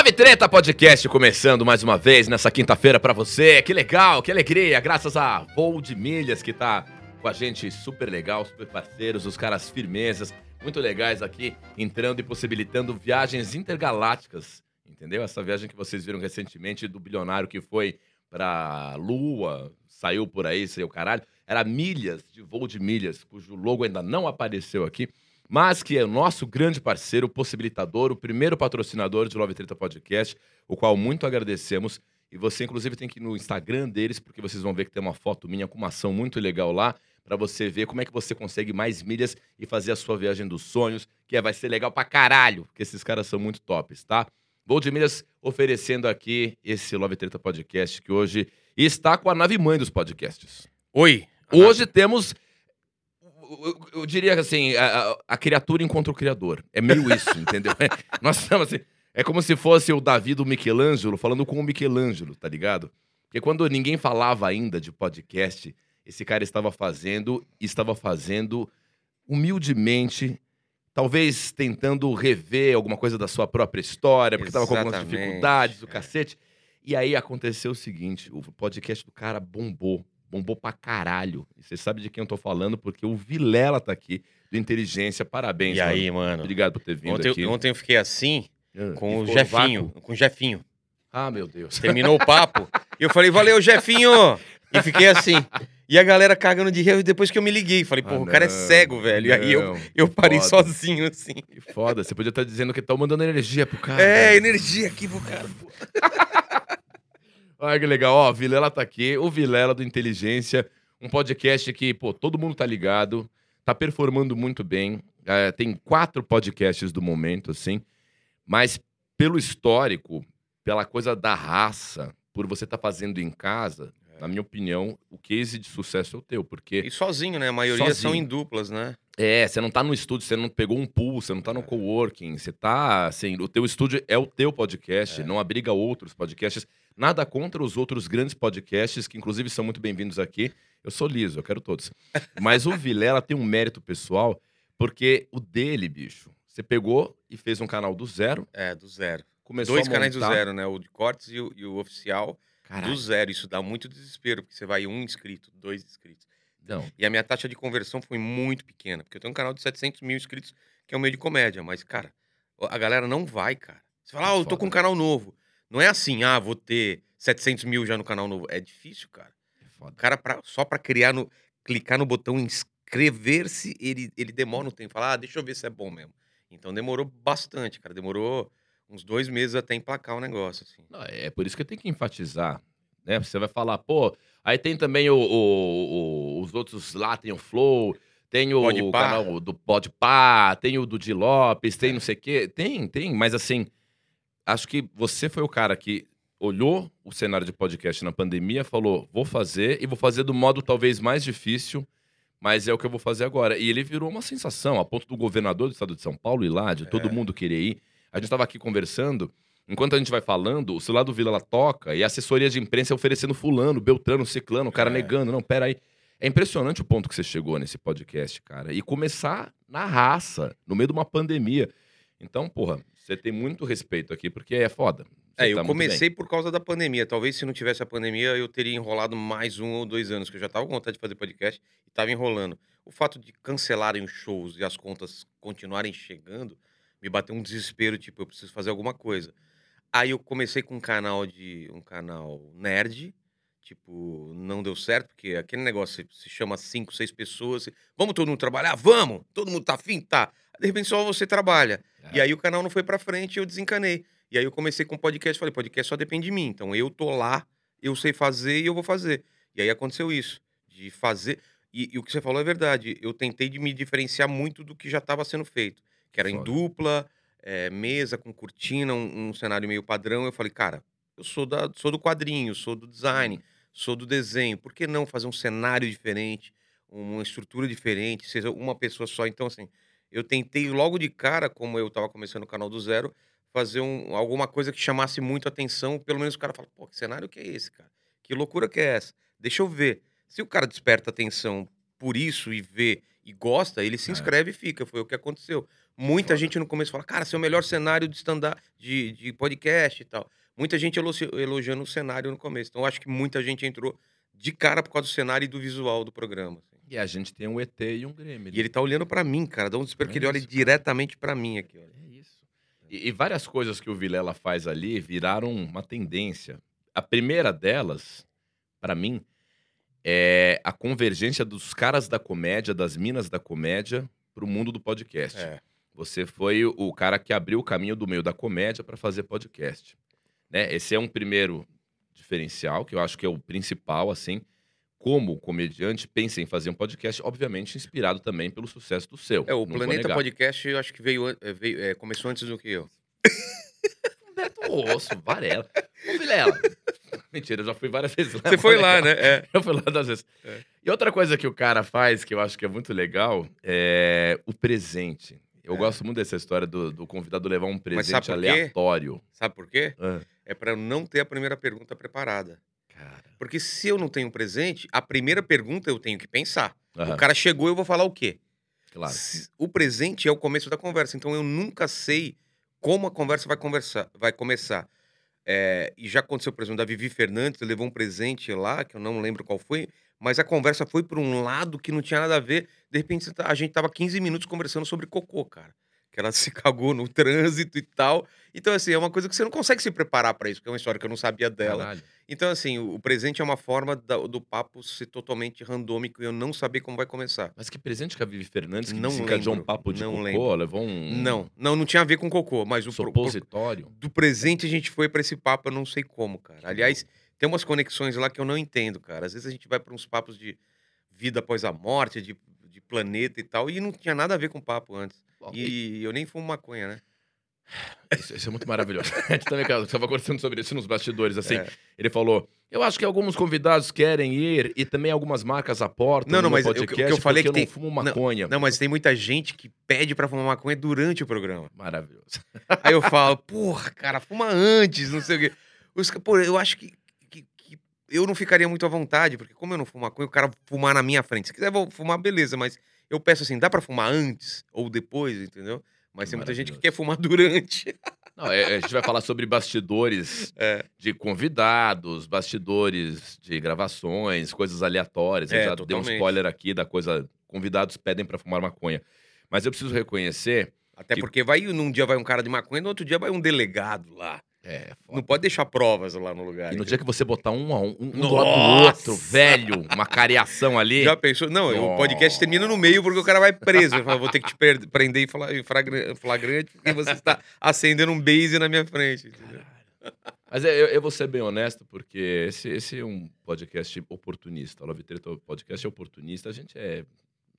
Love Treta Podcast começando mais uma vez nessa quinta-feira pra você. Que legal, que alegria. Graças a Voo de Milhas que tá com a gente super legal, super parceiros, os caras firmezas, muito legais aqui, entrando e possibilitando viagens intergalácticas. Entendeu? Essa viagem que vocês viram recentemente do bilionário que foi pra Lua, saiu por aí, saiu caralho. Era milhas, de voo de milhas, cujo logo ainda não apareceu aqui mas que é o nosso grande parceiro, possibilitador, o primeiro patrocinador de Love Treta Podcast, o qual muito agradecemos. E você, inclusive, tem que ir no Instagram deles, porque vocês vão ver que tem uma foto minha com uma ação muito legal lá, para você ver como é que você consegue mais milhas e fazer a sua viagem dos sonhos, que é, vai ser legal pra caralho, porque esses caras são muito tops, tá? Vou de Milhas oferecendo aqui esse Love Treta Podcast, que hoje está com a nave mãe dos podcasts. Oi. Hoje temos eu, eu diria que assim, a, a, criatura encontra o criador. É meio isso, entendeu? É, nós estamos assim. É como se fosse o Davi do Michelangelo falando com o Michelangelo, tá ligado? Porque quando ninguém falava ainda de podcast, esse cara estava fazendo, estava fazendo humildemente, talvez tentando rever alguma coisa da sua própria história, porque estava com algumas dificuldades, o é. cacete. E aí aconteceu o seguinte: o podcast do cara bombou bombou pra caralho. E você sabe de quem eu tô falando, porque o Vilela tá aqui, do Inteligência. Parabéns, E aí, mano? Obrigado por ter vindo ontem, aqui. Ontem eu fiquei assim, ah, com o Jefinho. Com o Jefinho. Ah, meu Deus. Terminou o papo. e eu falei, valeu, Jefinho! E fiquei assim. E a galera cagando de rir depois que eu me liguei. Falei, pô, ah, o cara é cego, velho. E aí eu, eu parei foda. sozinho, assim. Que foda. Você podia estar dizendo que tá mandando energia pro cara. É, energia aqui pro cara. Olha que legal. Ó, Vilela tá aqui. O Vilela do Inteligência. Um podcast que, pô, todo mundo tá ligado. Tá performando muito bem. É, tem quatro podcasts do momento, assim. Mas pelo histórico, pela coisa da raça, por você estar tá fazendo em casa, na minha opinião, o case de sucesso é o teu, porque... E sozinho, né? A maioria sozinho. são em duplas, né? É, você não tá no estúdio, você não pegou um pool, você não tá no é. coworking, você tá, assim, o teu estúdio é o teu podcast, é. não abriga outros podcasts. Nada contra os outros grandes podcasts, que inclusive são muito bem-vindos aqui. Eu sou liso, eu quero todos. Mas o Vilela tem um mérito pessoal, porque o dele, bicho, você pegou e fez um canal do zero. É, do zero. Começou Dois canais do zero, né? O de cortes e o, e o oficial. Caralho. Do zero. Isso dá muito desespero, porque você vai um inscrito, dois inscritos. Não. E a minha taxa de conversão foi muito pequena, porque eu tenho um canal de 700 mil inscritos, que é um meio de comédia. Mas, cara, a galera não vai, cara. Você fala, ah, eu tô com um canal novo. Não é assim, ah, vou ter 700 mil já no canal novo. É difícil, cara. É foda. O cara, pra, só pra criar, no, clicar no botão inscrever-se, ele, ele demora um tempo. Fala, ah, deixa eu ver se é bom mesmo. Então demorou bastante, cara. Demorou uns dois meses até emplacar o negócio, assim. Não, é por isso que tem que enfatizar, né? Você vai falar, pô, aí tem também o, o, o os outros lá, tem o Flow, tem o, o canal do Podpah, tem o do Di Lopes, tem é. não sei o quê. Tem, tem, mas assim, acho que você foi o cara que olhou o cenário de podcast na pandemia, falou, vou fazer, e vou fazer do modo talvez mais difícil, mas é o que eu vou fazer agora. E ele virou uma sensação, a ponto do governador do estado de São Paulo ir lá, de todo é. mundo querer ir. A gente estava aqui conversando, enquanto a gente vai falando, o celular do Vila ela toca e a assessoria de imprensa oferecendo fulano, beltrano, ciclano, o cara é. negando. Não, pera aí. É impressionante o ponto que você chegou nesse podcast, cara. E começar na raça, no meio de uma pandemia. Então, porra, você tem muito respeito aqui, porque é foda. Você é, eu tá comecei por causa da pandemia. Talvez se não tivesse a pandemia, eu teria enrolado mais um ou dois anos, que eu já tava com vontade de fazer podcast e tava enrolando. O fato de cancelarem os shows e as contas continuarem chegando me bateu um desespero, tipo, eu preciso fazer alguma coisa. Aí eu comecei com um canal de um canal nerd, tipo, não deu certo, porque aquele negócio se chama cinco, seis pessoas, vamos todo mundo trabalhar? Vamos! Todo mundo tá afim? Tá. De repente só você trabalha. É. E aí o canal não foi para frente e eu desencanei. E aí eu comecei com podcast, falei, podcast só depende de mim. Então eu tô lá, eu sei fazer e eu vou fazer. E aí aconteceu isso, de fazer. E, e o que você falou é verdade. Eu tentei de me diferenciar muito do que já estava sendo feito que era Foda. em dupla, é, mesa com cortina, um, um, cenário meio padrão. Eu falei, cara, eu sou, da, sou do quadrinho, sou do design, sou do desenho. Por que não fazer um cenário diferente, uma estrutura diferente, seja uma pessoa só? Então, assim, eu tentei logo de cara, como eu estava começando o canal do zero, fazer um, alguma coisa que chamasse muito atenção. Pelo menos o cara fala, pô, que cenário que é esse, cara? Que loucura que é essa? Deixa eu ver. Se o cara desperta atenção por isso e vê e gosta, ele se É. inscreve e fica. Foi o que aconteceu. Muita gente no começo fala, cara, seu melhor cenário de stand-up, de, de podcast e tal. Muita gente elogi- elogiando o cenário no começo. Então, eu acho que muita gente entrou de cara por causa do cenário e do visual do programa. assim. E a gente tem um ET e um Grêmio. E ele tá olhando pra mim, cara. Dá um desespero É que ele isso, cara. diretamente pra mim aqui. Olha. É isso. E, e várias coisas que o Vilela faz ali viraram uma tendência. A primeira delas, pra mim, é a convergência dos caras da comédia, das minas da comédia, pro mundo do podcast. É. Você foi o- cara que abriu o caminho do meio da comédia para fazer podcast. Né? Esse é um primeiro diferencial, que eu acho que é o principal, assim. Como comediante, pensa em fazer um podcast, obviamente inspirado também pelo sucesso do seu. É, o não vou Planeta negar. Podcast, eu acho que veio, an- eh, veio eh, começou antes do que eu. Humberto Osso, Varela. Ô, Vilela. Mentira, eu já fui várias vezes lá. Você foi lá, né? É. Eu fui lá das vezes. É. E outra coisa que o cara faz, que eu acho que é muito legal, é o presente. Eu É. gosto muito dessa história do, do convidado levar um presente aleatório. Sabe por quê? Ah, É eu não ter a primeira pergunta preparada. cara. Porque se eu não tenho um presente, a primeira pergunta eu tenho que pensar. Aham, O cara chegou, eu vou falar o quê? claro. Se- O presente é o começo da conversa, então eu nunca sei como a conversa vai, conversar, vai começar. É, e já aconteceu, por exemplo, da Vivi Fernandes levou um presente lá, que eu não lembro qual foi, mas a conversa foi por um lado que não tinha nada a ver. De repente, tá- a gente tava 15 minutos conversando sobre cocô, cara. Que ela se cagou no trânsito e tal. Então, assim, é uma coisa que você não consegue se preparar pra isso, porque é uma história que eu não sabia dela. Caralho. Então, assim, o presente é uma forma da- do papo ser totalmente randômico e eu não saber como vai começar. Mas que presente que a Vivi Fernandes que Não desencadeou um papo de não cocô, lembro. levou um Não, não, não tinha a ver com cocô, mas o pro- pro- supositório. do presente a gente foi pra esse papo, eu não sei como, cara. Aliás, tem umas conexões lá que eu não entendo, cara. Às vezes a gente vai pra uns papos de vida após a morte, de, de planeta e tal, e não tinha nada a ver com o papo antes. Bom, E eu nem fumo maconha, né? Isso, isso é muito maravilhoso. A gente também estava conversando sobre isso nos bastidores, assim. É. Ele falou, eu acho que alguns convidados querem ir e também algumas marcas aportam Não, não, mas o que- podcast eu falei porque que eu não tem- fumo maconha. Não, mas tem muita gente que pede pra fumar maconha durante o programa. Maravilhoso. Aí eu falo, porra, cara, fuma antes, não sei o quê. Os, pô, eu acho que eu não ficaria muito à vontade, porque como eu não fumo maconha, o cara fumar na minha frente. Se quiser vou fumar, beleza, mas eu peço assim, dá pra fumar antes ou depois, entendeu? Mas tem muita gente que quer fumar durante. Não, é- a gente vai falar sobre bastidores É. de convidados, bastidores de gravações, coisas aleatórias. Eu É, já dei um totalmente. spoiler aqui da coisa. Convidados pedem pra fumar maconha. Mas eu preciso reconhecer. Até Que- porque vai, num dia vai um cara de maconha, no outro dia vai um delegado lá. É, Não pode deixar provas lá no lugar. E no entendeu? dia que você botar um a um, um do lado do Nossa! outro, velho, uma cariação ali. Já pensou? Não, o podcast termina no meio porque o cara vai preso. Eu falo, vou ter que te prender em fla- em flagra- flagrante porque você está acendendo um base na minha frente. Mas é, eu, eu vou ser bem honesto, porque esse, esse é um podcast oportunista. O Love Treta Podcast é oportunista. A gente é.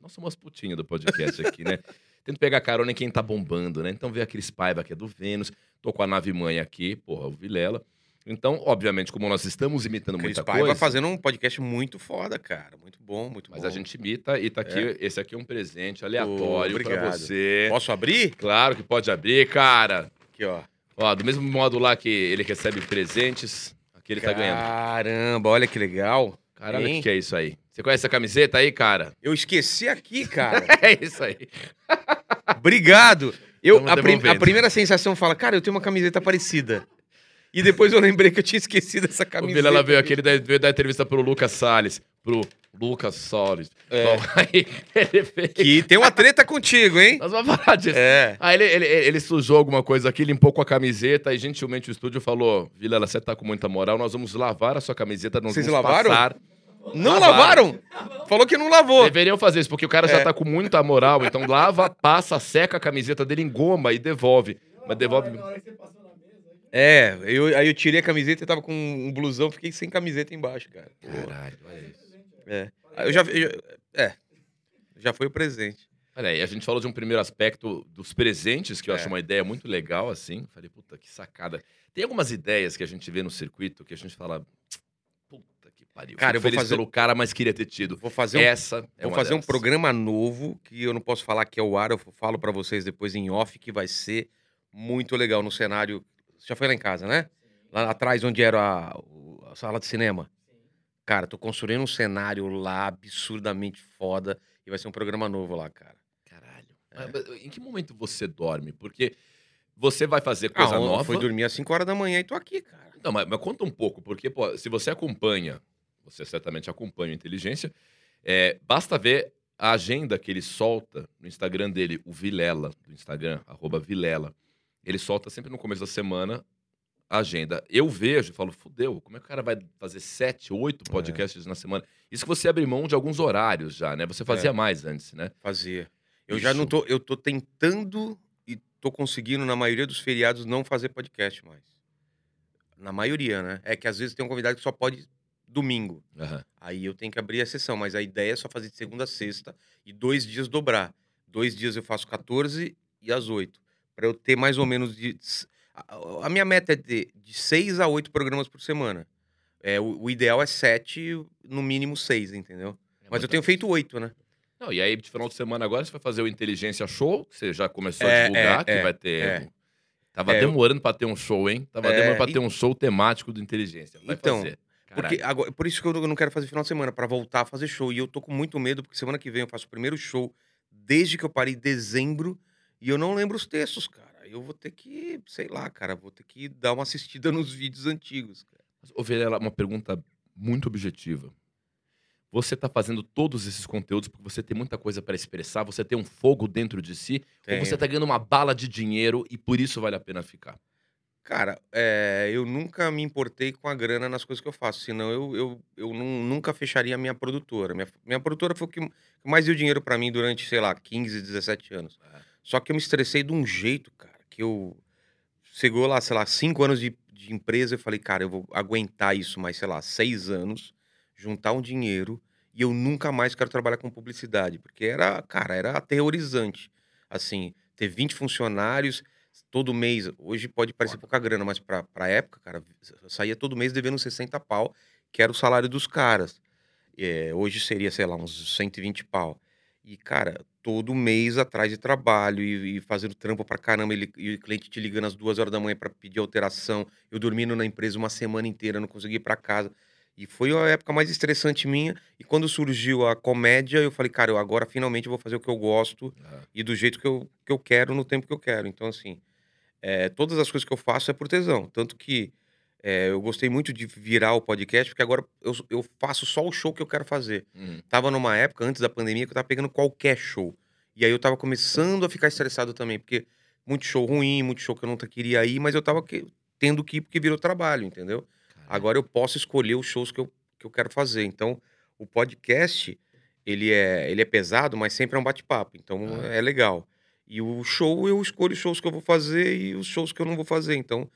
Nós somos as putinhas do podcast aqui, né? Tento pegar carona em quem tá bombando, né? Então vê a Cris Paiva, que é do Vênus. Tô com a nave mãe aqui, porra, o Vilela. Então, obviamente, como nós estamos imitando Cris muita Paiva coisa. fazendo um podcast muito foda, cara. Muito bom, muito Mas bom. a gente imita e tá aqui. Esse aqui é um presente aleatório pra obrigado. você. Posso abrir? Claro que pode abrir, cara. Aqui, ó. Ó, do mesmo modo lá que ele recebe presentes, aqui ele tá ganhando. Caramba, olha que legal. Caralho, o que, que é isso aí? Você conhece essa camiseta aí, cara? Eu esqueci aqui, cara. É isso aí. Obrigado. Eu, a, prim- a primeira sensação fala, cara, eu tenho uma camiseta parecida. E depois eu lembrei que eu tinha esquecido essa O camiseta. Vilela veio aqui, ele veio dar entrevista pro Lucas Salles. Pro Lucas Salles. É. Bom, aí ele fez... Que tem uma treta contigo, hein? Nós vamos falar disso. É. Aí ele, ele, ele sujou alguma coisa aqui, limpou com a camiseta e gentilmente o estúdio falou: Vilela, você tá com muita moral, nós vamos lavar a sua camiseta, Vocês vamos lavaram? passar. Não Lavaram. lavaram? Falou que não lavou. Deveriam fazer isso, porque o cara É. já tá com muita moral, então lava, passa, seca a camiseta dele, engoma e devolve. Mas devolve. É, eu, aí eu tirei a camiseta e tava com um blusão, fiquei sem camiseta embaixo, cara. Caralho, olha isso. É. Eu já, eu é. Já foi o presente. Olha aí, a gente falou de um primeiro aspecto dos presentes, que eu É. acho uma ideia muito legal, assim. Falei, puta, que sacada. Tem algumas ideias que a gente vê no circuito que a gente fala, pariu. Cara, Fico eu vou feliz fazer- pelo cara, mas queria ter tido. Vou fazer um, Essa é vou uma fazer um delas. programa novo que eu não posso falar que é o ar, eu falo pra vocês depois em off que vai ser muito legal no cenário. Você já foi lá em casa, né? Lá atrás onde era a, a sala de cinema. Cara, tô construindo um cenário lá absurdamente foda e vai ser um programa novo lá, cara. Caralho. Mas- mas Em que momento você dorme? Porque você vai fazer coisa ah, nova. Foi dormir às 5 horas da manhã e tô aqui, cara. Não, mas, mas conta um pouco, porque pô, se você acompanha, você certamente acompanha o Inteligência, é, basta ver a agenda que ele solta no Instagram dele, o Vilela, do Instagram, arroba Vilela. Ele solta sempre no começo da semana a agenda. Eu vejo e falo, fudeu, como é que o cara vai fazer sete, oito podcasts na semana? Isso que você abre mão de alguns horários já, né? Você fazia É. mais antes, né? Fazia. Eu já não Isso. tô. Eu tô tentando e tô conseguindo, na maioria dos feriados, não fazer podcast mais. Na maioria, né? É que às vezes tem um convidado que só pode domingo. Aham. Aí eu tenho que abrir a sessão, mas a ideia é só fazer de segunda a sexta e dois dias dobrar. Dois dias eu faço 14 e às 8. Pra eu ter mais ou menos de. A, minha meta é de, de seis a oito programas por semana. É, o, o ideal é sete, no mínimo seis, entendeu? Mas eu tenho feito oito, né? Não, e aí, de final de semana agora, você vai fazer o Inteligência Show, que você já começou É, a divulgar, é, que é, vai ter. é. Tava É, demorando pra ter um show, hein? Tava É, demorando pra e- ter um show temático do Inteligência. Vai Então, fazer. Porque agora, por isso que eu não quero fazer final de semana, pra voltar a fazer show. E eu tô com muito medo, porque semana que vem eu faço o primeiro show desde que eu parei em dezembro e eu não lembro os textos, cara. Eu vou ter que, sei lá, cara, vou ter que dar uma assistida nos vídeos antigos. Cara. Ô, Vilela, uma pergunta muito objetiva. Você tá fazendo todos esses conteúdos porque você tem muita coisa pra expressar, você tem um fogo dentro de si, ou você Tenho. tá ganhando uma bala de dinheiro e por isso vale a pena ficar? Cara, é, eu nunca me importei com a grana nas coisas que eu faço, senão eu, eu, eu nu- nunca fecharia a minha produtora. Minha, minha produtora foi o que mais deu dinheiro pra mim durante, sei lá, 15, 17 anos. É. Só que eu me estressei de um jeito, cara, que eu. Chegou lá, sei lá, cinco anos de, de empresa, eu falei, cara, eu vou aguentar isso mais, sei lá, seis anos, juntar um dinheiro e eu nunca mais quero trabalhar com publicidade. Porque era, cara, era aterrorizante. Assim, ter 20 funcionários todo mês. Hoje pode parecer pouca grana, mas pra, pra época, cara, eu saía todo mês devendo 60 pau, que era o salário dos caras. É, hoje seria, sei lá, uns 120 pau. E, cara, todo mês atrás de trabalho e, e fazendo trampo pra caramba, ele- e o cliente te ligando às duas horas da manhã pra pedir alteração, eu dormindo na empresa uma semana inteira, não conseguia ir pra casa. E foi a época mais estressante minha. E quando surgiu a comédia, eu falei, cara, eu agora finalmente vou fazer o que eu gosto e do jeito que eu, que eu quero, no tempo que eu quero. Então, assim, é, todas as coisas que eu faço é por tesão. Tanto que é, eu gostei muito de virar o podcast, porque agora eu, eu faço só o show que eu quero fazer. uhum. Tava numa época, antes da pandemia, que eu tava pegando qualquer show. E aí eu tava começando a ficar estressado também, porque muito show ruim, muito show que eu não queria ir, mas eu tava que- tendo que ir porque virou trabalho, entendeu? Agora eu posso escolher os shows que eu, que eu quero fazer. Então, o podcast, ele é, ele é pesado, mas sempre é um bate-papo. Então, Ah. é legal. E o show, eu escolho os shows que eu vou fazer e os shows que eu não vou fazer. Então,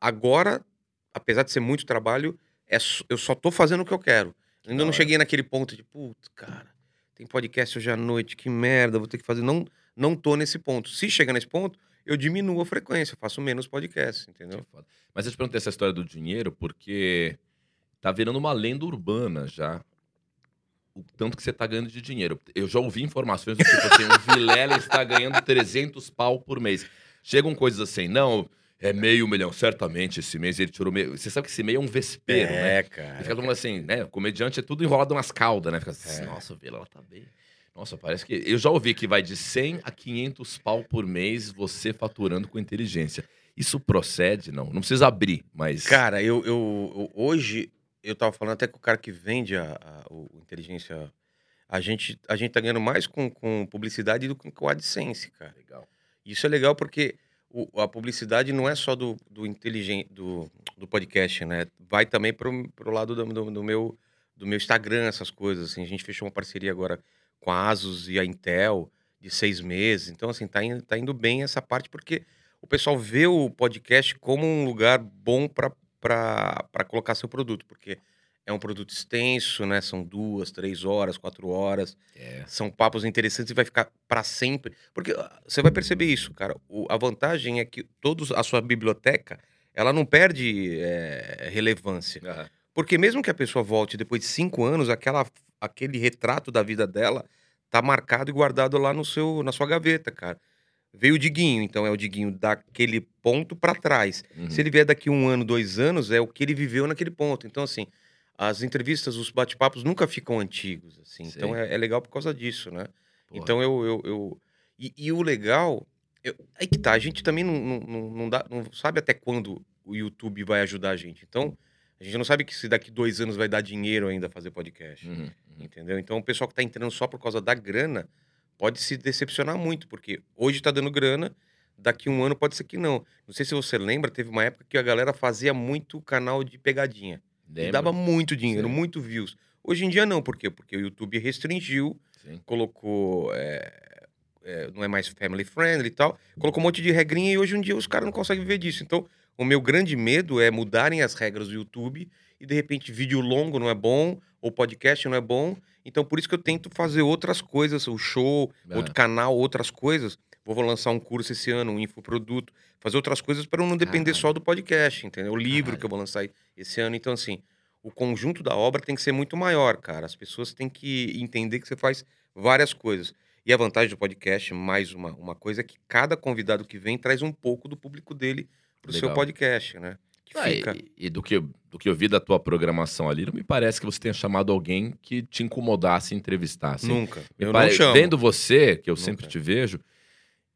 agora, apesar de ser muito trabalho, é, eu só tô fazendo o que eu quero. Ainda da não cheguei naquele ponto de, putz, cara, tem podcast hoje à noite, que merda, vou ter que fazer. Não, não tô nesse ponto. Se chegar nesse ponto, eu diminuo a frequência, faço menos podcasts, entendeu? Mas eu te perguntei essa história do dinheiro porque tá virando uma lenda urbana já. O tanto que você tá ganhando de dinheiro. Eu já ouvi informações do tipo assim, o Vilela está ganhando 300 pau por mês. Chegam coisas assim, não, é meio milhão. Certamente esse mês ele tirou meio... Você sabe que esse meio é um vespeiro, né? É, E cara. fica todo mundo assim, né? Comediante é tudo enrolado umas caudas, né? Fica assim, É. nossa, o Vilela tá bem... Nossa, parece que... Eu já ouvi que vai de 100 a 500 pau por mês você faturando com inteligência. Isso procede? Não. Não precisa abrir, mas... Cara, eu, eu- hoje eu tava falando até com o cara que vende a, a- o inteligência. A gente, a gente tá ganhando mais com, com publicidade do que com AdSense, cara. Legal. Isso é legal porque o- a publicidade não é só do, do inteligente do, do podcast, né? Vai também pro, pro lado do, do- do meu, do meu Instagram, essas coisas. Assim. A gente fechou uma parceria agora com a Asus e a Intel de seis meses. Então, assim, tá indo, tá indo bem essa parte porque o pessoal vê o podcast como um lugar bom para colocar seu produto, porque é um produto extenso, né? São duas, três horas, quatro horas. É. São papos interessantes e vai ficar para sempre. Porque ah, você vai perceber isso, cara. O- a vantagem é que todos a sua biblioteca ela não perde é, relevância. Aham. Porque mesmo que a pessoa volte depois de cinco anos, aquela, aquele retrato da vida dela tá marcado e guardado lá no seu, na sua gaveta, cara. Veio o Diguinho, então é o Diguinho daquele ponto para trás. Uhum. Se ele vier daqui um ano, dois anos, é o que ele viveu naquele ponto. Então, assim, as entrevistas, os bate-papos nunca ficam antigos, assim. Então Sei. é, é legal por causa disso, né? Porra. Então eu. eu, eu- E, e o legal. eu- Aí que tá, a gente também não, não, não, dá, não sabe até quando o YouTube vai ajudar a gente. Então, a gente não sabe que se daqui dois anos vai dar dinheiro ainda fazer podcast. Uhum. Entendeu? Então o pessoal que tá entrando só por causa da grana pode se decepcionar muito, porque hoje tá dando grana, daqui um ano pode ser que não. Não sei se você lembra, teve uma época que a galera fazia muito canal de pegadinha. E dava muito dinheiro, Sim. muito views. Hoje em dia não, por quê? Porque o YouTube restringiu, Sim. colocou. é, é, não é mais family friendly e tal. Colocou um monte de regrinha e hoje em dia os caras não conseguem viver disso. Então, o meu grande medo é mudarem as regras do YouTube e de repente vídeo longo não é bom, ou podcast não é bom. Então, por isso que eu tento fazer outras coisas, o show, É. outro canal, outras coisas. Vou lançar um curso esse ano, um infoproduto, fazer outras coisas para eu não depender Caralho. só do podcast, entendeu? O livro Caralho. que eu vou lançar esse ano. Então, assim, o conjunto da obra tem que ser muito maior, cara. As pessoas têm que entender que você faz várias coisas. E a vantagem do podcast, mais uma, uma coisa, é que cada convidado que vem traz um pouco do público dele pro seu Legal. podcast, né? Ah, e- e, do, que, eu- do que eu vi da tua programação ali, não me parece que você tenha chamado alguém que te incomodasse em entrevistar. assim. Nunca. Me Eu pare- não chamo. Vendo você, que eu Nunca. sempre te vejo,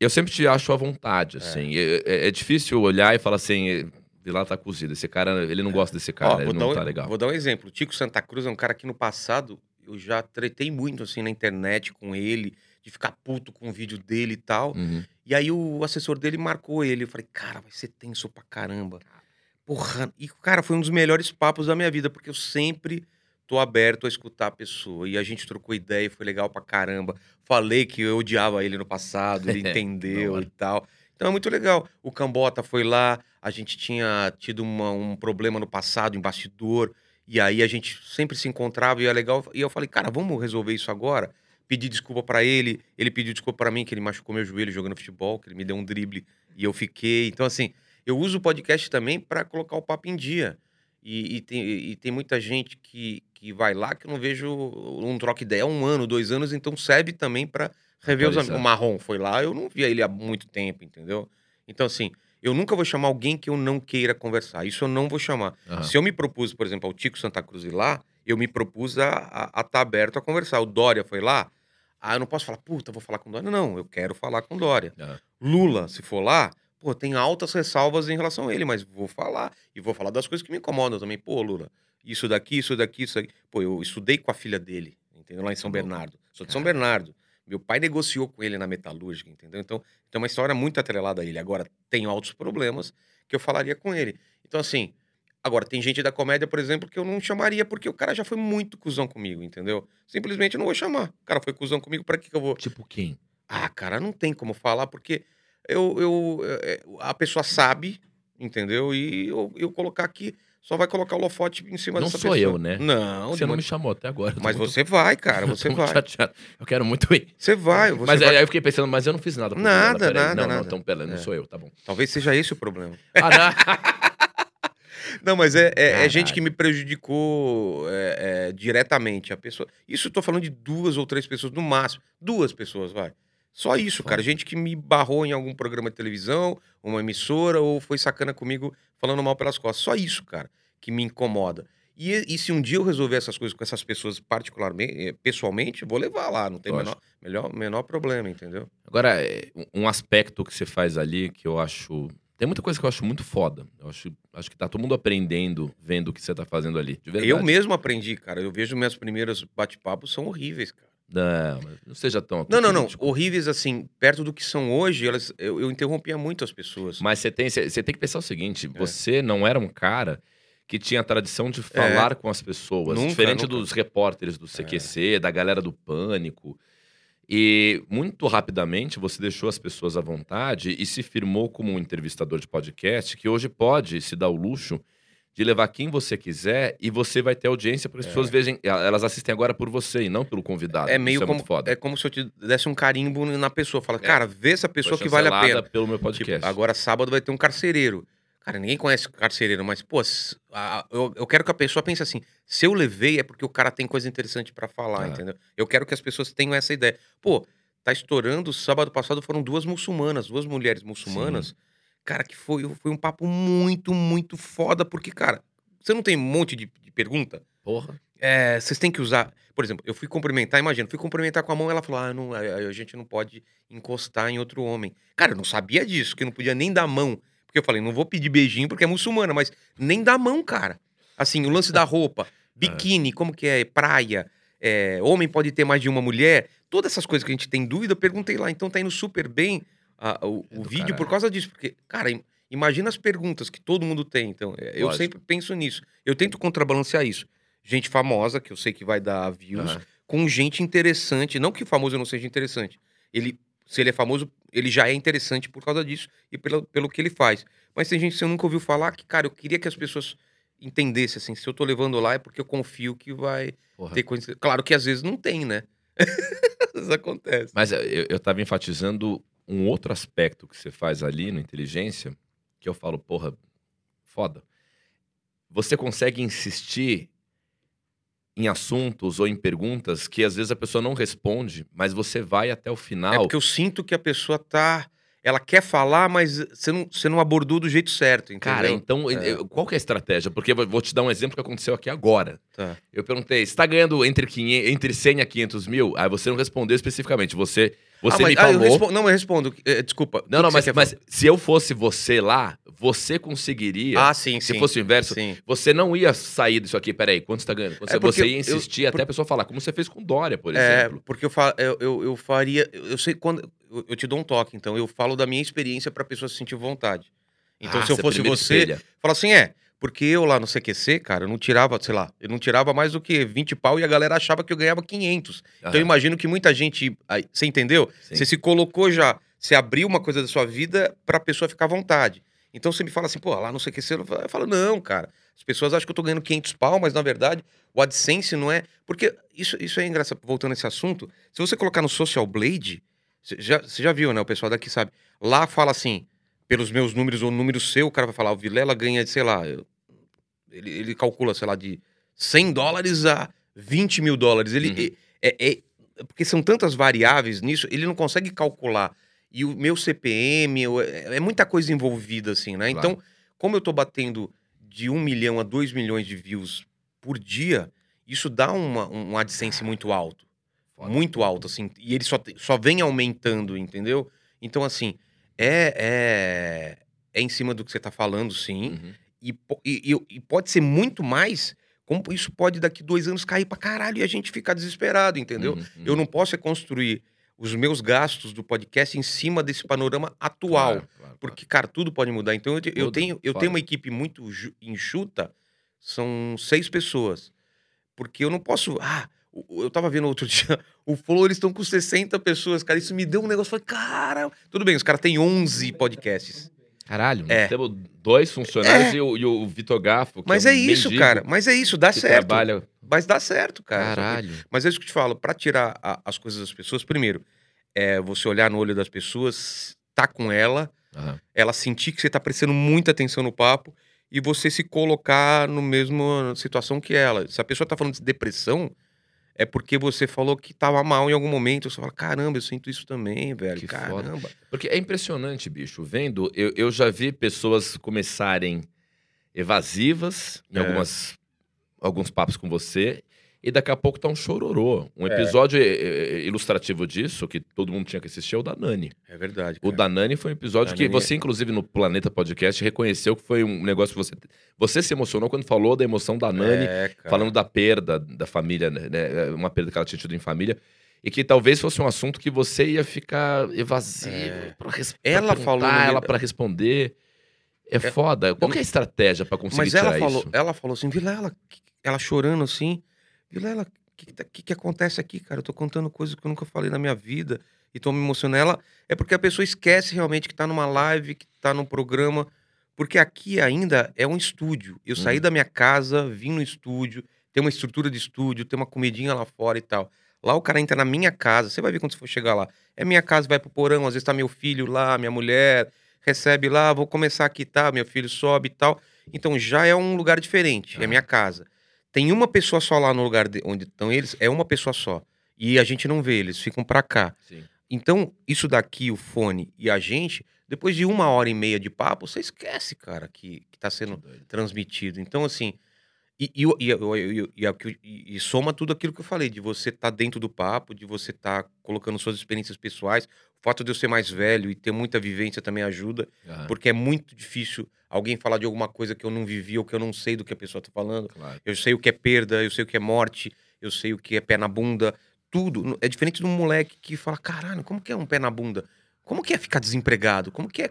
eu sempre te acho à vontade, assim. É, é- é difícil olhar e falar assim, de lá tá cozido. Esse cara, ele não gosta desse cara, Ó, ele vou, não dar tá um, legal. vou dar um exemplo. O Tico Santa Cruz é um cara que no passado eu já tretei muito assim na internet com ele, de ficar puto com o vídeo dele e tal. Uhum. E aí o assessor dele marcou ele. Eu falei, cara, vai ser tenso pra caramba. Porra. E, cara, foi um dos melhores papos da minha vida, porque eu sempre tô aberto a escutar a pessoa. E a gente trocou ideia e foi legal pra caramba. Falei que eu odiava ele no passado, ele entendeu e tal. Então é muito legal. O Cambota foi lá, a gente tinha tido uma- um problema no passado, em bastidor. E aí a gente sempre se encontrava e é legal. E eu falei, cara, vamos resolver isso agora? Pedi desculpa pra ele, ele pediu desculpa pra mim, que ele machucou meu joelho jogando futebol, que ele me deu um drible e eu fiquei. Então, assim, eu uso o podcast também pra colocar o papo em dia. E, e tem, e tem muita gente que, que vai lá que eu não vejo um troca ideia há um ano, dois anos, então serve também pra rever os amigos. O Marrom foi lá, eu não via ele há muito tempo, entendeu? Então, assim, eu nunca vou chamar alguém que eu não queira conversar. Isso eu não vou chamar. Aham. Se eu me propus, por exemplo, ao Tico Santa Cruz ir lá, eu me propus a estar aberto a conversar. O Dória foi lá, ah, eu não posso falar, puta, vou falar com o Dória. Não, eu quero falar com o Dória. Aham. Lula, se for lá, pô, tem altas ressalvas em relação a ele, mas vou falar. E vou falar das coisas que me incomodam também. Pô, Lula, isso daqui, isso daqui, isso daqui. Pô, eu estudei com a filha dele, entendeu? Lá em São. Bernardo. Sou de São. Bernardo. Meu pai negociou com ele na metalúrgica, entendeu? Então, tem uma história muito atrelada a ele. Agora, tem altos problemas que eu falaria com ele. Então, assim, agora, tem gente da comédia, por exemplo, que eu não chamaria porque o cara já foi muito cuzão comigo, entendeu? Simplesmente eu não vou chamar. O cara foi cuzão comigo, pra que que eu vou... Tipo quem? Ah, cara, não tem como falar, porque eu, eu, é, a pessoa sabe, entendeu? E eu, eu colocar aqui, só vai colocar o lofote em cima Não dessa sou pessoa. eu, né? Não, Você não me chamou até agora. mas muito- você vai, cara, eu você vai. chateado. Eu quero muito ir. Você vai, você mas vai. aí eu fiquei pensando, mas eu não fiz nada. Nada, peraí. nada, Não, não, nada. então pera, não É. sou eu, tá bom. Talvez seja esse o problema. Ah, não. Não, mas é, é- é gente que me prejudicou é, é, diretamente. A pessoa. Isso eu tô falando de duas ou três pessoas, no máximo. Duas pessoas, vai. Só isso, cara. Gente que me barrou em algum programa de televisão, uma emissora, ou foi sacana comigo falando mal pelas costas. Só isso, cara, que me incomoda. E, e se um dia eu resolver essas coisas com essas pessoas particularmente, eh, pessoalmente, vou levar lá, não tem menor, melhor, menor problema, entendeu? Agora, é, um- aspecto que você faz ali que eu acho. Tem muita coisa que eu acho muito foda. Eu acho, acho que tá todo mundo aprendendo, vendo o que você tá fazendo ali. De verdade. Eu mesmo aprendi, cara. Eu vejo meus primeiros bate-papos são horríveis, cara. Não, não seja tão. Não, não, não. Horríveis, assim, perto do que são hoje, elas, eu, eu interrompia muito as pessoas. Mas você tem, você tem que pensar o seguinte: É. você não era um cara que tinha a tradição de falar com as pessoas. Nunca, diferente nunca. dos repórteres do CQC, da galera do Pânico. E muito rapidamente você deixou as pessoas à vontade e se firmou como um entrevistador de podcast que hoje pode se dar o luxo de levar quem você quiser e você vai ter audiência porque as pessoas vejam, elas assistem agora por você e não pelo convidado. é meio é como, é como se eu te desse um carimbo na pessoa. Fala, É. cara, vê essa pessoa que vale a pena. pelo meu Tipo, podcast. agora sábado vai ter um carcereiro. Cara, ninguém conhece carcereiro, mas, pô, a- eu, eu quero que a pessoa pense assim: se eu levei é porque o cara tem coisa interessante pra falar, Ah. entendeu? Eu quero que as pessoas tenham essa ideia. Pô, tá estourando. Sábado passado foram duas muçulmanas, duas mulheres muçulmanas. Cara, que foi, foi um papo muito, muito foda, porque, cara, você não tem um monte de, de pergunta? Porra. É, vocês têm que usar. Por exemplo, eu fui cumprimentar, imagina, fui cumprimentar com a mão, ela falou: ah, não, a, a gente não pode encostar em outro homem. Cara, eu não sabia disso, que eu não podia nem dar mão. Porque eu falei, não vou pedir beijinho porque é muçulmana, mas nem dar mão, cara. Assim, o lance da roupa, biquíni, como que é, praia, é, homem pode ter mais de uma mulher, todas essas coisas que a gente tem dúvida, eu perguntei lá. Então tá indo super bem ah, o, É o vídeo caralho. por causa disso. Porque, cara, im- imagina as perguntas que todo mundo tem. Então, é, eu Lógico. sempre penso nisso. Eu tento contrabalancear isso. Gente famosa, que eu sei que vai dar views, Aham. com gente interessante. Não que o famoso não seja interessante. Ele, se ele é famoso, ele já é interessante por causa disso e pelo, pelo que ele faz. Mas tem gente que você nunca ouviu falar que, cara, eu queria que as pessoas entendessem, assim, se eu tô levando lá é porque eu confio que vai Porra. ter coisa. Claro que às vezes não tem, né? acontece. Mas eh, eu, eu tava enfatizando um outro aspecto que você faz ali no inteligência, que eu falo, porra, foda. Você consegue insistir em assuntos ou em perguntas que às vezes a pessoa não responde, mas você vai até o É final. porque eu sinto que a pessoa tá. Ela quer falar, mas você não, você não abordou do jeito certo, entendeu? Cara, então, É. qual que é a estratégia? Porque eu vou- vou te dar um exemplo que aconteceu aqui agora. Tá. Eu perguntei, você tá ganhando entre, 500, entre 100 a 500 mil? Aí você não respondeu especificamente. Você, você Ah, mas- me ah, eu falou... respondo- não, eu respondo. É, desculpa. Não, não, mas, mas se eu fosse você lá, você conseguiria. Ah, sim, se sim. fosse o inverso, Sim. você não ia sair disso aqui. Peraí, quanto você tá ganhando? Quanto É você- ia eu- insistir por- até a pessoa falar, como você fez com Dória, por É, exemplo. porque eu, fa eu, eu, eu faria. Eu eu sei quando. Eu, eu te dou um toque, então eu falo da minha experiência pra pessoa se sentir vontade. Então, Ah, se eu fosse você, fala assim: é, porque eu lá no CQC, cara, eu não tirava, sei lá, eu não tirava mais do que 20 pau e a galera achava que eu ganhava 500. Então eu imagino que muita gente. aí, Você entendeu? sim. Você se colocou já, você abriu uma coisa da sua vida pra pessoa ficar à vontade. Então você me fala assim, pô, lá no CQC, eu falo- eu falo, não, cara. As pessoas acham que eu tô ganhando 500 pau, mas na verdade o AdSense não é. Porque isso, isso é engraçado, voltando a esse assunto. Se você colocar no Social Blade, você já, você já viu, né? O pessoal daqui sabe. Lá fala assim, pelos meus números ou número seu, o cara vai falar, o Vilela ganha, sei lá, ele, ele calcula, sei lá, de 100 dólares a 20 mil dólares. Ele, Uhum. é, é- é- porque são tantas variáveis nisso, ele não consegue calcular. E o meu CPM, eu- é, é muita coisa envolvida, assim, né? Claro. Então, como eu tô batendo de 1 milhão a 2 milhões de views por dia, isso dá uma, um AdSense muito alto. Foda. Muito alto, assim. E ele só, só vem aumentando, entendeu? Então, assim, é, é, é em cima do que você tá falando, sim. Uhum. E, e- e- pode ser muito mais, como isso pode daqui dois anos cair pra caralho e a gente ficar desesperado, entendeu? Uhum, uhum. Eu não posso é construir os meus gastos do podcast em cima desse panorama atual. Claro, claro, Porque, cara, tudo pode mudar. Então, eu, eu Tudo, tenho, eu tenho uma equipe muito enxuta, são seis pessoas. Porque eu não posso. Ah, eu tava vendo outro dia, o Flow, eles estão com 60 pessoas, cara. Isso me deu um negócio. Falei, cara, tudo bem, os caras têm 11 podcasts. Caralho, É. nós temos dois funcionários e, o, e o Vitor Gaffo. que Mas é, é um isso, cara. Mas é isso, dá certo. trabalha. Mas dá certo, cara. Caralho. Mas é isso que eu te falo, pra tirar a- as coisas das pessoas, primeiro, é você olhar no olho das pessoas, tá com ela, Aham. ela sentir que você tá prestando muita atenção no papo e você se colocar no mesmo situação que ela. Se a pessoa tá falando de depressão, é porque você falou que tava mal em algum momento. Você fala, caramba, eu sinto isso também, velho. Que foda. caramba. Porque é impressionante, bicho. Vendo, eu, eu já vi pessoas começarem evasivas em É. algumas, alguns papos com você. E daqui a pouco tá um chororô. Um É. episódio eh, ilustrativo disso, que todo mundo tinha que assistir, é o da Nani. É verdade. O cara. da Nani foi um episódio que você, inclusive, no Planeta Podcast, reconheceu que foi um negócio que você. Você se emocionou quando falou da emoção da Nani, É, falando da perda da família, né, né, uma perda que ela tinha tido em família. E que talvez fosse um assunto que você ia ficar evasivo É. pra res- pra Ela perguntar, falou ela para responder. É, foda. Qual é a estratégia pra conseguir Mas ela falou, isso? ela falou assim, Vilela, ela chorando assim, Vilela, o que, que, que, que acontece aqui, cara? Eu tô contando coisas que eu nunca falei na minha vida e tô me emocionando. Ela, é porque a pessoa esquece realmente que tá numa live, que tá num programa, porque aqui ainda é um estúdio. Eu saí Uhum. da minha casa, vim no estúdio, tem uma estrutura de estúdio, tem uma comidinha lá fora e tal. Lá o cara entra na minha casa, você vai ver quando você for chegar lá. É minha casa, vai pro porão, às vezes tá meu filho lá, minha mulher, recebe lá, vou começar aqui, tá? Meu filho sobe e tal. Então já é um lugar diferente, é minha casa. Tem uma pessoa só lá no lugar de- onde estão eles, é uma pessoa só. E a gente não vê, eles ficam pra cá. Sim. Então, isso daqui, o fone e a gente, depois de uma hora e meia de papo, você esquece, cara, que, que tá sendo Que transmitido. Então, assim, E, e, e, e, e, soma tudo aquilo que eu falei, de você estar dentro do papo, de você estar colocando suas experiências pessoais. O fato de eu ser mais velho e ter muita vivência também ajuda, Aham, porque é muito difícil alguém falar de alguma coisa que eu não vivi ou que eu não sei do que a pessoa tá falando. claro. Eu sei o que é perda, eu sei o que é morte, eu sei o que é pé na bunda, tudo. É diferente de um moleque que fala: caralho, como que é um pé na bunda? Como que é ficar desempregado? Como que é,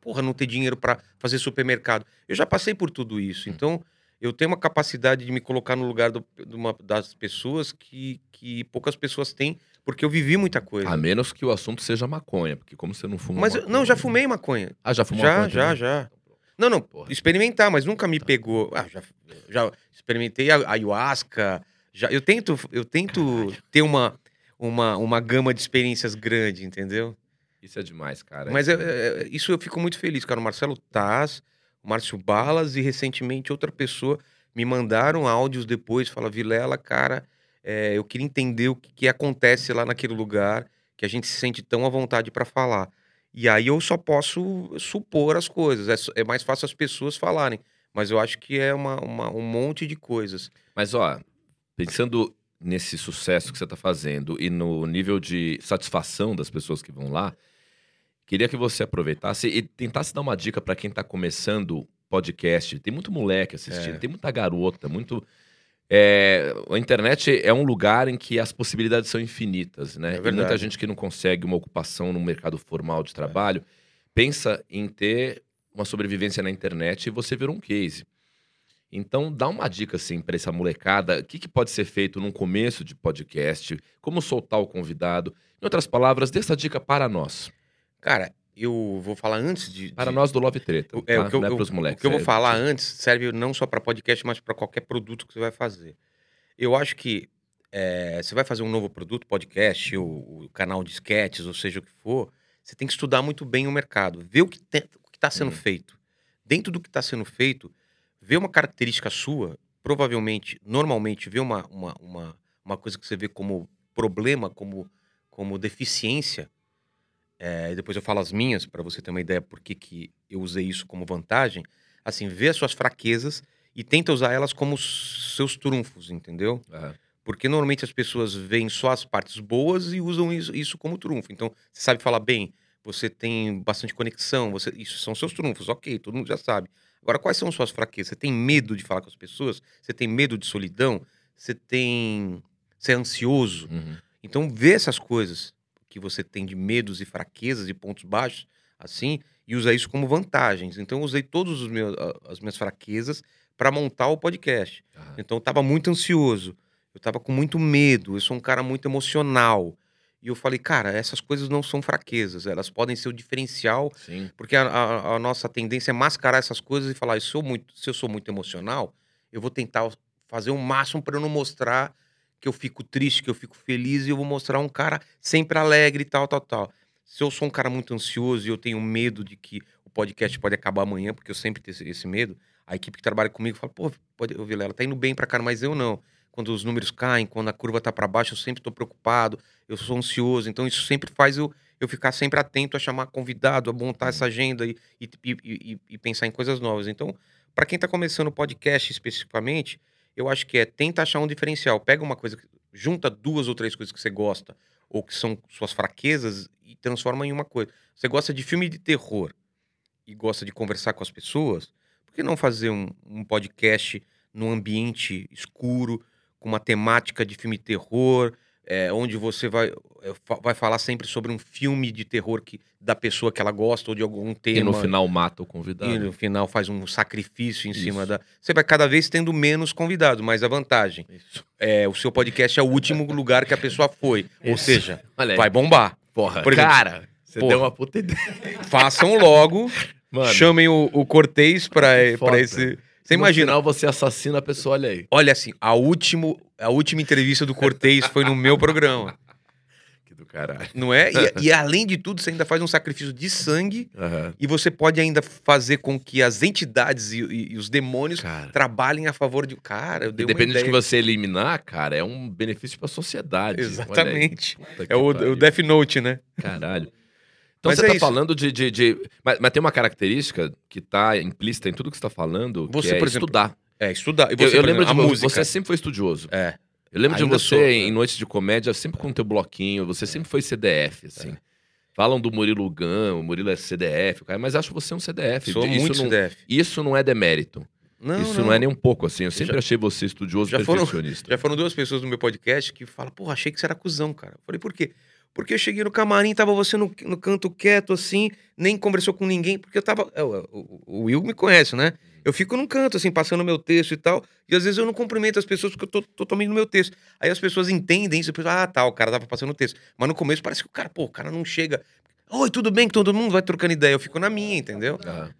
porra, não ter dinheiro pra fazer supermercado? Eu já passei por tudo isso. Hum. Então, eu tenho uma capacidade de me colocar no lugar do- de uma, das pessoas que, que poucas pessoas têm, porque eu vivi muita coisa. A menos que o assunto seja maconha, porque como você não fuma Mas, eu- maconha- não, já fumei maconha. Ah, já fumou já, maconha já, também? já. Não, não, Porra. experimentar, mas nunca me pegou. Ah, já, já experimentei a ayahuasca. Já, eu tento, eu tento ter uma, uma, uma gama de experiências grande, entendeu? Isso é demais, cara. Mas Isso é- é- isso eu fico muito feliz, cara. O Marcelo Taz, o Márcio Balas e recentemente outra pessoa me mandaram áudios depois, fala, Vilela, cara, é, eu queria entender o que, que acontece lá naquele lugar, que a gente se sente tão à vontade pra falar. E aí eu só posso supor as coisas. É, é mais fácil as pessoas falarem. Mas eu acho que é uma, uma- um monte de coisas. Mas, ó, pensando nesse sucesso que você tá fazendo e no nível de satisfação das pessoas que vão lá, queria que você aproveitasse e tentasse dar uma dica pra quem tá começando podcast. Tem muito moleque assistindo, É. tem muita garota, muito. É, a internet é um lugar em que as possibilidades são infinitas, né? É e muita gente que não consegue uma ocupação no mercado formal de trabalho pensa em ter uma sobrevivência na internet e você virou um case. Então, dá uma dica assim para essa molecada, o que, que pode ser feito num começo de podcast, como soltar o convidado. Em outras palavras, dê essa dica para nós. Cara, eu vou falar antes de. Para de- nós do Love Treta. O- é, tá? o que eu, é eu- pros moleques. o que eu vou é- falar antes serve não só para podcast, mas para qualquer produto que você vai fazer. Eu acho que é, você vai fazer um novo produto, podcast, o, o canal de sketches, ou seja o que for, você tem que estudar muito bem o mercado, ver o que está sendo Hum. feito. Dentro do que está sendo feito, ver uma característica sua, provavelmente, normalmente, ver uma, uma, uma, uma coisa que você vê como problema, como, como deficiência, é, e depois eu falo as minhas, para você ter uma ideia por que, que eu usei isso como vantagem. Assim, vê as suas fraquezas e tenta usar elas como seus trunfos, entendeu? Aham. Porque normalmente as pessoas veem só as partes boas e usam isso, isso como trunfo. Então, você sabe falar bem, você tem bastante conexão, você, isso são seus trunfos, ok, todo mundo já sabe. Agora, quais são suas fraquezas? Você tem medo de falar com as pessoas? Você tem medo de solidão? Você tem. Você é ansioso? Uhum. Então, vê essas coisas que você tem de medos e fraquezas e pontos baixos, assim, e usa isso como vantagens. Então, eu usei todas as minhas fraquezas para montar o podcast. Então, eu tava muito ansioso, eu tava com muito medo, eu sou um cara muito emocional. E eu falei, cara, essas coisas não são fraquezas, elas podem ser o diferencial, Sim. porque a, a- a nossa tendência é mascarar essas coisas e falar, eu, muito, se eu sou muito emocional, eu vou tentar fazer o máximo para eu não mostrar que eu fico triste, que eu fico feliz, e eu vou mostrar um cara sempre alegre e tal, tal, tal. Se eu sou um cara muito ansioso e eu tenho medo de que o podcast pode acabar amanhã, porque eu sempre tenho esse, medo, a equipe que trabalha comigo fala, pô, pode, ô, Vilela, tá indo bem pra cara, mas eu não. Quando os números caem, quando a curva tá para baixo, eu sempre tô preocupado, eu sou ansioso, então isso sempre faz eu, eu ficar sempre atento a chamar convidado, a montar essa agenda e, e, e- e- e pensar em coisas novas. Então, para quem tá começando o podcast especificamente, eu acho que é tenta achar um diferencial. Pega uma coisa, junta duas ou três coisas que você gosta, ou que são suas fraquezas, e transforma em uma coisa. Você gosta de filme de terror e gosta de conversar com as pessoas, por que não fazer um, um podcast num ambiente escuro, com uma temática de filme de terror, é, onde você vai, fa- vai falar sempre sobre um filme de terror que, da pessoa que ela gosta ou de algum tema. E no final mata o convidado. E no final faz um sacrifício em cima Isso. da. Você vai cada vez tendo menos convidados, mas a vantagem Isso. é o seu podcast é o último lugar que a pessoa foi. Ou Isso. seja, Olha aí. vai bombar. Porra, Por exemplo, cara, você porra. deu uma puta ideia. Façam logo, Mano, chamem o, o Cortez pra, pra esse. Você no imagina, final você assassina a pessoa, olha aí. olha assim, a, último, a última entrevista do Cortez foi no meu programa. Que do caralho. Não é? E, e além de tudo, você ainda faz um sacrifício de sangue Aham. e você pode ainda fazer com que as entidades e, e- e os demônios Cara. trabalhem a favor de. Cara, eu dei Dependendo do ideia. que você eliminar, cara, é um benefício pra sociedade. Olha aí. Exatamente. É o, o Death Note, né? Caralho. Então Mas você é tá isso. falando de. de, de- Mas, mas tem uma característica que tá implícita em tudo que você tá falando, Você, que é por exemplo, estudar. É, estudar. Eu, você, eu por lembro de exemplo, vo- música. você sempre foi estudioso. É. Eu lembro de Ainda você sou, né? em noites de comédia, sempre com o teu bloquinho, você sempre foi CDF, assim. Falam do Murilo Gun, o Murilo é CDF, mas acho você um CDF. Sou isso muito não, CDF. Isso não é demérito. Não, isso não. é nem um pouco assim. Eu sempre já- achei você estudioso já foram- perfeccionista. Já foram duas pessoas no meu podcast que falam, porra, achei que você era cuzão, cara. Eu falei, por quê? Porque eu cheguei no camarim, tava você no, no canto quieto, assim, nem conversou com ninguém, porque eu tava. é, O, o- o Will me conhece, né? Eu fico num canto, assim, passando meu texto e tal, e às vezes eu não cumprimento as pessoas porque eu tô totalmente no meu texto. Aí as pessoas entendem isso, e pensam, ah, tá, o cara tava passando o texto. Mas no começo parece que o cara, pô, o cara não chega. Oi, tudo bem? Que todo mundo vai trocando ideia. Eu fico na minha, entendeu? Ah,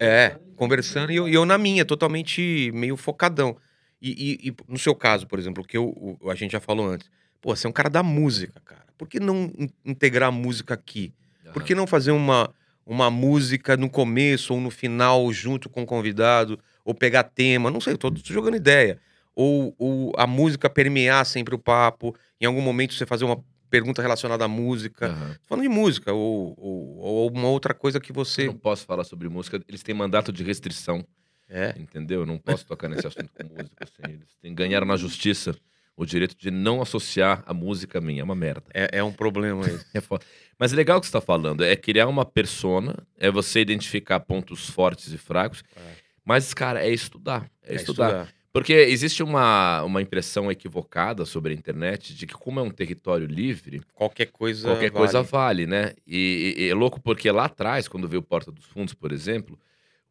É, conversando e eu, e eu na minha, totalmente meio focadão. E, e- e no seu caso, por exemplo, que eu, o- a gente já falou antes, pô, você é um cara da música, cara. Por que não in- integrar a música aqui? Por que não fazer uma, uma música no começo ou no final junto com o convidado? Ou pegar tema, não sei, eu tô jogando ideia. Ou, ou a música permear sempre o papo, em algum momento você fazer uma pergunta relacionada à música. Tô falando de música, ou, ou, ou uma outra coisa que Eu você. não posso falar sobre música, eles têm mandato de restrição, É. entendeu? Eu não posso tocar nesse assunto com música. Assim. Eles têm, ganharam na justiça o direito de não associar a música a mim. É uma merda. É, é um problema isso. É foda. Mas é legal o que você está falando. É criar uma persona, é você identificar pontos fortes e fracos. É. Mas, cara, é estudar. É, É estudar. Porque existe uma, uma impressão equivocada sobre a internet de que, como é um território livre, Qualquer coisa. qualquer vale. coisa vale, né? E, e- é louco porque lá atrás, quando veio o Porta dos Fundos, por exemplo,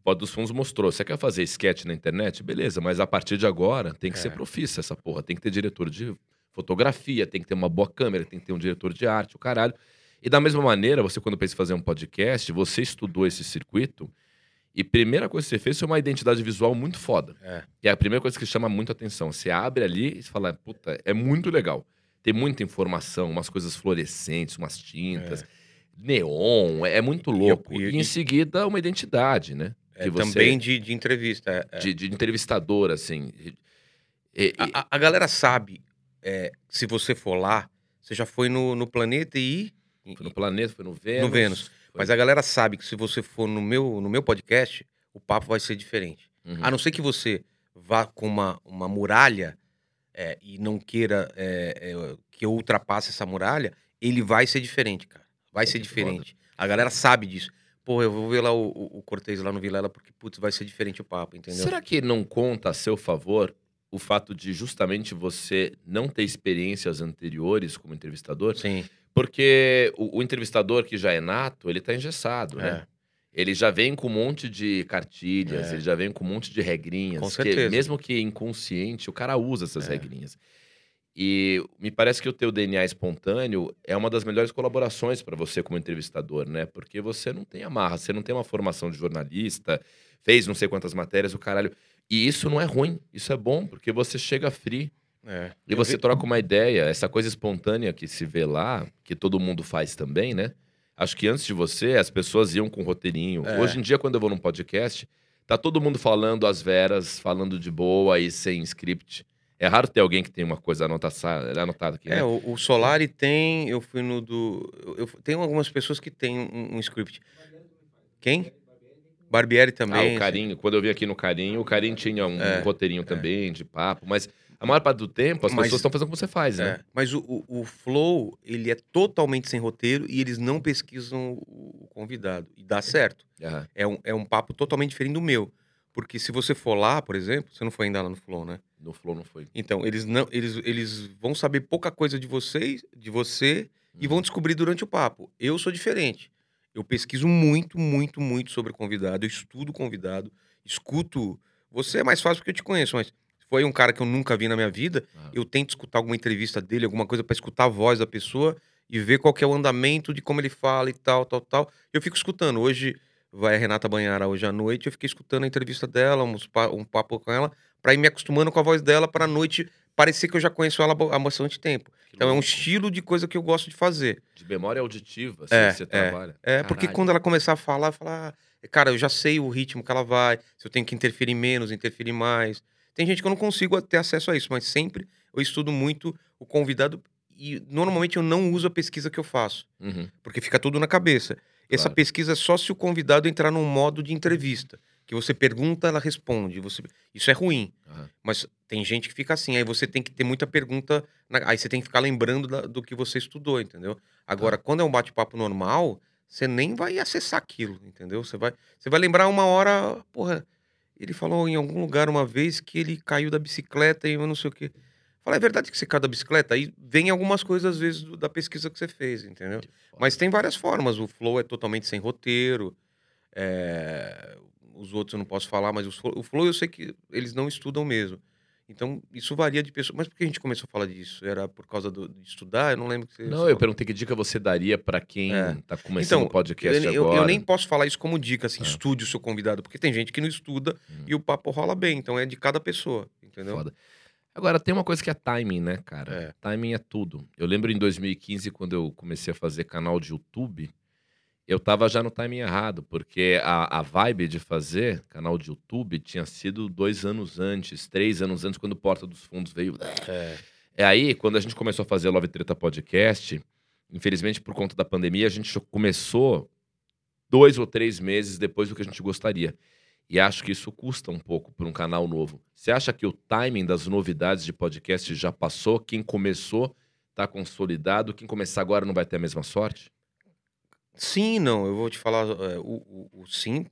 Porta dos Fundos mostrou: você quer fazer sketch na internet? Beleza, mas a partir de agora tem que É. ser profissa essa porra. Tem que ter diretor de fotografia, tem que ter uma boa câmera, tem que ter um diretor de arte, o caralho. E da mesma maneira, você, quando pensa em fazer um podcast, você estudou esse circuito. E primeira coisa que você fez foi uma identidade visual muito foda. É. E é a primeira coisa que chama muito atenção. Você abre ali e fala, puta, é muito legal. Tem muita informação, umas coisas fluorescentes, umas tintas, neon, é, é muito louco. e- E, e- em seguida, uma identidade, né? É, você- Também de, de entrevista. é, é. De, de entrevistador, assim. E- A, a- a galera sabe, é, se você for lá, você já foi no, no planeta e. foi no planeta, foi no Vênus. Vênus. foi- Mas a galera sabe que se você for no meu, no meu podcast, o papo vai ser diferente. Uhum. A não ser que você vá com uma, uma muralha é, e não queira é, que eu ultrapasse essa muralha, ele vai ser diferente, cara. Vai ser diferente. A galera sabe disso. Pô, eu vou ver lá o, o, Cortez lá no Vilela porque, putz, vai ser diferente o papo, entendeu? Será que não conta a seu favor o fato de justamente você não ter experiências anteriores como entrevistador? Sim. Porque o, o entrevistador que já é nato, ele tá engessado, né? É. Ele já vem com um monte de cartilhas, É. ele já vem com um monte de regrinhas. Com que, certeza. mesmo que inconsciente, o cara usa essas É. regrinhas. E me parece que o teu DNA espontâneo é uma das melhores colaborações para você como entrevistador, né? Porque você não tem amarra, você não tem uma formação de jornalista, fez não sei quantas matérias, o caralho. E isso não é ruim, isso é bom, porque você chega free É. e você troca uma ideia, essa coisa espontânea que se vê lá, que todo mundo faz também, né? Acho que antes de você, as pessoas iam com roteirinho. É. Hoje em dia, quando eu vou num podcast, tá todo mundo falando às veras, falando de boa e sem script. É raro ter alguém que tem uma coisa anotada, anotada aqui, né? É, o, o Solari tem. Eu fui no do. Eu, tem algumas pessoas que têm um, um script. Quem? Barbieri também. ah, o Carinho. Quando eu vim aqui no Carinho, o Carinho tinha um É, roteirinho também, de papo. Mas a maior parte do tempo, as Mas- pessoas estão fazendo como você faz, né? É, mas o, o, o Flow, ele é totalmente sem roteiro e eles não pesquisam o convidado. E dá certo. Aham. É um, é um papo totalmente diferente do meu. Porque se você for lá, por exemplo, você não foi ainda lá no Flow, né? No Flow não foi. Então, eles não, eles, eles vão saber pouca coisa de vocês, de você, e Uhum. vão descobrir durante o papo. Eu sou diferente. Eu pesquiso muito, muito, muito sobre convidado, eu estudo convidado, escuto. Você é mais fácil porque eu te conheço, mas foi um cara que eu nunca vi na minha vida, Ah. eu tento escutar alguma entrevista dele, alguma coisa pra escutar a voz da pessoa e ver qual é o andamento de como ele fala e tal, tal, tal. Eu fico escutando. Hoje vai a Renata Banhara hoje à noite, eu fiquei escutando a entrevista dela, um papo com ela, pra ir me acostumando com a voz dela pra noite parecer que eu já conheço ela há bastante tempo. Então é um estilo de coisa que eu gosto de fazer. De memória auditiva, assim, É, você é, trabalha. É, porque Caralho. quando ela começar a falar, falar, ah, cara, eu já sei o ritmo que ela vai, se eu tenho que interferir menos, interferir mais. Tem gente que eu não consigo ter acesso a isso, mas sempre eu estudo muito o convidado e normalmente eu não uso a pesquisa que eu faço, Uhum. porque fica tudo na cabeça. Essa Claro. pesquisa é só se o convidado entrar num modo de entrevista. Que você pergunta, ela responde. Você... Isso é ruim. Aham. Mas tem gente que fica assim, aí você tem que ter muita pergunta, na- aí você tem que ficar lembrando da- do que você estudou, entendeu? Agora, quando é um bate-papo normal, você nem vai acessar aquilo, entendeu? Você vai, você vai lembrar uma hora, porra, ele falou em algum lugar uma vez que ele caiu da bicicleta e eu não sei o quê. Fala, é verdade que você caiu da bicicleta? Aí vem algumas coisas, às vezes, do- da pesquisa que você fez, entendeu? Mas tem várias formas. O Flow é totalmente sem roteiro. é, Os outros eu não posso falar, mas o Flow eu sei que eles não estudam mesmo. Então, isso varia de pessoa. Mas por que a gente começou a falar disso? Era por causa do- de estudar? Eu não lembro que. Não, eu perguntei que dica você daria pra quem É. tá começando Então, o podcast eu, eu- agora. eu nem posso falar isso como dica, assim, Ah. estude o seu convidado, porque tem gente que não estuda Hum. e o papo rola bem. Então é de cada pessoa, entendeu? Foda. Agora, tem uma coisa que é timing, né, cara? É. Timing é tudo. Eu lembro em 2015, quando eu comecei a fazer canal de YouTube, eu tava já no timing errado, porque a, a vibe de fazer canal de YouTube tinha sido dois anos antes, três anos antes, quando o Porta dos Fundos veio. É. É aí, quando a gente começou a fazer Love Treta Podcast, infelizmente por conta da pandemia, a gente começou dois ou três meses depois do que a gente gostaria. E acho que isso custa um pouco para um canal novo. Você acha que o timing das novidades de podcast já passou? Quem começou está consolidado? Quem começar agora não vai ter a mesma sorte? Sim, não. Eu vou te falar, é, o, o- o sim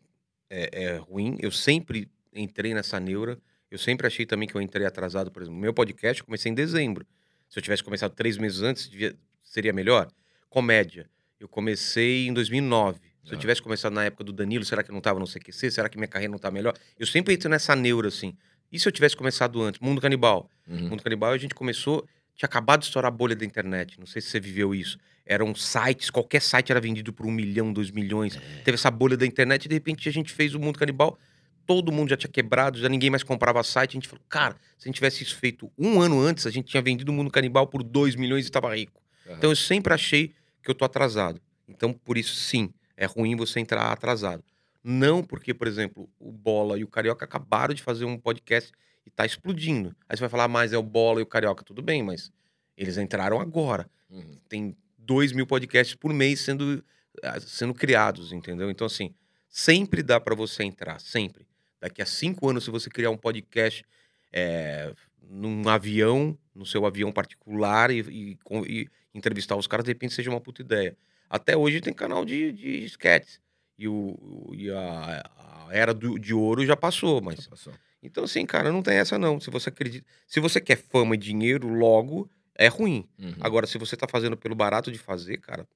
é, é ruim. Eu sempre entrei nessa neura. Eu sempre achei também que eu entrei atrasado. Por exemplo, meu podcast eu comecei em dezembro. Se eu tivesse começado três meses antes, devia- seria melhor. Comédia. Eu comecei em 2009. Se eu Ah. tivesse começado na época do Danilo, será que eu não tava no CQC? Será que minha carreira não tá melhor? Eu sempre entro nessa neura, assim. E se eu tivesse começado antes? Mundo Canibal. Uhum. Mundo Canibal, a gente começou, tinha acabado de estourar a bolha da internet. Não sei se você viveu isso. Eram sites, qualquer site era vendido por um milhão, dois milhões. Teve essa bolha da internet e de repente a gente fez o Mundo Canibal. Todo mundo já tinha quebrado, já ninguém mais comprava site. A gente falou, cara, se a gente tivesse isso feito um ano antes, a gente tinha vendido o Mundo Canibal por dois milhões e estava rico. Aham. Então eu sempre achei que eu tô atrasado. Então, por isso, sim, é ruim você entrar atrasado. Não porque, por exemplo, o Bola e o Carioca acabaram de fazer um podcast e tá explodindo. Aí você vai falar, "Ah, mas é o Bola e o Carioca. Tudo bem, mas eles entraram agora. Uhum. Tem dois mil podcasts por mês sendo, ah, sendo criados, entendeu? Então, assim, sempre dá pra você entrar, sempre. Daqui a cinco anos, se você criar um podcast é, num avião, no seu avião particular e, e e entrevistar os caras, de repente seja uma puta ideia. Até hoje tem canal de, de sketches. E, o, e a, a era do- de ouro já passou, mas. Passou. Então, assim, cara, não tem essa não. Se você acredita. Se você quer fama e dinheiro logo, é ruim. Uhum. Agora, se você tá fazendo pelo barato de fazer, cara.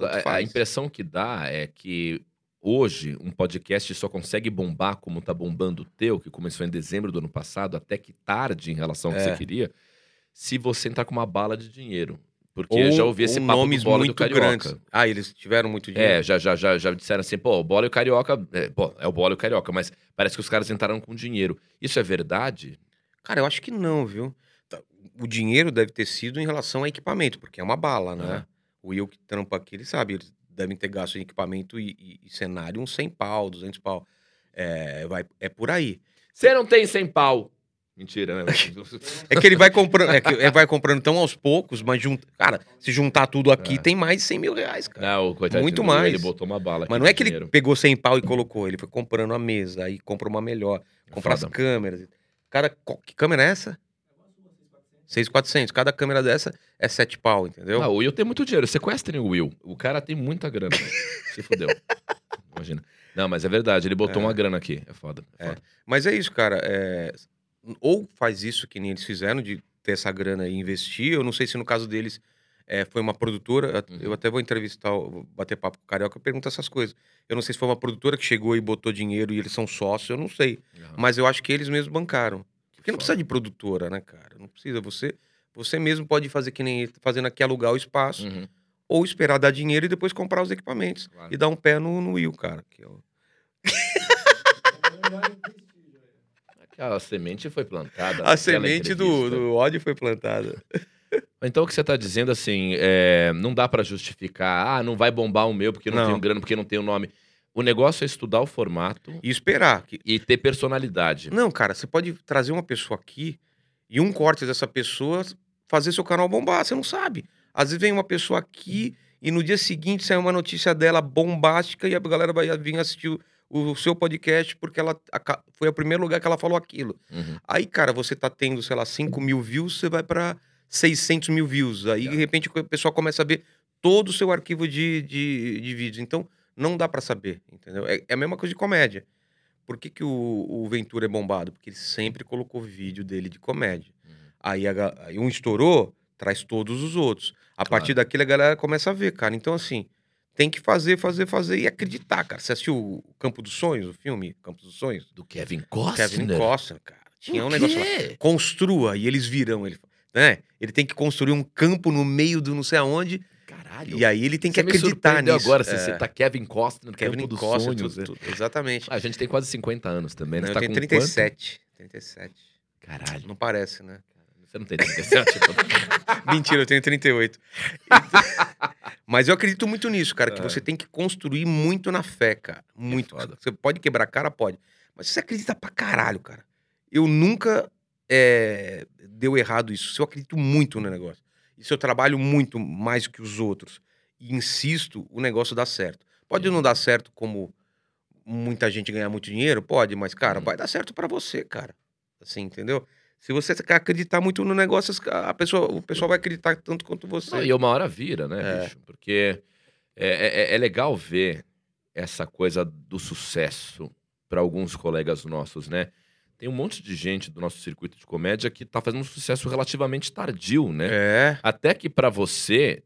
A, a faz. impressão que dá é que hoje um podcast só consegue bombar como tá bombando o teu, que começou em dezembro do ano passado, até que tarde em relação ao que É. você queria, se você entrar com uma bala de dinheiro. Porque Ou, eu já ouvi esse papo nomes do Bola e do muito Carioca. grandes. Ah, eles tiveram muito dinheiro. É, já, já, já, já disseram assim, pô, o Bola e o Carioca, é, pô, é o Bola e o Carioca, mas parece que os caras entraram com dinheiro. Isso é verdade? Cara, eu acho que não, viu? O dinheiro deve ter sido em relação a equipamento, porque é uma bala, né? O Will que trampa aqui, ele sabe, eles devem ter gasto em equipamento e, e- e cenário uns 100 pau, 200 pau. É, vai, é por aí. Você não tem 100 pau. Mentira, né? É que ele vai comprando, é que ele vai comprando tão aos poucos, mas junta, cara, se juntar tudo aqui, É. tem mais de 100 mil reais, cara. não, o coitadinho Muito mais. Ele botou uma bala. Mas não é que ele dinheiro. pegou 100 pau e colocou, ele foi comprando a mesa, aí comprou uma melhor, comprar as Foda. câmeras. Cada, co- que câmera é essa? 6,400. Cada câmera dessa é 7 pau, entendeu? Ah, o Will tem muito dinheiro. Sequestrem o Will. O cara tem muita grana. Se fudeu. Imagina. Não, mas é verdade. Ele botou É. uma grana aqui. É foda. É É. foda. Mas é isso, cara. é, Ou faz isso que nem eles fizeram, de ter essa grana e investir. Eu não sei se no caso deles é, foi uma produtora. Uhum. Eu até vou entrevistar, vou bater papo com o Carioca e perguntar essas coisas. Eu não sei se foi uma produtora que chegou e botou dinheiro e eles são sócios, eu não sei. Aham. Mas eu acho que eles mesmos bancaram. Porque não precisa de produtora, né, cara? Não precisa. Você, você mesmo pode fazer que nem fazendo aqui, alugar o espaço, Uhum, ou esperar dar dinheiro e depois comprar os equipamentos. claro. E dar um pé no, no Will, cara. Que é o- Aquela semente foi plantada. A semente do, entrevista. do ódio foi plantada. Então o que você está dizendo assim, é, não dá para justificar, ah, não vai bombar o meu porque não, Não. tenho grana, porque não tenho nome. O negócio é estudar o formato E esperar. Que... e ter personalidade. Não, cara, você pode trazer uma pessoa aqui e um corte dessa pessoa fazer seu canal bombar. Você não sabe. Às vezes vem uma pessoa aqui e no dia seguinte sai uma notícia dela bombástica e a galera vai vir assistir o, o seu podcast porque ela aca- foi o primeiro lugar que ela falou aquilo. Uhum. Aí, cara, você tá tendo, sei lá, 5 mil views, você vai pra 600 mil views. Aí, de repente, o pessoal começa a ver todo o seu arquivo de, de, de vídeos. Então, não dá pra saber, entendeu? É, é a mesma coisa de comédia. Por que, que o, o Ventura é bombado? Porque ele sempre colocou vídeo dele de comédia. Uhum. Aí, a aí um estourou, traz todos os outros. A Claro. partir daquilo, a galera começa a ver, cara. Então, assim, tem que fazer, fazer, fazer e acreditar, cara. Você assistiu o Campo dos Sonhos, o filme Campo dos Sonhos? Do Kevin Costner. Kevin Costner, cara. Tinha um negócio lá. Construa e eles virão. Ele, né? ele tem que construir um campo no meio do não sei aonde. Caralho. E aí ele tem que acreditar nisso. agora, É, você citar Kevin Costner Kevin Costner, Sonhos. tudo- né? tudo- exatamente. Ah, a gente tem quase 50 anos também, né? eu Você tá tenho com 37. 37. quanto? Caralho. Não parece, né? Você não tem 37? pô. Mentira, eu tenho 38. Então- Mas eu acredito muito nisso, cara, que É. você tem que construir muito na fé, cara. Muito. foda. Você pode quebrar a cara? Pode. Mas você acredita pra caralho, cara. Eu nunca é, deu errado isso. Eu acredito muito no negócio. E se eu trabalho muito mais que os outros e insisto, o negócio dá certo. Pode não dar certo como muita gente ganhar muito dinheiro? Pode, mas, cara, Uhum. vai dar certo pra você, cara. Assim, entendeu? Se você acreditar muito no negócio, a pessoa, o pessoal vai acreditar tanto quanto você. Não, e uma hora vira, né, É. bicho? Porque é, é- é legal ver essa coisa do sucesso para alguns colegas nossos, né? Tem um monte de gente do nosso circuito de comédia que tá fazendo um sucesso relativamente tardio, né? É. Até que pra você,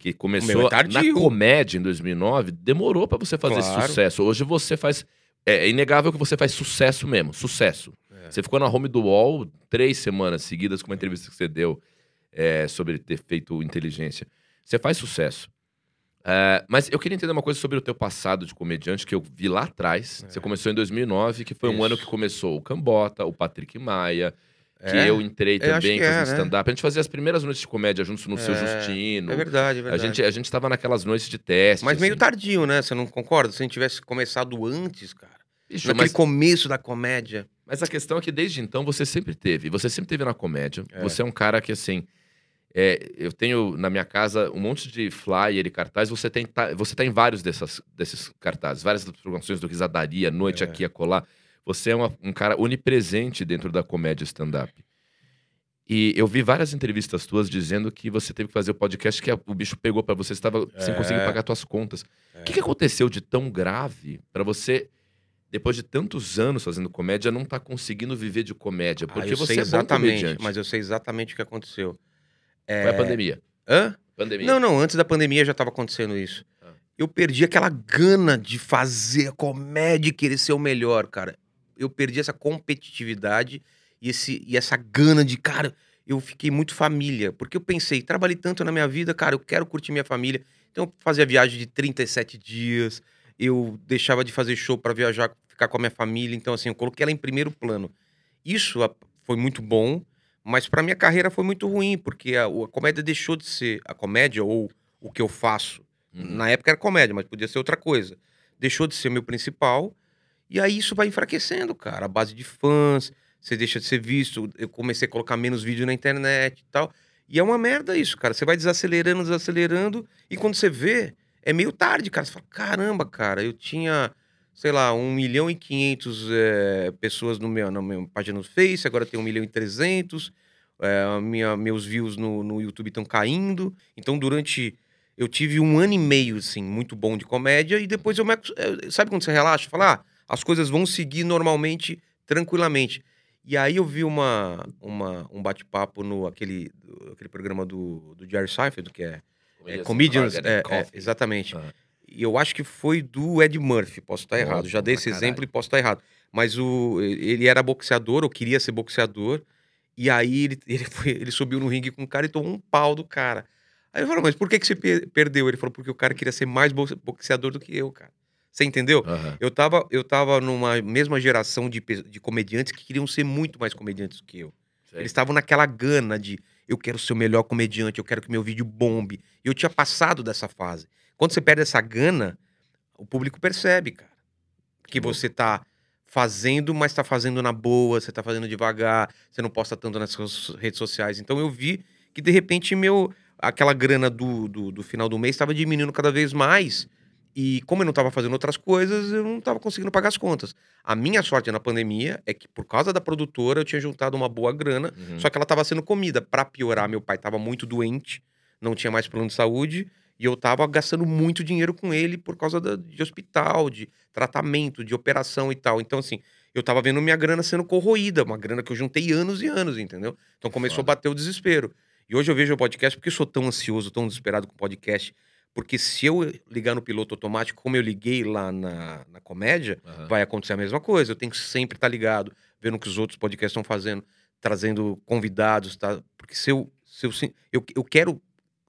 que começou é na comédia em 2009, demorou pra você fazer esse Claro. sucesso. Hoje você faz. É é inegável que você faz sucesso mesmo, sucesso. É. Você ficou na home do UOL três semanas seguidas com uma entrevista que você deu é, sobre ter feito inteligência. Você faz sucesso. É, mas eu queria entender uma coisa sobre o teu passado de comediante que eu vi lá atrás. É. Você começou em 2009, que foi um Isso. ano que começou o Cambota, o Patrick Maia, que É. eu entrei também que fazendo é, né? stand-up. A gente fazia as primeiras noites de comédia juntos no seu É, Justino. É verdade, é a, verdade. gente, a gente tava naquelas noites de teste. Mas meio assim. tardio, né? Você não concorda? Se a gente tivesse começado antes, cara. Bicho, Naquele mas, começo da comédia. mas a questão é que desde então você sempre teve. Você sempre teve na comédia. É. Você é um cara que, assim. É, eu tenho na minha casa um monte de flyer e cartaz. Você, tem, tá, você tá em vários dessas, desses cartazes, várias das programações do Risadaria, Noite É. Aqui a Colar. Você é uma- um cara onipresente dentro da comédia stand-up. E eu vi várias entrevistas tuas dizendo que você teve que fazer o podcast que a- o bicho pegou pra você, você estava sem É. conseguir pagar suas contas. O É. que, que aconteceu de tão grave pra você, depois de tantos anos fazendo comédia, não tá conseguindo viver de comédia? Ah, Porque eu você é exatamente, mas eu sei exatamente o que aconteceu. Foi a pandemia. Hã? Pandemia. Não, não, antes da pandemia já tava acontecendo isso. Ah. Eu perdi aquela gana de fazer comédia e querer ser o melhor, cara. Eu perdi essa competitividade e, esse, e essa gana de, cara, eu fiquei muito família. Porque eu pensei, trabalhei tanto na minha vida, cara, eu quero curtir minha família. Então eu fazia viagem de 37 dias, eu deixava de fazer show pra viajar, ficar com a minha família. Então, assim, eu coloquei ela em primeiro plano. Isso foi muito bom, mas pra minha carreira foi muito ruim, porque a, a comédia deixou de ser a comédia ou o que eu faço. Uhum. Na época era comédia, mas podia ser outra coisa. Deixou de ser meu principal, e aí isso vai enfraquecendo, cara. A base de fãs, você deixa de ser visto. Eu comecei a colocar menos vídeo na internet e tal. E é uma merda isso, cara. Você vai desacelerando, desacelerando, e quando você vê, é meio tarde, cara. Você fala, caramba, cara, eu tinha, sei lá, 1 milhão e 500 é, pessoas no meu, na minha página no Face, agora tem 1 milhão e 300. É, a minha, meus views no, no YouTube estão caindo. Então, durante. Eu tive um ano e meio, assim, muito bom de comédia, e depois eu me. eh, Sabe quando você relaxa? Fala, ah, as coisas vão seguir normalmente, tranquilamente. E aí eu vi uma, uma, um bate-papo no aquele, aquele programa do, do Jerry Seinfeld, que é, é Comedians. And é, é, exatamente. Ah. E eu acho que foi do Ed Murphy, posso estar errado. Ótimo Já dei esse caralho. exemplo e posso estar errado. Mas o, ele era boxeador, ou queria ser boxeador, e aí ele, ele, foi- ele subiu no ringue com o cara e tomou um pau do cara. Aí eu falei, mas por que, que você per- perdeu? Ele falou, porque o cara queria ser mais boxe- boxeador do que eu, cara. Você entendeu? Aham. Eu tava, eu tava numa mesma geração de, de comediantes que queriam ser muito mais comediantes do que eu. Sei. Eles estavam naquela gana de eu quero ser o melhor comediante, eu quero que meu vídeo bombe. E eu tinha passado dessa fase. Quando você perde essa gana, o público percebe, cara. Que Louco. você tá fazendo, mas tá fazendo na boa, você tá fazendo devagar, você não posta tanto nas suas redes sociais. Então eu vi que de repente meu aquela grana do, do, do final do mês estava diminuindo cada vez mais. E como eu não estava fazendo outras coisas, eu não estava conseguindo pagar as contas. A minha sorte na pandemia é que, por causa da produtora, eu tinha juntado uma boa grana, Uhum. só que ela estava sendo comida. Para piorar, meu pai estava muito doente, não tinha mais plano de saúde, e eu estava gastando muito dinheiro com ele por causa da- de hospital, de tratamento, de operação e tal. Então, assim, eu estava vendo minha grana sendo corroída, uma grana que eu juntei anos e anos, entendeu? Então começou Foda. a bater o desespero. E hoje eu vejo o podcast porque eu sou tão ansioso, tão desesperado com o podcast. Porque se eu ligar no piloto automático, como eu liguei lá na, na comédia, Aham. vai acontecer a mesma coisa. Eu tenho que sempre estar ligado, vendo o que os outros podcasts estão fazendo, trazendo convidados, tá? Porque se eu. Se eu, eu, eu quero.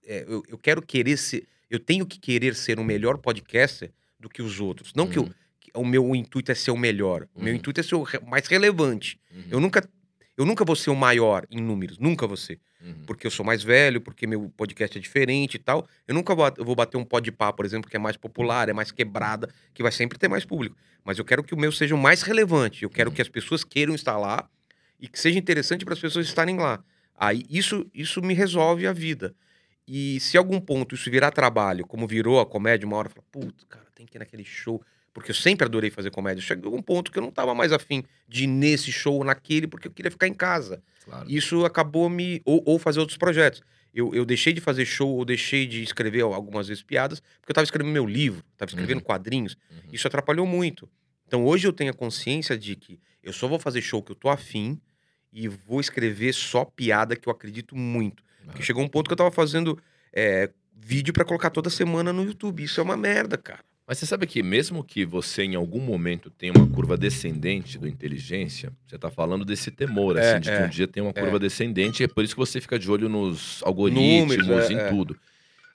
É, eu, eu quero querer ser. Eu tenho que querer ser um melhor podcaster do que os outros. Não que, eu, Uhum. que o meu intuito é ser o melhor. O meu Uhum. intuito é ser o re- mais relevante. Uhum. Eu nunca. Eu nunca vou ser o maior em números, nunca vou ser. Uhum. Porque eu sou mais velho, porque meu podcast é diferente e tal. Eu nunca vou, eu vou bater um pó de pá, por exemplo, que é mais popular, é mais quebrada, que vai sempre ter mais público. Mas eu quero que o meu seja o mais relevante. Eu quero Uhum. que as pessoas queiram estar lá e que seja interessante para as pessoas estarem lá. Aí isso, isso me resolve a vida. E se algum ponto isso virar trabalho, como virou a comédia, uma hora eu falo, putz, cara, tem que ir naquele show. Porque eu sempre adorei fazer comédia. Chegou um ponto que eu não tava mais afim de ir nesse show ou naquele, porque eu queria ficar em casa Claro. isso acabou me. Ou, ou fazer outros projetos. Eu, eu deixei de fazer show, ou deixei de escrever algumas vezes piadas, porque eu tava escrevendo meu livro, tava escrevendo Uhum. quadrinhos. Uhum. Isso atrapalhou muito. Então hoje eu tenho a consciência de que eu só vou fazer show que eu tô afim e vou escrever só piada que eu acredito muito. Porque chegou um ponto que eu tava fazendo é, vídeo pra colocar toda semana no YouTube. Isso é uma merda, cara. Mas você sabe que mesmo que você em algum momento tenha uma curva descendente do inteligência, você tá falando desse temor, É, assim, de que é, um dia tem uma é. curva descendente, e é por isso que você fica de olho nos algoritmos, Números, é, em é. tudo.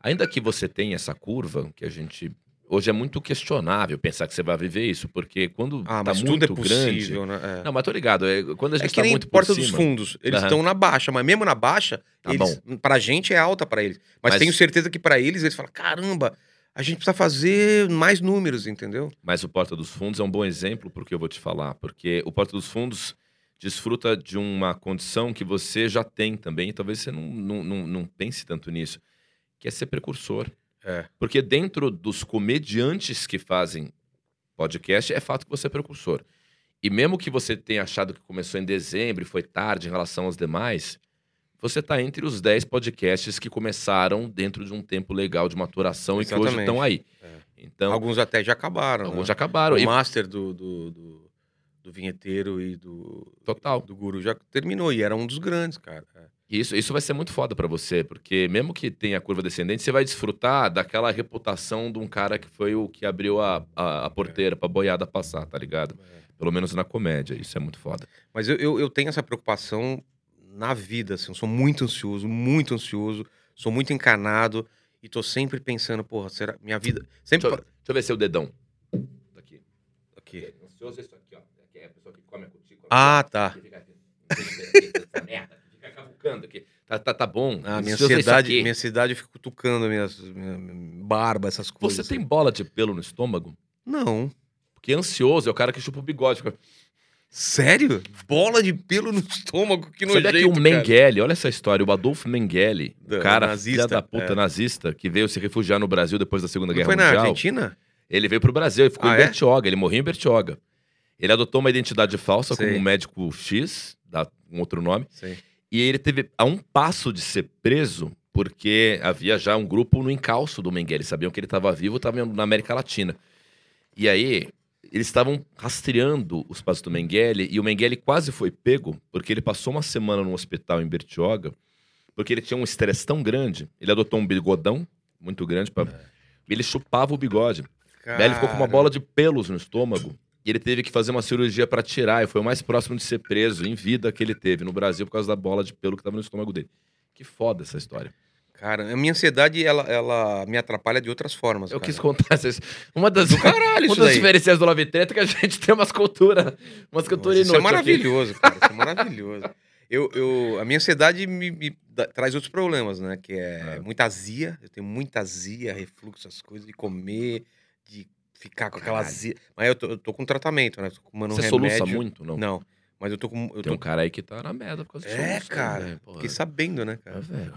Ainda que você tenha essa curva, que a gente. Hoje é muito questionável pensar que você vai viver isso, porque quando Ah, tá muito tudo é grande. possível, né? É. Não, mas tô ligado. É, quando a É gente que tá nem muito por Porta dos cima. Fundos. Eles estão na baixa, mas mesmo na baixa, Tá eles, pra gente é alta pra eles. Mas, Mas- tenho certeza que pra eles, eles falam: caramba, a gente precisa fazer mais números, entendeu? Mas o Porta dos Fundos é um bom exemplo porque eu vou te falar. Porque o Porta dos Fundos desfruta de uma condição que você já tem também, e talvez você não, não, não, não pense tanto nisso, que é ser precursor. É. Porque dentro dos comediantes que fazem podcast, é fato que você é precursor. E mesmo que você tenha achado que começou em dezembro e foi tarde em relação aos demais, você está entre os 10 podcasts que começaram dentro de um tempo legal de maturação e que hoje Exatamente. estão aí. É. Então, alguns, Alguns até já acabaram. né? já acabaram. O E, master do, do, do, do vinheteiro e do, Total. do guru já terminou e era um dos grandes, cara. É. Isso, isso vai ser muito foda pra você, porque mesmo que tenha curva descendente, você vai desfrutar daquela reputação de um cara que foi o que abriu a, a, a porteira pra boiada passar, tá ligado? Pelo menos na comédia, isso é muito foda. Mas eu, eu, eu tenho essa preocupação na vida, assim. Eu sou muito ansioso, muito ansioso. Sou muito encanado e tô sempre pensando, porra, será minha vida... Sempre... Deixa eu, deixa eu ver seu dedão. Aqui. Aqui. Ansioso é isso aqui, ó. Aqui é a pessoa que come a cutícula. Ah, tá. Essa merda, cavucando aqui. Tá, tá, tá bom. Ah, minha é ansiedade, minha ansiedade eu fico cutucando minhas, minha, barba, essas coisas. Você tem bola de pelo no estômago? Não. Porque ansioso é o cara que chupa o bigode. Fica... Sério? Bola de pelo no estômago, que nojento, que o. Mengele, olha essa história, o Adolfo Mengele, o cara nazista, filha da puta é. nazista, que veio se refugiar no Brasil depois da Segunda Não Guerra foi na Mundial. Argentina? Ele veio pro Brasil e ficou Ah, em é? Bertioga, ele morreu em Bertioga. Ele adotou uma identidade falsa Sei. como um médico X, dá um outro nome, Sei. E ele teve a um passo de ser preso porque havia já um grupo no encalço do Mengele, sabiam que ele estava vivo, estava na América Latina. E aí, eles estavam rastreando os passos do Mengele e o Mengele quase foi pego porque ele passou uma semana no hospital em Bertioga porque ele tinha um estresse tão grande. Ele adotou um bigodão muito grande para ele chupava o bigode. Daí ele ficou com uma Cara, bola de pelos no estômago e ele teve que fazer uma cirurgia para tirar e foi o mais próximo de ser preso em vida que ele teve no Brasil por causa da bola de pelo que estava no estômago dele. Que foda essa história. Cara, a minha ansiedade, ela, ela me atrapalha de outras formas. Eu cara. quis contar essa Uma das, Do caralho, uma das diferenças do Love Treta é que a gente tem umas culturas, umas culturas Isso é inúteis aqui. maravilhoso, cara. Isso é maravilhoso. Eu, eu, a minha ansiedade me, me traz outros problemas, né? Que é, É. muita azia. Eu tenho muita azia, refluxo, essas coisas, de comer, de ficar com aquela azia. Mas eu tô, eu tô com tratamento, né? Tô tomando um Você remédio. soluça muito, não? Não. Mas eu tô com. Eu Tem tô... um cara aí que tá na merda por causa É, soluço, cara. velho. Porra. Fiquei sabendo, né, É, cara? velho.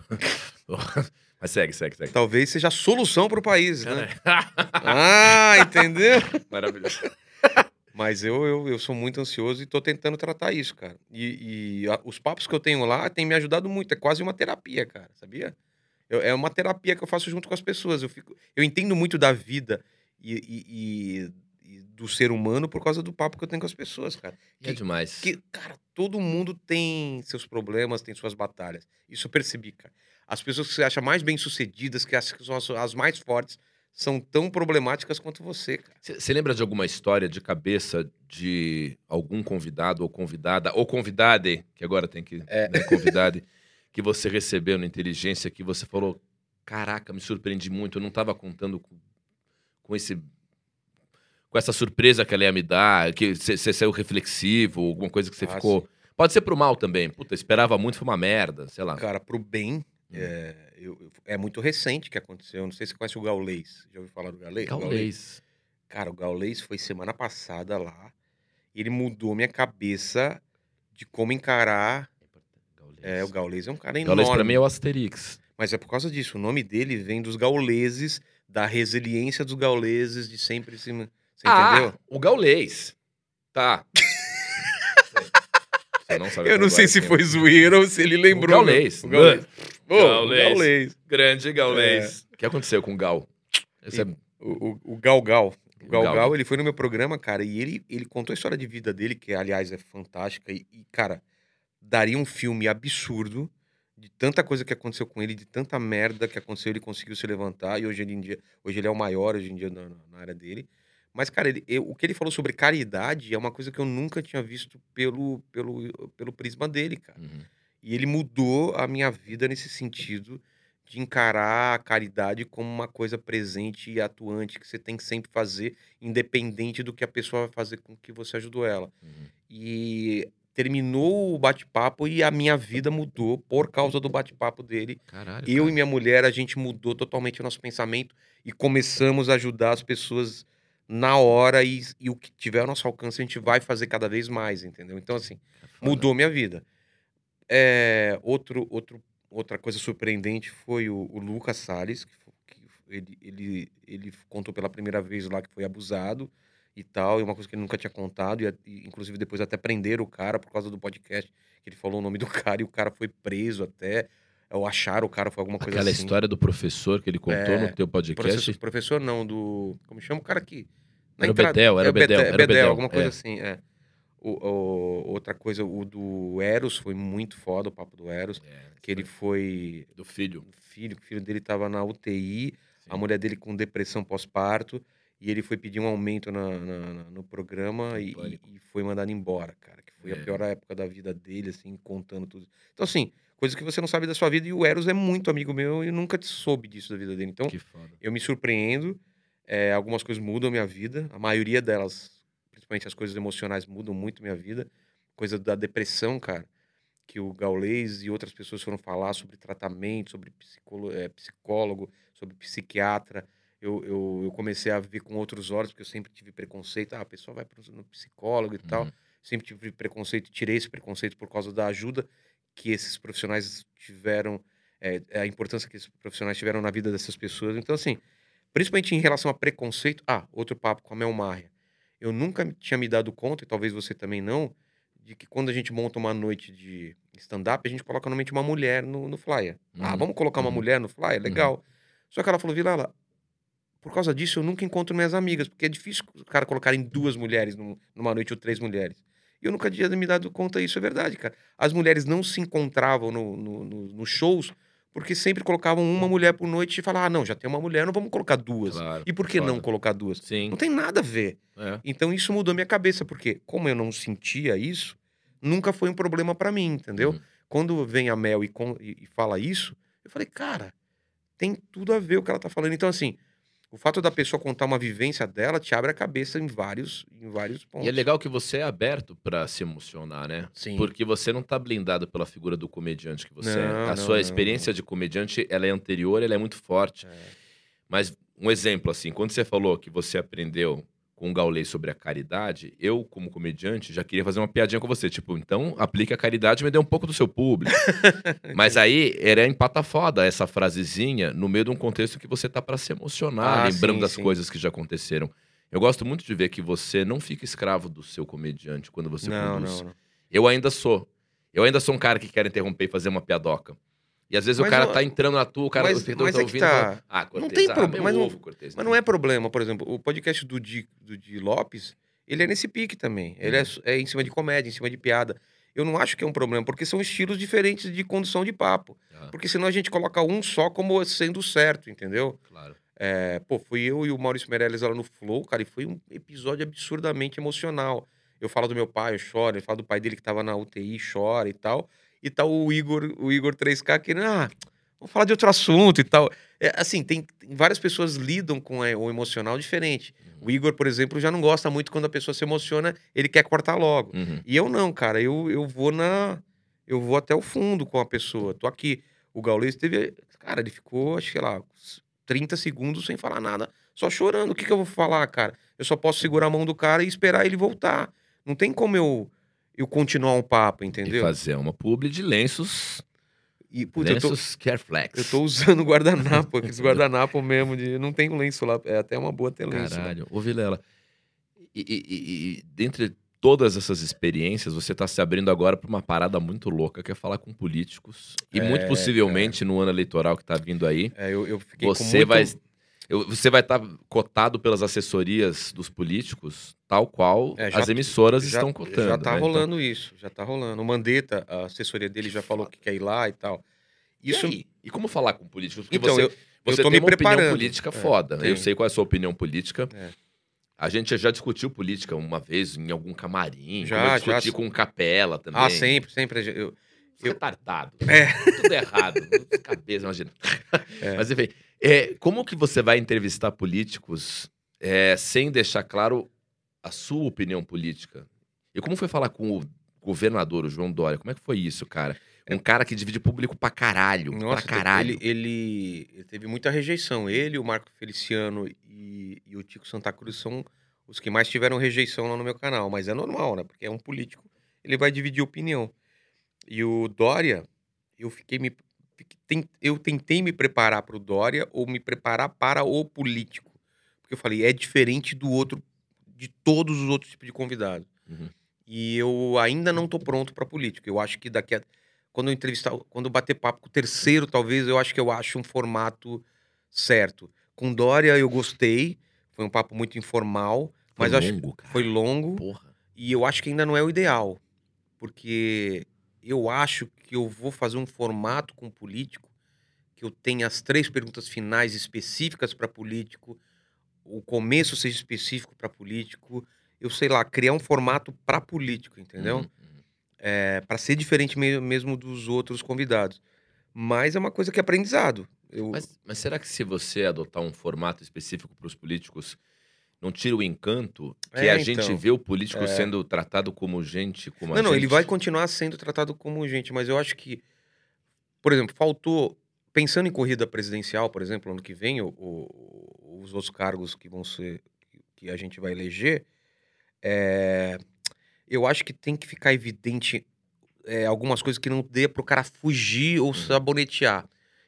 Mas segue, segue, segue. talvez seja a solução pro país, né? Cara, Ah, entendeu? Maravilhoso. Mas eu, eu, eu sou muito ansioso e tô tentando tratar isso, cara. E, e a- os papos que eu tenho lá têm me ajudado muito. É quase uma terapia, cara, sabia? Eu- é uma terapia que eu faço junto com as pessoas. Eu, fico, eu entendo muito da vida e, e- e- do ser humano por causa do papo que eu tenho com as pessoas, cara. E é demais. Porque, cara, todo mundo tem seus problemas, tem suas batalhas. Isso eu percebi, cara. As pessoas que você acha mais bem-sucedidas, que acham que são as, as mais fortes, são tão problemáticas quanto você, cara. Você lembra de alguma história de cabeça de algum convidado ou convidada, ou convidade, que agora tem que. É. Né, convidade, que você recebeu na inteligência, que você falou: Caraca, me surpreendi muito, eu não estava contando com, com esse. Com essa surpresa que ela ia me dar, que você saiu reflexivo, alguma coisa que você Ah, ficou. Pode ser pro mal também. Puta, esperava muito, foi uma merda, sei lá. Cara, pro bem, Hum. é, eu- eu- é muito recente que aconteceu. Não sei se você conhece o Gaulês. Já ouviu falar do Gaulês? Gaulês. Cara, o Gaulês foi semana passada lá. Ele mudou minha cabeça de como encarar. É, o Gaulês é um cara enorme. Gaulês pra mim é o Asterix. Mas é por causa disso. O nome dele vem dos gauleses, da resiliência dos gauleses de sempre se. Você entendeu? Ah, o Gaulês. Tá. Você não sabe Eu não sei é, se sim. foi zoeira ou se ele lembrou. O Gaulês. O Gaulês. Gaulês. Gaulês. Grande Gaulês. O que aconteceu com o Gal? Esse é- O, o, o Gal Gal. O O Gal Gal. Gal, ele foi no meu programa, cara, e ele, ele contou a história de vida dele, que aliás é fantástica, e, e, cara, daria um filme absurdo de tanta coisa que aconteceu com ele, de tanta merda que aconteceu, ele conseguiu se levantar, e hoje ele, em dia, hoje ele é o maior, hoje em dia, na, na área dele. Mas, cara, ele- eu- o que ele falou sobre caridade é uma coisa que eu nunca tinha visto pelo, pelo, pelo prisma dele, cara. Uhum. E ele mudou a minha vida nesse sentido de encarar a caridade como uma coisa presente e atuante que você tem que sempre fazer, independente do que a pessoa vai fazer com que você ajudou ela. Uhum. E terminou o bate-papo e a minha vida mudou por causa do bate-papo dele. Caralho. Eu cara. e minha mulher, a gente mudou totalmente o nosso pensamento e começamos a ajudar as pessoas na hora e, e o que tiver ao nosso alcance a gente vai fazer cada vez mais, entendeu? Então, assim, É mudou minha vida. É, outro, outro, outra coisa surpreendente foi o, o Lucas Salles, que, que ele, ele, ele contou pela primeira vez lá que foi abusado e tal, e uma coisa que ele nunca tinha contado, e, a- e inclusive depois até prenderam o cara por causa do podcast, que ele falou o nome do cara e o cara foi preso até, ou acharam o cara, foi alguma coisa Aquela assim. história do professor que ele contou É, no teu podcast. Professor, professor não, do. Como chama o cara aqui? Na Era o entrada- Bedel, era é o Bedel, Bedel, era o Bedel, alguma coisa é. assim, é. O, o- outra coisa, o do Eros foi muito foda, o papo do Eros. É, Que ele foi. Do filho. O filho, o filho dele tava na UTI, a Sim. mulher dele com depressão pós-parto, e ele foi pedir um aumento na- na- na- no programa e, e- foi mandado embora, cara. Que foi É. a pior época da vida dele, assim, contando tudo. Então, assim, coisas que você não sabe da sua vida, e o Eros é muito amigo meu e nunca soube disso da vida dele. Então, eu me surpreendo. é, algumas coisas mudam a minha vida. A maioria delas, principalmente as coisas emocionais, mudam muito a minha vida. Coisa da depressão, cara, que o Gaulês e outras pessoas foram falar sobre tratamento, sobre é, psicólogo, sobre psiquiatra. Eu, eu, eu comecei a ver com outros olhos, porque eu sempre tive preconceito. Ah, a pessoa vai pro- no psicólogo e tal. Uhum. Sempre tive preconceito, tirei esse preconceito por causa da ajuda que esses profissionais tiveram, é, a importância que esses profissionais tiveram na vida dessas pessoas. Então, assim, principalmente em relação a preconceito. Ah, outro papo com a Mel Maia. Eu nunca tinha me dado conta, e talvez você também não, de que quando a gente monta uma noite de stand-up, a gente coloca normalmente uma mulher no, no flyer. Ah, Uhum, vamos colocar uma uhum. mulher no flyer? Legal. Só que ela falou, Vilela, por causa disso eu nunca encontro minhas amigas, porque é difícil o cara colocarem duas mulheres num- numa noite ou três mulheres. E eu nunca tinha me dado conta isso, é verdade, cara. As mulheres não se encontravam no, no- no- nos shows porque sempre colocavam uma mulher por noite e falavam, ah, não, já tem uma mulher, não vamos colocar duas. Claro. E por que não colocar duas? Sim. Não tem nada a ver. É. Então isso mudou minha cabeça, porque como eu não sentia isso, nunca foi um problema pra mim, entendeu? Uhum. Quando vem a Mel e, con- e- e fala isso, eu falei, cara, tem tudo a ver o que ela tá falando. Então, assim, o fato da pessoa contar uma vivência dela te abre a cabeça em vários, em vários pontos. E é legal que você é aberto pra se emocionar, né? Sim. Porque você não tá blindado pela figura do comediante que você é. Não, A não, sua não, experiência de comediante, ela é anterior, ela é muito forte. É. Mas um exemplo, assim, quando você falou que você aprendeu com o Gaulês sobre a caridade, eu, como comediante, já queria fazer uma piadinha com você. Tipo, então aplique a caridade e me dê um pouco do seu público. Mas aí era empata foda essa frasezinha no meio de um contexto que você tá para se emocionar, Ah, lembrando sim, das sim. coisas que já aconteceram. Eu gosto muito de ver que você não fica escravo do seu comediante quando você não, conduz. não, não. Eu ainda sou. Eu ainda sou um cara que quer interromper e fazer uma piadoca. E às vezes o Mas cara não- tá entrando na tua, o cara mas- o mas tá é ouvindo tá. fala, ah, Cortez, tem ah, pro- meu mas não- ovo, Cortez. Mas não é problema, por exemplo, o podcast do Di, do Di Lopes, ele é nesse pique também. Ele é, Uhum. é em cima de comédia, em cima de piada. Eu não acho que é um problema, porque são estilos diferentes de condução de papo. Ah, Porque senão a gente coloca um só como sendo certo, entendeu? claro. É, pô, fui eu e o Maurício Meirelles lá no Flow, cara, e foi um episódio absurdamente emocional. Eu falo do meu pai, eu choro, ele fala do pai dele que tava na UTI, chora e tal. E tá o Igor, o Igor 3K querendo, ah, vamos falar de outro assunto e tal. É, assim, tem, tem- várias pessoas lidam com é, o emocional diferente. Uhum. O Igor, por exemplo, já não gosta muito quando a pessoa se emociona, ele quer cortar logo. Uhum. E eu não, cara, eu, eu vou na. Eu vou até o fundo com a pessoa. Tô aqui. O Gaules teve. Cara, ele ficou, acho que lá, 30 segundos sem falar nada, só chorando. O que, que eu vou falar, cara? Eu só posso segurar a mão do cara e esperar ele voltar. Não tem como eu, eu continuar um papo, E entendeu? fazer uma publi de lenços, E, puta, eu tô, lenços Careflex. eu tô usando guardanapo, aqueles guardanapo mesmo. De, não tem um lenço lá. É até uma boa ter lenço. lá. Caralho. Ô, Vilela, e, e, e- e dentre todas essas experiências, você tá se abrindo agora pra uma parada muito louca, que é falar com políticos. E muito É, possivelmente no ano eleitoral que tá vindo aí, É, eu, eu você muito... vai... eu- Você vai estar cotado pelas assessorias dos políticos, tal qual É, já- as emissoras já, estão cotando. Já tá né? Então, rolando isso, já tá rolando. O Mandetta, a assessoria dele já falou que quer ir lá e tal. e Isso. aí? E como falar com políticos? Porque Então, você, eu, você tô tem me uma opinião preparando. política É, foda. Eu tenho. sei qual é a sua opinião política. É. A gente já discutiu política uma vez em algum camarim. Já, eu já. discuti com o Capela também. ah, sempre, sempre. Eu, Eu... Eu- Retardado. É. Tudo errado. Cabeça, imagina. É. Mas enfim, é, como que você vai entrevistar políticos é, sem deixar claro a sua opinião política? E como foi falar com o governador, o João Dória? Como é que foi isso, cara? Um cara que divide público pra caralho. Nossa, pra caralho. Ele, ele, ele teve muita rejeição. Ele, o Marco Feliciano e, e o Tico Santa Cruz são os que mais tiveram rejeição lá no meu canal. Mas é normal, né? Porque é um político, ele vai dividir opinião. E o Dória, eu fiquei me. Eu tentei me preparar para o Dória ou me preparar para o político. Porque eu falei, é diferente do outro, de todos os outros tipos de convidados. Uhum. E eu ainda não tô pronto para político. Eu acho que daqui a quando eu entrevistar, quando eu bater papo com o terceiro, talvez eu acho que eu acho um formato certo. Com Dória eu gostei, foi um papo muito informal, mas eu acho longo, cara. foi longo Porra. e eu acho que ainda não é o ideal, porque eu acho que eu vou fazer um formato com político que eu tenha as três perguntas finais específicas para político, o começo seja específico para político, eu sei lá, criar um formato para político, entendeu? Uhum. É, para ser diferente me- mesmo dos outros convidados. Mas é uma coisa que é aprendizado. Eu, Mas, mas será que se você adotar um formato específico para os políticos, não tira o encanto que É, a gente então. vê o político É. sendo tratado como gente, como a não, não, ele gente? vai continuar sendo tratado como gente, mas eu acho que, por exemplo, faltou. Pensando em corrida presidencial, por exemplo, ano que vem, o- o- os outros cargos que vão ser. que a gente vai eleger, é, eu acho que tem que ficar evidente é, algumas coisas que não dê para o cara fugir ou Uhum. sabonetear.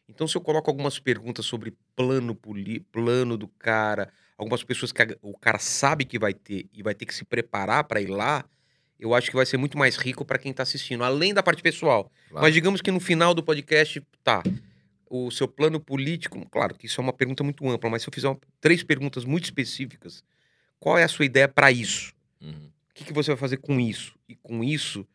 Então, se eu coloco algumas perguntas sobre plano, poli, plano do cara, algumas pessoas que a- o cara sabe que vai ter e vai ter que se preparar para ir lá, eu acho que vai ser muito mais rico para quem tá assistindo, além da parte pessoal. Claro. Mas digamos que no final do podcast, tá. O seu plano político, claro que isso é uma pergunta muito ampla, mas se eu fizer uma- três perguntas muito específicas, qual é a sua ideia para isso? Uhum. O que, que você vai fazer com isso? E com isso,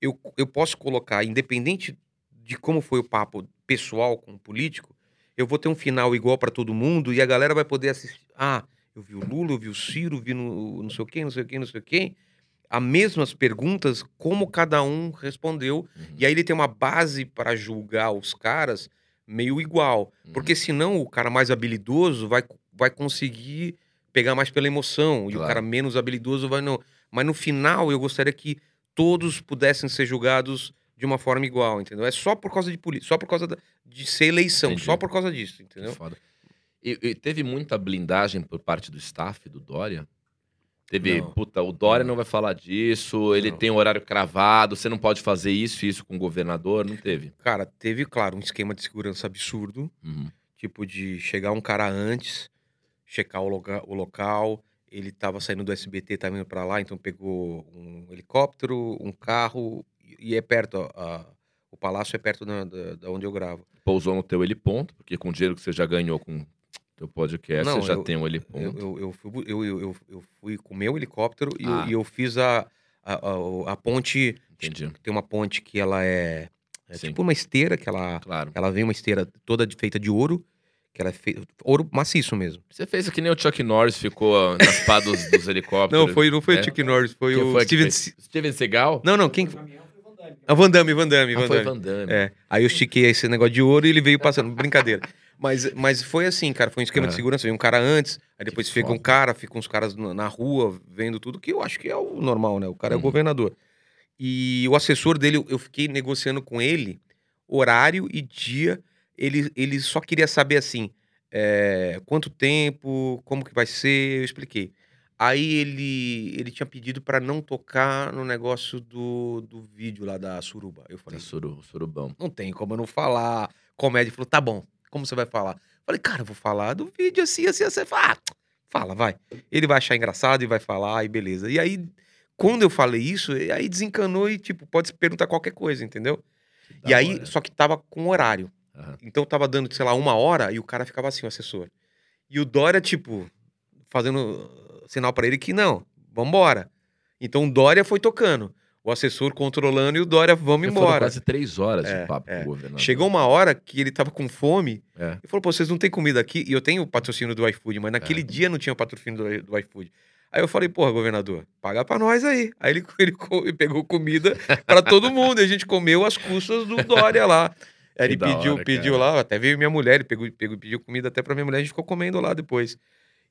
eu, eu posso colocar, independente de como foi o papo pessoal com o político, eu vou ter um final igual para todo mundo e a galera vai poder assistir. Ah, eu vi o Lula, eu vi o Ciro, vi no, não sei o quê, não sei o quê, não sei o quê. As mesmas perguntas, como cada um respondeu. Uhum. E aí ele tem uma base para julgar os caras meio igual. Uhum. Porque senão o cara mais habilidoso vai, vai conseguir pegar mais pela emoção. E o Claro. cara menos habilidoso vai não. Mas no final eu gostaria que todos pudessem ser julgados de uma forma igual, entendeu? É só por causa de política, só por causa da- de ser eleição, Entendi. só por causa disso, Que entendeu? foda. E, e teve muita blindagem por parte do staff do Dória? Teve, Não. puta, o Dória Não. vai falar disso, ele Não. tem horário cravado, você não pode fazer isso e isso com o governador, não teve. Cara, teve, claro, um esquema de segurança absurdo. Uhum. Tipo, de chegar um cara antes, checar o, loga- o local. Ele tava saindo do SBT, tava indo pra lá, então pegou um helicóptero, um carro, e é perto, ó, a- o palácio é perto da, da- da onde eu gravo. Pousou no teu heliponto, porque com o dinheiro que você já ganhou com teu podcast, Não, você já eu- tem um Eu, heliponto. eu, eu, fui, eu, eu, eu, eu fui com o meu helicóptero e, eu, Ah. e eu fiz a, a, a, a ponte. Entendi. Tem uma ponte que ela é, é tipo uma esteira, que ela, Claro. ela vem uma esteira toda de- feita de ouro, que ela é feita, ouro maciço mesmo. Você fez que nem o Chuck Norris ficou ah, nas pá dos, dos helicópteros. Não, foi, não foi É? o Chuck Norris, foi Quem o foi Steven. Steven Seagal? Não, não, quem. A Van Damme, Van Damme, Ah, Van foi Damme. Van Damme. É. Aí eu estiquei esse negócio de ouro e ele veio passando. Brincadeira. Mas, mas foi assim, cara. Foi um esquema É. de segurança. Veio um cara antes, aí depois Que fica um foda. cara, fica uns caras na rua vendo tudo, que eu acho que é o normal, né? O cara é o Uhum. governador. E o assessor dele, eu- fiquei negociando com ele horário e dia. Ele, ele só queria saber assim, é, quanto tempo, como que vai ser, eu expliquei. Aí ele, ele tinha pedido pra não tocar no negócio do, do vídeo lá da suruba. Eu falei, É suru, surubão. não tem como eu não falar. Comédia Ele falou, tá bom, como você vai falar? Falei, cara, eu vou falar do vídeo assim, assim, assim. Fala, ah, fala, vai. Ele vai achar engraçado e vai falar, e beleza. E aí, quando eu falei isso, aí desencanou e, tipo, pode se perguntar qualquer coisa, entendeu? e aí, hora. só que tava com horário. Aham. Então tava dando, sei lá, uma hora e o cara ficava assim, o assessor. E o Dória, tipo, fazendo uh, sinal pra ele que não, vambora. Então o Dória foi tocando. O assessor controlando e o Dória, vamos Foram embora. quase três horas É, de papo é. com o governador. Chegou uma hora que ele tava com fome É. e falou: Pô, vocês não têm comida aqui? E eu tenho o patrocínio do iFood, mas naquele É. dia não tinha o patrocínio do, do iFood. Aí eu falei: Porra, governador, paga pra nós aí. Aí ele, ele, ele pegou comida pra todo mundo e a gente comeu as custas do Dória lá. Aí ele pediu, hora, pediu cara. lá, até veio minha mulher, ele pegou, pegou, pediu comida até pra minha mulher, a gente ficou comendo lá depois.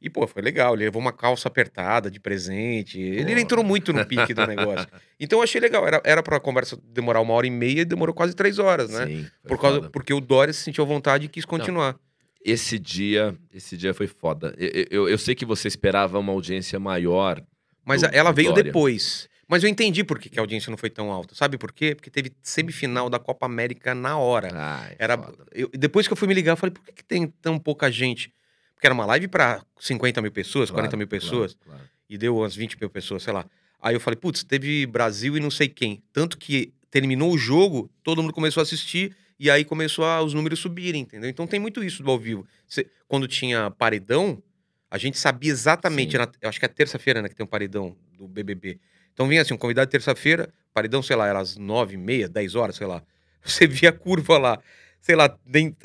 E, pô, foi legal. Ele levou uma calça apertada de presente. Ele entrou muito no pique do negócio. Então eu achei legal. Era, era pra conversa demorar uma hora e meia e demorou quase três horas, né? Sim, Por causa, foda. porque o Dória se sentiu à vontade e quis continuar. Esse dia, esse dia foi foda. Eu, eu, eu sei que você esperava uma audiência maior. Mas do- ela veio Dória. depois. Mas eu entendi por que, a audiência não foi tão alta. Sabe por quê? Porque teve semifinal da Copa América na hora. Ai, Era, eu- depois que eu fui me ligar, eu falei, por que, que tem tão pouca gente? Porque era uma live pra 50 mil pessoas, 40 mil Claro, pessoas, claro, claro. e deu umas 20 mil pessoas, sei lá. Aí eu falei, putz, teve Brasil e não sei quem. Tanto que terminou o jogo, todo mundo começou a assistir, e aí começou a, os números subirem, entendeu? Então tem muito isso do ao vivo. Cê- quando tinha paredão, a gente sabia exatamente, na- eu acho que é terça-feira, né, que tem um paredão do BBB. Então vinha assim, um convidado terça-feira, paredão, sei lá, era às nove e meia, dez horas, sei lá. Você via a curva lá, sei lá,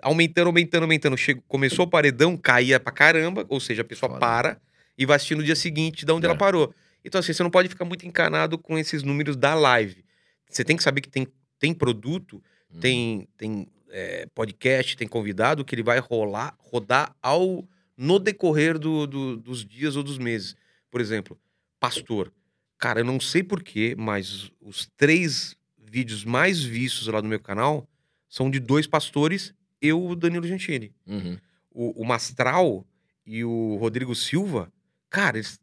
aumentando, aumentando, aumentando. Chegou, começou o paredão, caía pra caramba, ou seja, a pessoa Foda. para e vai assistir no dia seguinte de onde É. ela parou. Então, assim, você não pode ficar muito encanado com esses números da live. Você tem que saber que tem, tem produto, Hum. tem, tem é, podcast, tem convidado que ele vai rolar, rodar ao no decorrer do- do- dos dias ou dos meses. Por exemplo, pastor. Cara, eu não sei porquê, mas os três vídeos mais vistos lá no meu canal são de dois pastores, eu e o Danilo Gentili. Uhum. O, o Mastral e o Rodrigo Silva, cara, eles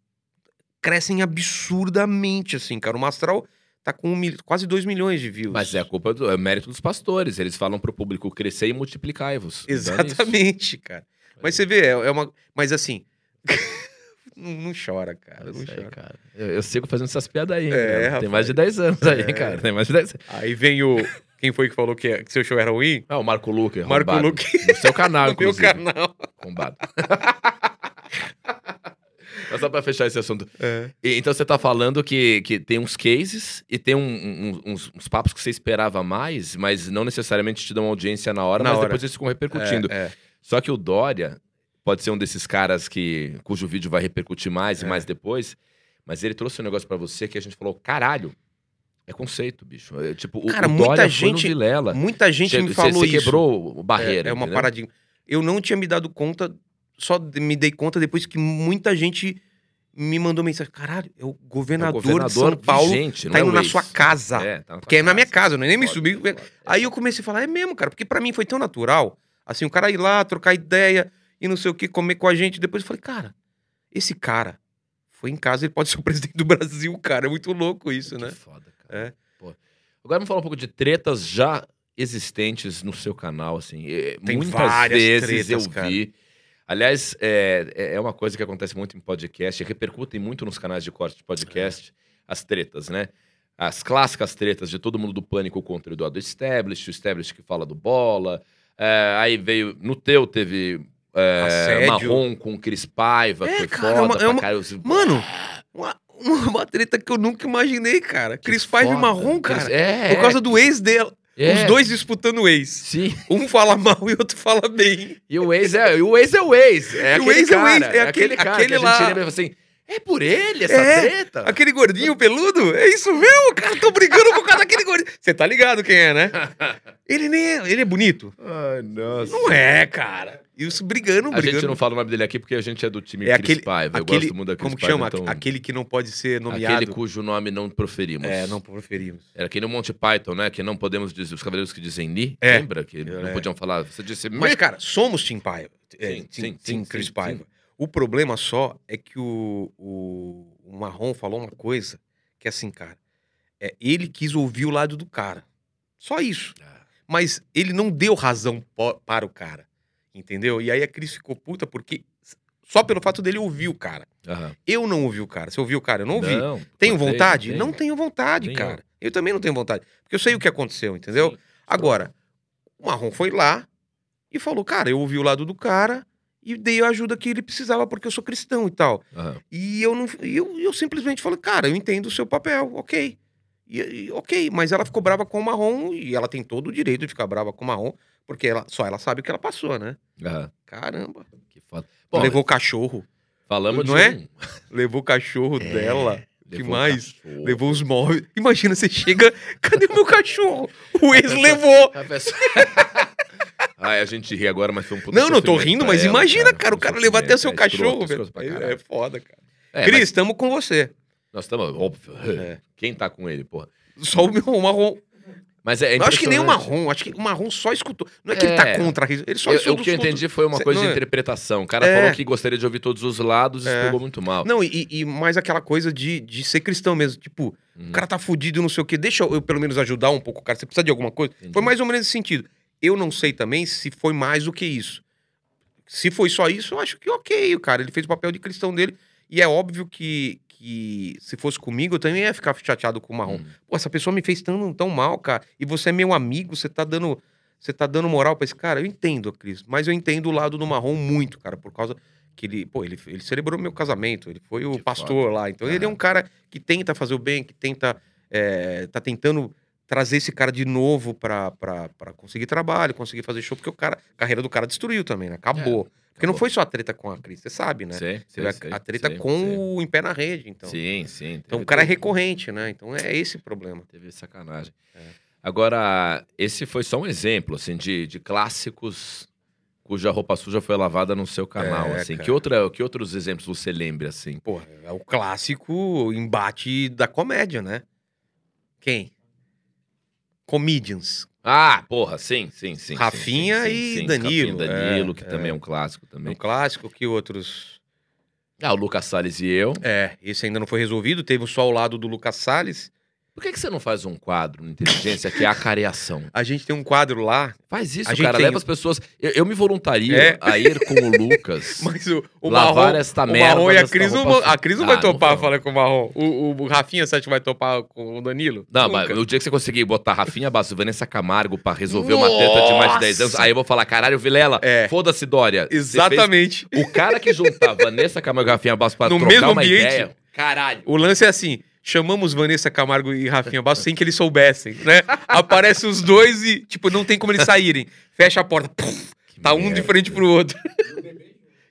crescem absurdamente, assim, cara. O Mastral tá com um mil- quase 2 milhões de views. Mas é a culpa do é mérito dos pastores. Eles falam pro público crescer e multiplicai-vos. Então é. Exatamente, cara. Mas você vê, é, é uma. Mas assim. não, não chora, cara. É Não aí, chora. cara. Eu, eu sigo fazendo essas piadas aí. É, né? Tem mais de 10 anos aí, É. cara. Tem mais de 10 anos. Aí vem o. Quem foi que falou que, que seu show era ruim? Ah, o Marco Luque. Marco arrombado. Luque. No seu canal, no meu inclusive. canal. Arrombado. Mas só pra fechar esse assunto. É. E, então você tá falando que, que tem uns cases e tem um- um- uns, uns papos que você esperava mais, mas não necessariamente te dão audiência na hora, Na mas hora. depois eles ficam repercutindo. É, é. Só que o Dória pode ser um desses caras que cujo vídeo vai repercutir mais e É. mais depois, mas ele trouxe um negócio pra você que a gente falou, caralho, é conceito, bicho. É, tipo, o- Cara, o, muita gente- Vilela. Muita gente me falou você isso. quebrou barreira. É, é uma entendeu? paradigma. Eu não tinha me dado conta, só de- me dei conta depois que muita gente me mandou mensagem. Caralho, é o É o governador, governador de São Paulo vigente, tá é indo o na sua casa. É, tá na tua Que é na minha casa, não é nem me Foda, subir. foda. Aí eu comecei a falar, é mesmo, cara, porque pra mim foi tão natural. Assim, o cara ir lá, trocar ideia e não sei o que, comer com a gente. Depois eu falei, cara, esse cara foi em casa, ele pode ser o presidente do Brasil, cara. É muito louco isso, Que né? foda. É. Pô. Agora vamos falar um pouco de tretas já existentes no seu canal, assim. É, Tem Muitas vezes tretas, eu cara. vi. Aliás, é, é uma coisa que acontece muito em podcast, repercutem muito nos canais de corte de podcast, as tretas, né? As clássicas tretas de todo mundo do Pânico contra o Eduardo Establish, o Establish que fala do Bola. É, aí veio, no teu teve é. Marrom com o Cris Paiva, É, que foi cara, é foda uma- é uma-. Mano, uma, uma treta que eu nunca imaginei, cara. Cris Paiva e. Marrom, cara. É, Por causa do ex dela. é. Os dois disputando o ex. Sim. Um fala mal e o outro fala bem. E o ex é o ex, é o ex. É E o ex é o cara. ex, É, é aquele, aquele- cara aquele que a gente lá. lembra assim. É por ele essa É, treta? Aquele gordinho peludo? É isso mesmo, cara. Tô brigando por causa daquele gordinho. Você tá ligado quem é, né? Ele nem é. Ele é bonito. Ai, nossa. Não é, cara. Isso brigando, A brigando. gente não fala o nome dele aqui porque a gente é do time É Cris aquele- Paiva. Eu aquele- gosto muito da Cris Como que chama? então- Aquele que não pode ser nomeado. Aquele cujo nome não proferimos. É, não preferimos. Era que nem o Monty Python, né? Que não podemos dizer. Os cavaleiros que dizem ni. É. Lembra? Que não É. podiam falar. Você disse Mas, cara, somos Tim Paiva. É, Sim, Tim, sim, sim, Chris sim, Paiva. O problema só é que o, o, o Marrom falou uma coisa que é assim, cara. É, ele quis ouvir o lado do cara. Só isso. Ah. Mas ele não deu razão para o cara. Entendeu? E aí a Cris ficou puta porque. Só pelo fato dele ouvir o cara. Aham. Eu não ouvi o cara. Você ouviu o cara? Eu não ouvi. Não, Tenho vontade? Não tenho vontade, cara. Eu. também não tenho vontade. Porque eu sei o que aconteceu, entendeu? Sim. Agora, o Marrom foi lá e falou: Cara, eu ouvi o lado do cara e dei a ajuda que ele precisava porque eu sou cristão e tal. Aham. E eu não. Eu, eu simplesmente falei: Cara, eu entendo o seu papel, ok. E, e- ok, mas ela ficou brava com o Marrom e ela tem todo o direito de ficar brava com o Marrom porque ela, só ela sabe o que ela passou, né? Aham. Caramba. Que foda. Levou o cachorro. falamos não de é? um- Levou o cachorro É, dela. Que levou mais? cachorro. Levou os móveis. Imagina, você chega. Cadê o meu cachorro? O ex levou. A pessoa- Ai, a gente ri agora, mas foi um puta Não, não tô rindo, mas ela, imagina, cara, o um cara levar até o seu é cachorro, velho. É, é foda, cara. É, Cris, mas estamos com você. Nós estamos, óbvio. É. Quem tá com ele, porra? Só o meu o marrom. Mas é, eu acho que nem o marrom, acho que o marrom só escutou. Não é que ele tá É. contra ele só Eu- escutou. o que eu entendi foi uma Cê- coisa não de é? interpretação. O cara É. falou que gostaria de ouvir todos os lados e É. muito mal. Não, e, e mais aquela coisa de, de ser cristão mesmo. Tipo, Uhum. o cara tá fudido, não sei o quê. Deixa eu, eu pelo menos ajudar um pouco o cara. Você precisa de alguma coisa? Entendi. Foi mais ou menos nesse sentido. Eu não sei também se foi mais do que isso. Se foi só isso, eu acho que ok, o cara. Ele fez o papel de cristão dele. E é óbvio que, que se fosse comigo, eu também ia ficar chateado com o marrom. Hum. Pô, essa pessoa me fez tão, tão mal, cara. E você é meu amigo, você tá dando. Você tá dando moral pra esse cara? Eu entendo, Cris. Mas eu entendo o lado do marrom muito, cara, por causa que ele, pô, ele, ele celebrou meu casamento, ele foi o Que pastor lá. Então ele é um cara que tenta fazer o bem, que tenta. é, tá tentando trazer esse cara de novo pra conseguir trabalho, conseguir fazer show, porque o cara, a carreira do cara destruiu também, né? Acabou. porque não foi só a treta com a Cris, você sabe, né? Sei, Teve a, a treta sei, com sei. o Em Pé na Rede, então. Sim, sim. Então o cara é recorrente, né? Então é esse o problema. Teve sacanagem. É. Agora, esse foi só um exemplo, assim, de, de clássicos cuja roupa suja foi lavada no seu canal, É, assim. cara. Que, outra, que outros exemplos você lembra, assim? Porra, é o clássico embate da comédia, né? Quem? Comedians. Ah, porra, sim, sim, sim. Rafinha sim, sim, e sim. Danilo, Rafinha Danilo, é, que é. também é um clássico É também. um clássico que outros. Ah, o Lucas Salles e eu. É, esse ainda não foi resolvido. Teve só o lado do Lucas Salles. Por que, que você não faz um quadro no Inteligência que é a careação? A gente tem um quadro lá, Faz isso, A cara. tem- Leva as pessoas. Eu, eu me voluntario É. a ir com o Lucas. mas o, o lavar Marrom. esta O merda. Marrom e a Cris, não a. Cris não Ah, vai topar vão. falar com o Marrom. O, o Rafinha, você acha que vai topar com o Danilo? Não, Nunca. mas no dia que você conseguir botar Rafinha Basso e Vanessa Camargo pra resolver uma treta de mais de 10 anos, Nossa! aí eu vou falar, caralho, Vilela, É. foda-se, Dória. Exatamente. fez- O cara que juntar Vanessa Camargo e Rafinha Basso pra No trocar mesmo uma ambiente. ideia... Caralho. O lance é assim: chamamos Vanessa Camargo e Rafinha Basso sem que eles soubessem, né? Aparecem os dois e, tipo, não tem como eles saírem. Fecha a porta, puf, tá um merda. de frente pro outro.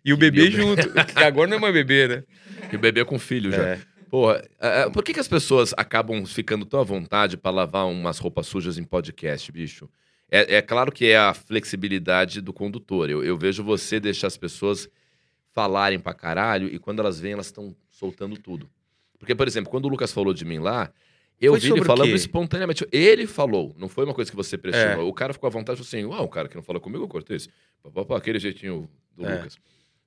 E o bebê E o junto, que agora não é mais bebê, né? E o bebê com filho já. É. Porra, é, é, por que, que as pessoas acabam ficando tão à vontade pra lavar umas roupas sujas em podcast, bicho? É, é claro que é a flexibilidade do condutor. Eu, eu vejo você deixar as pessoas falarem pra caralho e quando elas vêm, elas estão soltando tudo. Porque, por exemplo, quando o Lucas falou de mim lá, eu Foi vi ele falando espontaneamente. Ele falou, não foi uma coisa que você pressionou. É. O cara ficou à vontade e falou assim: Uau, o cara que não fala comigo, eu cortei isso. Aquele jeitinho do É. Lucas.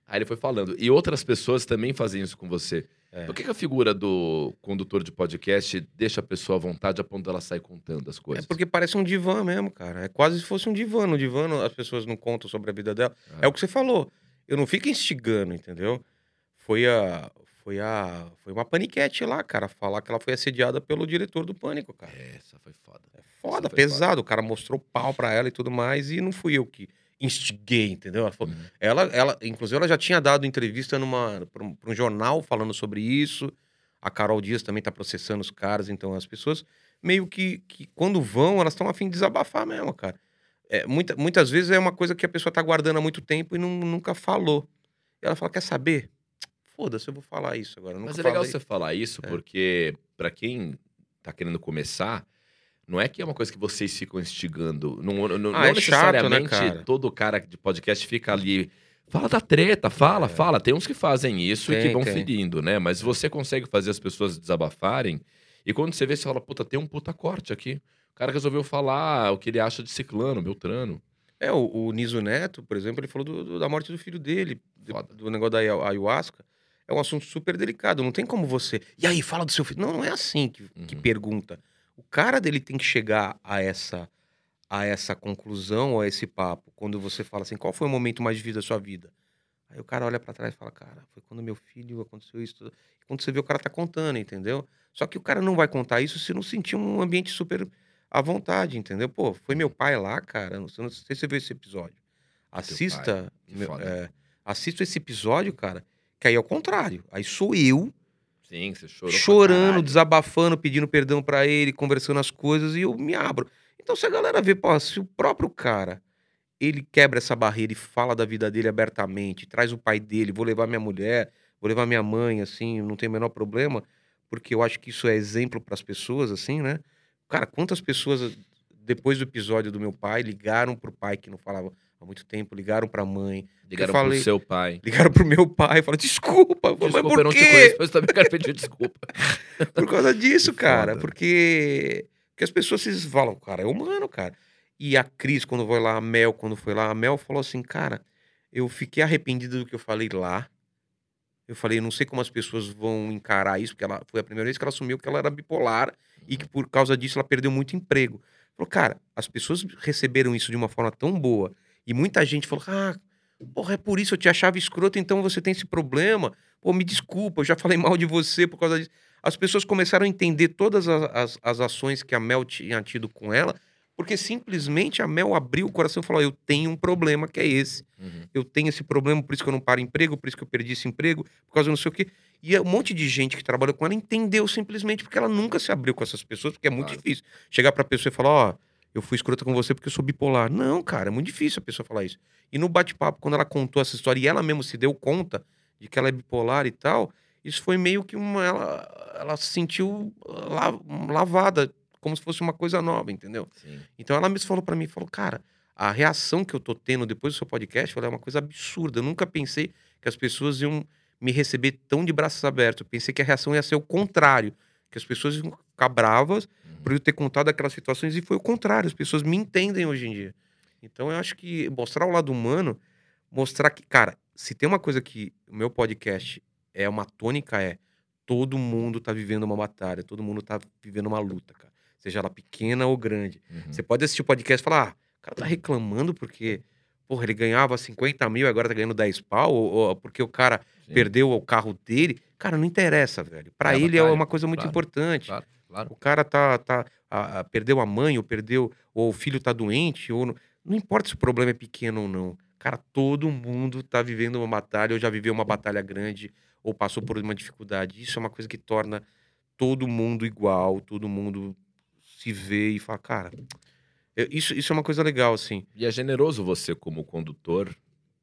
Aí ele foi falando. E outras pessoas também fazem isso com você. É. Por que, que a figura do condutor de podcast deixa a pessoa à vontade a ponto dela sair contando as É coisas? porque parece um divã mesmo, cara. É quase se fosse um divã. No divã as pessoas não contam sobre a vida dela. É, o que você falou. Eu não fico instigando, entendeu? Foi a. Foi a. Foi uma paniquete lá, cara. Falar que ela foi assediada pelo diretor do pânico, cara. Essa foi foda. É foda, pesado. O cara mostrou pau pra ela e tudo mais. E não fui eu que instiguei, entendeu? Ela, falou- Uhum. ela, ela inclusive, ela já tinha dado entrevista numa, pra, um, um jornal falando sobre isso. A Carol Dias também tá processando os caras. Então, as pessoas meio que, que quando vão, elas estão afim de desabafar mesmo, cara. É, muita, muitas vezes é uma coisa que a pessoa tá guardando há muito tempo e não- nunca falou. E ela fala, quer saber? Foda-se, eu vou falar isso agora. Mas é legal falei. você falar isso, É. porque pra quem tá querendo começar, não é que é uma coisa que vocês ficam instigando. Não, não, Ah, não é chato, né, necessariamente cara? todo cara de podcast fica ali. Fala da treta, fala, É. fala. Tem uns que fazem isso e Tem, que vão tem. ferindo, né? Mas você consegue fazer as pessoas desabafarem. E quando você vê, você fala, puta, tem um puta corte aqui. O cara resolveu falar o que ele acha de ciclano, beltrano. É, o, o Niso Neto, por exemplo, ele falou do- do- da morte do filho dele, de- Foda. do negócio da ayahu- ayahuasca. É um assunto super delicado. Não tem como você. E aí, fala do seu filho. Não, não é assim que, que Uhum. pergunta. O cara dele tem que chegar a essa, a essa conclusão ou a esse papo. Quando você fala assim, qual foi o momento mais difícil da sua vida? Aí o cara olha pra trás e fala, cara, foi quando meu filho aconteceu isso. tudo." E quando você vê, o cara tá contando, entendeu? Só que o cara não vai contar isso se não sentir um ambiente super à vontade, entendeu? Pô, foi meu pai lá, cara. Não sei, não sei se você viu esse episódio. Assista. que meu- é, assista esse episódio, cara. Que aí é o contrário. Aí sou eu Sim, você chorou. chorando, desabafando, pedindo perdão pra ele, conversando as coisas e eu me abro. Então se a galera vê, pô, se o próprio cara ele quebra essa barreira e fala da vida dele abertamente, traz o pai dele, vou levar minha mulher, vou levar minha mãe, assim, não tem o menor problema, porque eu acho que isso é exemplo pras pessoas, assim, né? Cara, quantas pessoas depois do episódio do meu pai ligaram pro pai que não falava há muito tempo, ligaram pra mãe, Ligaram eu falei- pro seu pai. ligaram pro meu pai, falaram desculpa, eu Desculpa, mas eu por não te quê? conheço, mas eu também quero pedir desculpa. Por causa disso, cara. Porque, porque as pessoas se falam, cara, é humano, cara. E a Cris, quando foi lá, a Mel, quando foi lá, a Mel falou assim, cara, eu fiquei arrependido do que eu falei lá. Eu falei, eu não sei como as pessoas vão encarar isso, porque ela foi a primeira vez que ela assumiu que ela era bipolar e que por causa disso ela perdeu muito emprego. Falou, cara, as pessoas receberam isso de uma forma tão boa e muita gente falou, ah, porra, é por isso eu te achava escroto, então você tem esse problema. Pô, me desculpa, eu já falei mal de você por causa disso. As pessoas começaram a entender todas as, as, as ações que a Mel tinha tido com ela, porque simplesmente a Mel abriu o coração e falou: Eu tenho um problema que é esse. Uhum. Eu tenho esse problema, por isso que eu não paro emprego, por isso que eu perdi esse emprego, por causa não sei o quê. E um monte de gente que trabalhou com ela entendeu simplesmente porque ela nunca se abriu com essas pessoas, porque é muito Claro. difícil. Chegar pra pessoa e falar: Ó, eu fui escrota com você porque eu sou bipolar. Não, cara, é muito difícil a pessoa falar isso. E no bate-papo, quando ela contou essa história e ela mesmo se deu conta de que ela é bipolar e tal, isso foi meio que uma. Ela, ela se sentiu la- lavada, como se fosse uma coisa nova, entendeu? Sim. Então ela mesmo falou pra mim, falou, cara, a reação que eu tô tendo depois do seu podcast é uma coisa absurda. Eu nunca pensei que as pessoas iam me receber tão de braços abertos. Eu pensei que a reação ia ser o contrário, que as pessoas iam ficar bravas Uhum. por eu ter contado aquelas situações e foi o contrário. As pessoas me entendem hoje em dia. Então eu acho que mostrar o lado humano, mostrar que, cara, se tem uma coisa que o meu podcast é uma tônica é todo mundo tá vivendo uma batalha, todo mundo tá vivendo uma luta, cara. Seja ela pequena ou grande. Uhum. Você pode assistir o podcast e falar, ah, o cara tá reclamando porque, porra, ele ganhava 50 mil, agora tá ganhando 10 pau, ou, ou porque o cara Sim. perdeu o carro dele. Cara, não interessa, velho. Pra É a ele é batalha, uma coisa muito claro, importante. Claro, claro. O cara tá, tá a- a- perdeu a mãe, ou perdeu, ou o filho tá doente, ou não, não importa se o problema é pequeno ou não. Cara, todo mundo tá vivendo uma batalha, ou já viveu uma batalha grande, ou passou por uma dificuldade. Isso é uma coisa que torna todo mundo igual, todo mundo se vê e fala, cara, isso, isso é uma coisa legal, assim. E é generoso você, como condutor,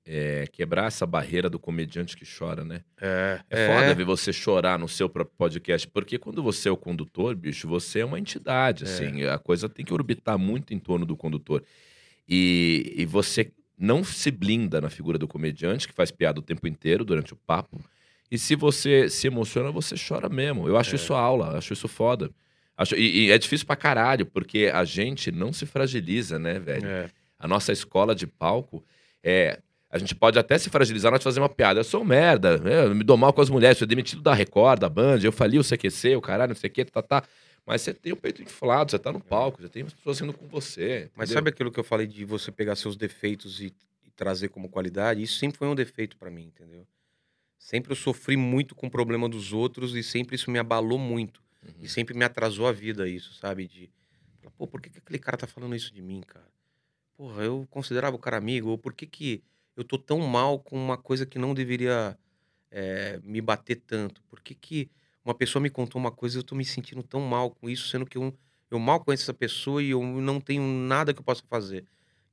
é, quebrar essa barreira do comediante que chora, né? É, É, foda ver você chorar no seu próprio podcast, porque quando você é o condutor, bicho, você é uma entidade, É. assim, a coisa tem que orbitar muito em torno do condutor. E, e você não se blinda na figura do comediante, que faz piada o tempo inteiro durante o papo. E se você se emociona, você chora mesmo. Eu acho É. isso aula, acho isso foda. Acho, e, e é difícil pra caralho, porque a gente não se fragiliza, né, velho? É. A nossa escola de palco é. A gente pode até se fragilizar nós fazer uma piada. Eu sou um merda, eu me dou mal com as mulheres, sou demitido da Record, da Band, eu fali o CQC, o caralho, não sei o que, tá, tá. Mas você tem o peito inflado, você tá no palco, você tem as pessoas indo com você. Mas entendeu? sabe aquilo que eu falei de você pegar seus defeitos e, e trazer como qualidade? Isso sempre foi um defeito pra mim, entendeu? Sempre eu sofri muito com o problema dos outros e sempre isso me abalou muito. Uhum. E sempre me atrasou a vida isso, sabe? De, pô, por que, que aquele cara tá falando isso de mim, cara? Porra, eu considerava o cara amigo, ou por que que eu tô tão mal com uma coisa que não deveria eh, me bater tanto? Por que que uma pessoa me contou uma coisa e eu tô me sentindo tão mal com isso, sendo que eu, eu mal conheço essa pessoa e eu não tenho nada que eu possa fazer?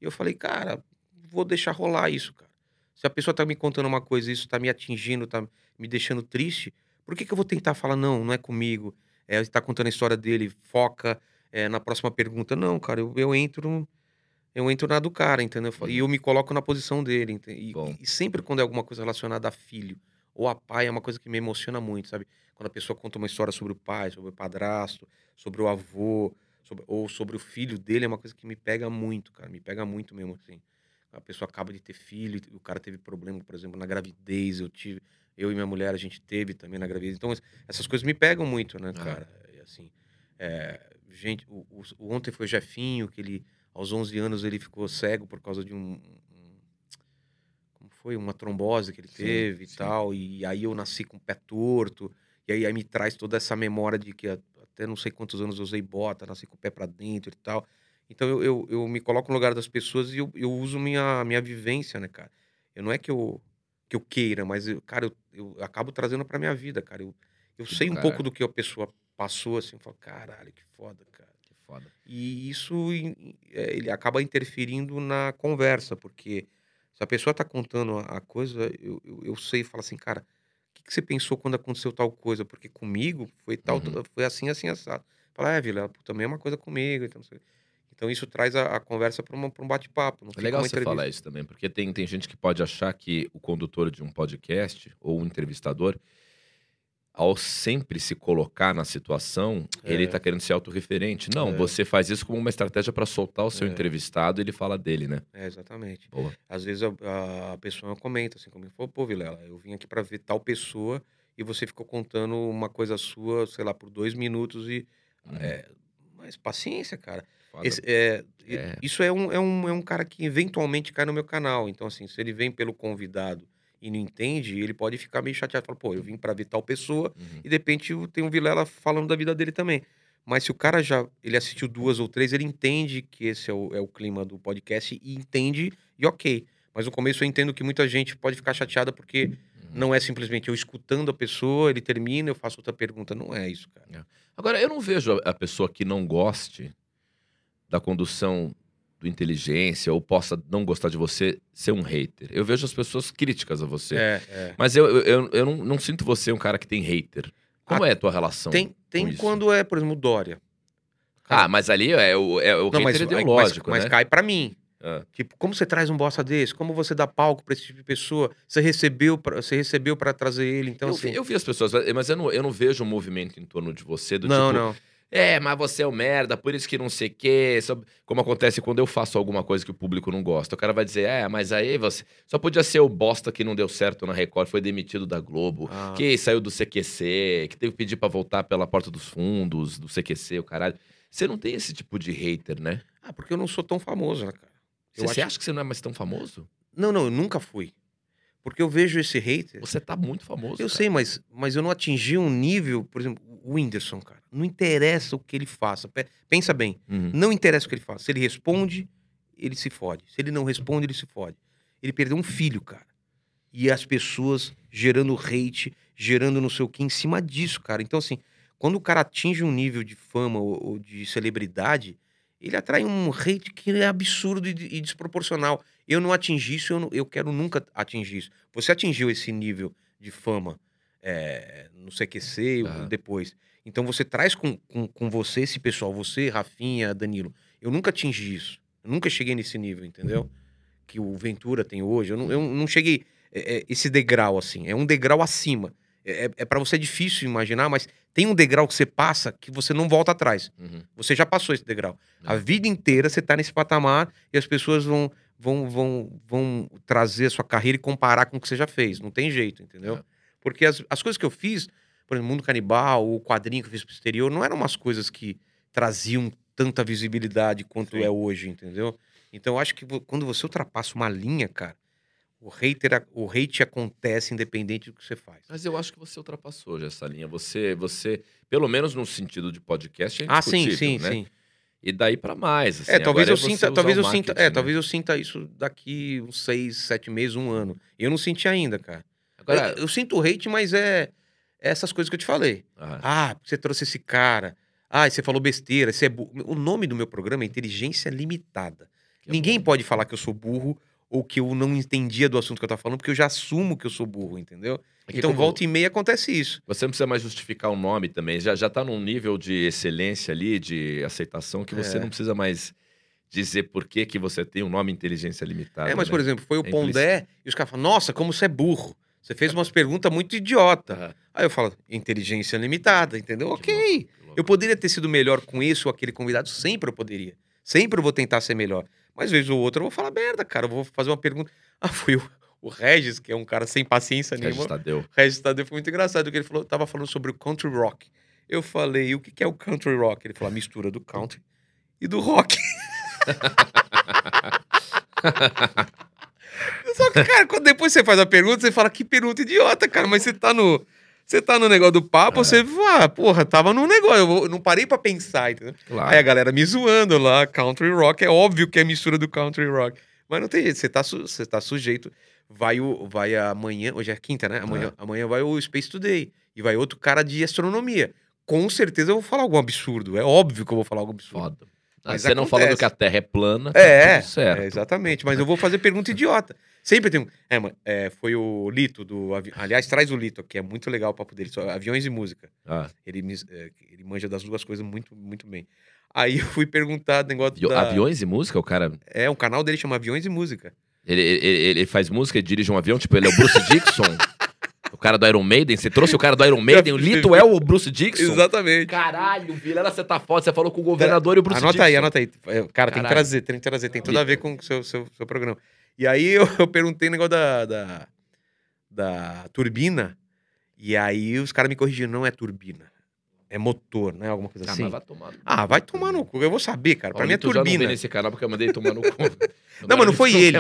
E eu falei, cara, vou deixar rolar isso, cara. Se a pessoa tá me contando uma coisa e isso tá me atingindo, tá me deixando triste, por que que eu vou tentar falar, não, não é comigo? É, ele tá contando a história dele, foca é, na próxima pergunta. Não, cara, eu, eu entro eu entro na do cara, entendeu? E eu me coloco na posição dele. E, e sempre quando é alguma coisa relacionada a filho ou a pai, é uma coisa que me emociona muito, sabe? Quando a pessoa conta uma história sobre o pai, sobre o padrasto, sobre o avô, sobre- ou sobre o filho dele, é uma coisa que me pega muito, cara. Me pega muito mesmo, assim. A pessoa acaba de ter filho, o cara teve problema, por exemplo, na gravidez, eu tive, eu e minha mulher, a gente teve também na gravidez. Então, es- essas coisas me pegam muito, né, Ah. cara? E, assim, é, gente, o- o- ontem foi o Jefinho, que ele, aos 11 anos, ele ficou cego por causa de um. um- como foi? Uma trombose que ele Sim, teve e sim. tal. E aí eu nasci com o pé torto. E aí, aí me traz toda essa memória de que até não sei quantos anos eu usei bota, nasci com o pé pra dentro e tal. Então eu, eu, eu me coloco no lugar das pessoas e eu, eu uso minha, minha vivência, né, cara? Eu não é que eu, que eu queira, mas, eu, cara, eu, eu acabo trazendo pra minha vida, cara. Eu, eu sei um caralho. pouco do que a pessoa passou, assim, eu falo, caralho, que foda, cara. Foda. E isso é, ele acaba interferindo na conversa, porque se a pessoa tá contando a coisa, eu, eu, eu sei, fala assim, cara, o que, que você pensou quando aconteceu tal coisa? Porque comigo foi tal, Uhum. foi assim, assim, assado. Fala, é, Vila, também é uma coisa comigo. Então, então isso traz a, a conversa para um bate-papo. É legal você falar isso também, porque tem, tem gente que pode achar que o condutor de um podcast ou o entrevistador, ao sempre se colocar na situação, ele É. tá querendo ser autorreferente. Não, É. você faz isso como uma estratégia para soltar o seu É. entrevistado e ele fala dele, né? É, exatamente. Boa. Às vezes a, a pessoa comenta assim comigo, pô, Vilela, eu vim aqui para ver tal pessoa e você ficou contando uma coisa sua, sei lá, por dois minutos e... Uhum. É, mas paciência, cara. Esse- é, É. Isso é um, é, um, é um cara que eventualmente cai no meu canal. Então, assim, se ele vem pelo convidado e não entende, ele pode ficar meio chateado. Fala, pô, eu vim pra ver tal pessoa Uhum. e de repente tem um Vilela falando da vida dele também. Mas se o cara já ele assistiu duas ou três, ele entende que esse é o, é o clima do podcast e entende e ok. Mas no começo eu entendo que muita gente pode ficar chateada porque Uhum. não é simplesmente eu escutando a pessoa, ele termina, eu faço outra pergunta. Não é isso, cara. Agora, eu não vejo a pessoa que não goste da condução do inteligência ou possa não gostar de você ser um hater. Eu vejo as pessoas críticas a você. É, é. Mas eu, eu, eu, eu não, não sinto você um cara que tem hater. Como é a tua relação? Tem, tem quando é, por exemplo, o Dória. Ah, mas ali é o, é o Não, mas, hater mas- ideológico, mas né? cai pra mim. Ah, Tipo, como você traz um bosta desse? Como você dá palco pra esse tipo de pessoa? Você recebeu pra, você recebeu para trazer ele, então eu, assim. vi, eu vi as pessoas, mas eu não, eu não vejo um movimento em torno de você do não, tipo, não. É, mas você é um merda, por isso que não sei o quê. Como acontece quando eu faço alguma coisa que o público não gosta. O cara vai dizer, é, mas aí você. Só podia ser o bosta que não deu certo na Record, foi demitido da Globo, Ah, que saiu do CQC, que teve que pedir pra voltar pela porta dos fundos, do CQC, o caralho. Você não tem esse tipo de hater, né? ah, porque eu não sou tão famoso, né, cara? Você, Eu você acho- acha que você não é mais tão famoso? Não, não, eu nunca fui. Porque eu vejo esse hater. Você tá muito famoso. Eu cara. sei, mas, mas eu não atingi um nível, por exemplo, o Whindersson, cara. Não interessa o que ele faça. Pe- Pensa bem. Uhum. Não interessa o que ele faça. Se ele responde, ele se fode. Se ele não responde, ele se fode. Ele perdeu um filho, cara. E as pessoas gerando hate, gerando não sei o que em cima disso, cara. Então, assim, quando o cara atinge um nível de fama ou, ou de celebridade, ele atrai um hate que é absurdo e, e desproporcional. Eu não atingi isso, eu, não- eu quero nunca atingir isso. Você atingiu esse nível de fama é, no CQC Aham. depois. Então você traz com, com, com você esse pessoal, você, Rafinha, Danilo. Eu nunca atingi isso. Eu nunca cheguei nesse nível, entendeu? Que o Ventura tem hoje. Eu não, eu não cheguei é, é, esse degrau assim. É um degrau acima. É, é, é para você difícil imaginar, mas tem um degrau que você passa que você não volta atrás. Uhum. Você já passou esse degrau. A É. vida inteira você tá nesse patamar e as pessoas vão, vão, vão, vão trazer a sua carreira e comparar com o que você já fez. Não tem jeito, entendeu? É. Porque as, as coisas que eu fiz, por exemplo, Mundo Canibal, o quadrinho que eu fiz pro exterior, não eram umas coisas que traziam tanta visibilidade quanto Sim. é hoje, entendeu? Então eu acho que quando você ultrapassa uma linha, cara, o hater, o hate acontece independente do que você faz. Mas eu acho que você ultrapassou já essa linha. Você, você, pelo menos no sentido de podcast, é Ah, sim, sim, né? sim. E daí pra mais. assim. É, talvez Agora eu você sinta, talvez eu sinta, é, né? talvez eu sinta isso daqui uns seis, sete meses, um ano. Eu não senti ainda, cara. Agora, eu, eu sinto hate, mas é, é essas coisas que eu te falei. ah, Ah, você trouxe esse cara. Ah, você falou besteira. Você é bu- O nome do meu programa é Inteligência Limitada. que é Ninguém bom. pode falar que eu sou burro ou que eu não entendia do assunto que eu tava falando, porque eu já assumo que eu sou burro, entendeu? Então, como volta e meia acontece isso. Você não precisa mais justificar o nome também. Já, já tá num nível de excelência ali, de aceitação, que você É. não precisa mais dizer por que, que você tem um nome inteligência limitada. é, mas, né? por exemplo, foi o É Pondé e os caras falam: Nossa, como você é burro. Você fez umas perguntas muito idiota. Ah, Aí eu falo: Inteligência limitada, entendeu? que Ok. louco, louco. Eu poderia ter sido melhor com esse ou aquele convidado, sempre eu poderia. Sempre eu vou tentar ser melhor. Mas vez ou outra eu vou falar merda, cara. Eu vou fazer uma pergunta. Ah, foi o, o Regis, que é um cara sem paciência Regis nenhuma. Tadeu. Regis Tadeu foi muito engraçado, porque ele falou, tava falando sobre o country rock. Eu falei, o que que é o country rock? Ele falou, a mistura do country e do rock. Só que, cara, quando depois você faz a pergunta, você fala, que pergunta idiota, cara. Mas você tá no. Você tá no negócio do papo, É. você, ah, porra, tava no negócio. Eu não parei pra pensar, entendeu? Claro. Aí a galera me zoando lá, country rock, é óbvio que é mistura do country rock. Mas não tem jeito, você tá, su- você tá sujeito. Vai, o, vai amanhã, hoje é quinta, né? Amanhã, amanhã vai o Space Today. E vai outro cara de astronomia. Com certeza eu vou falar algum absurdo. É óbvio que eu vou falar algum absurdo. Foda. Mas você não acontece. falando que a Terra é plana, tá É, é, exatamente. Mas eu vou fazer pergunta idiota. Sempre tem um. É, é, foi o Lito do. avi- Aliás, traz o Lito, que é muito legal o papo dele. só Aviões e música. Ah, Ele, é, ele manja das duas coisas muito, muito bem. Aí eu fui perguntar do negócio da... Aviões e música, o cara. É, um canal dele chama Aviões e Música. Ele, ele, ele faz música e dirige um avião, tipo, ele é o Bruce Dixon. O cara do Iron Maiden. Você trouxe o cara do Iron Maiden, o Lito é o Bruce Dixon. Exatamente. Caralho, Vilela, você tá foda. Você falou com o governador e o Bruce anota Dixon. aí, anota aí. É, Cara, tem que Caralho. trazer, tem que trazer. Tem tudo a ver com o seu, seu, seu programa. E aí eu, eu perguntei o negócio da, da, da turbina. E aí os caras me corrigiram, não é turbina. É motor, né? Alguma coisa Ah, assim. vai tomar no cu. Ah, vai tomar no cu. Eu vou saber, cara. Pra mim é turbina. vem nesse canal porque eu mandei tomar no cu. Não, mas não foi Não ele.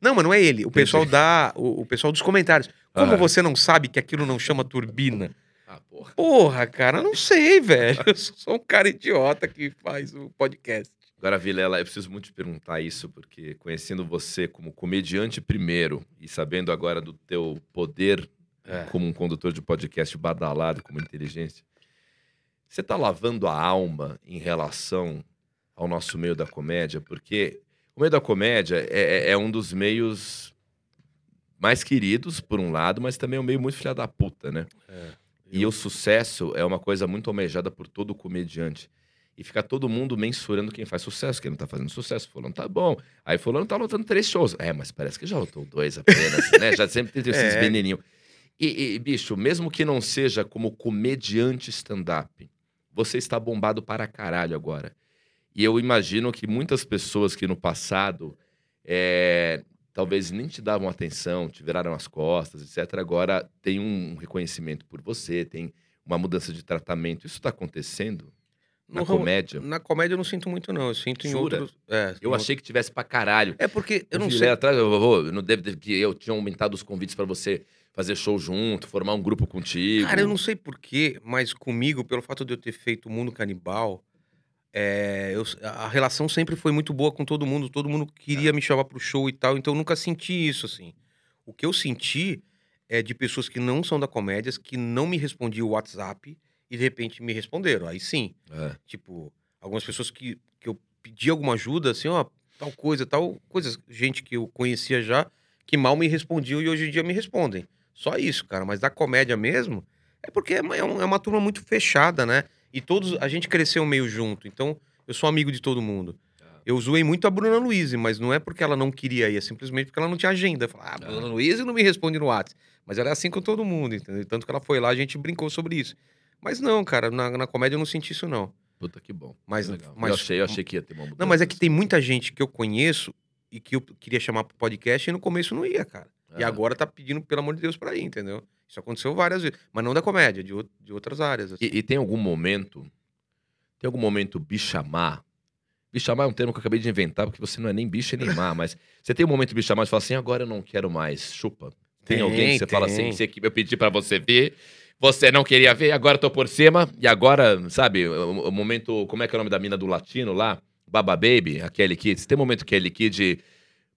Não, mas não é ele. O pessoal da. O, o pessoal dos comentários. Como Ah. você não sabe que aquilo não chama turbina? Ah, porra. Porra, cara, não sei, velho. Eu sou um cara idiota que faz o podcast. Agora, Vilela, eu preciso muito te perguntar isso, porque conhecendo você como comediante primeiro e sabendo agora do teu poder É. como um condutor de podcast badalado, como inteligência, você tá lavando a alma em relação ao nosso meio da comédia? Porque o meio da comédia é, é- é um dos meios mais queridos, por um lado, mas também é um meio muito filha da puta, né? E o sucesso é uma coisa muito almejada por todo comediante. E fica todo mundo mensurando quem faz sucesso, quem não tá fazendo sucesso. Fulano tá bom. Aí fulano tá lotando três shows. É, mas parece que já lotou dois apenas, né? Já sempre tem esses É. veneninhos. E, e, bicho, mesmo que não seja como comediante stand-up, você está bombado para caralho agora. E eu imagino que muitas pessoas que no passado é, talvez nem te davam atenção, te viraram as costas, etc., agora tem um reconhecimento por você, tem uma mudança de tratamento. Isso está acontecendo na No comédia? Na comédia eu não sinto muito, não. Eu sinto em Jura? outros. É, Eu achei que tivesse pra caralho. É porque eu não sei. atrás, eu, vou- eu não deve que eu tinha aumentado os convites pra você fazer show junto, formar um grupo contigo. Cara, eu não sei porquê, mas comigo, pelo fato de eu ter feito o Mundo Canibal, é, eu- a relação sempre foi muito boa com todo mundo. Todo mundo queria me chamar pro show e tal, então eu nunca senti isso, assim. O que eu senti é de pessoas que não são da comédia, que não me respondiam o WhatsApp e de repente me responderam. Aí sim, É. tipo, algumas pessoas que, que eu pedi alguma ajuda, assim, ó, tal coisa, tal coisa, gente que eu conhecia já, que mal me respondiam e hoje em dia me respondem. Só isso, cara. Mas da comédia mesmo, é porque é uma, é um- é uma turma muito fechada, né? E todos, a gente cresceu meio junto, então eu sou amigo de todo mundo. Eu zoei muito a Bruna Luiz, mas não é porque ela não queria ir, é simplesmente porque ela não tinha agenda. Eu falei, ah, Bruna Luiz não me responde no WhatsApp. Mas ela é assim com todo mundo, entendeu? Tanto que ela foi lá, a gente brincou sobre isso. Mas não, cara, na, na comédia eu não senti isso, não. Puta que bom. Mas- Que mas- eu, achei, eu achei que ia ter uma mudança. Não, mas é que tem muita gente que eu conheço e que eu queria chamar pro podcast e no começo não ia, cara. E agora tá pedindo, pelo amor de Deus, pra ir, entendeu? Isso aconteceu várias vezes. Mas não da comédia, de, de outras áreas. assim. E, e tem algum momento, tem algum momento bichamar? Bichamar é um termo que eu acabei de inventar, porque você não é nem bicha nem má, mas você tem um momento bichamar e fala assim, agora eu não quero mais, chupa. Tem, Tem, alguém que você fala assim, tem. você- eu pedi pra você ver, você não queria ver, agora eu tô por cima, e agora, sabe, o, o momento, como é que é o nome da mina do latino lá? Baba Baby, a Kelly Kid. Você tem um momento Kelly Kid,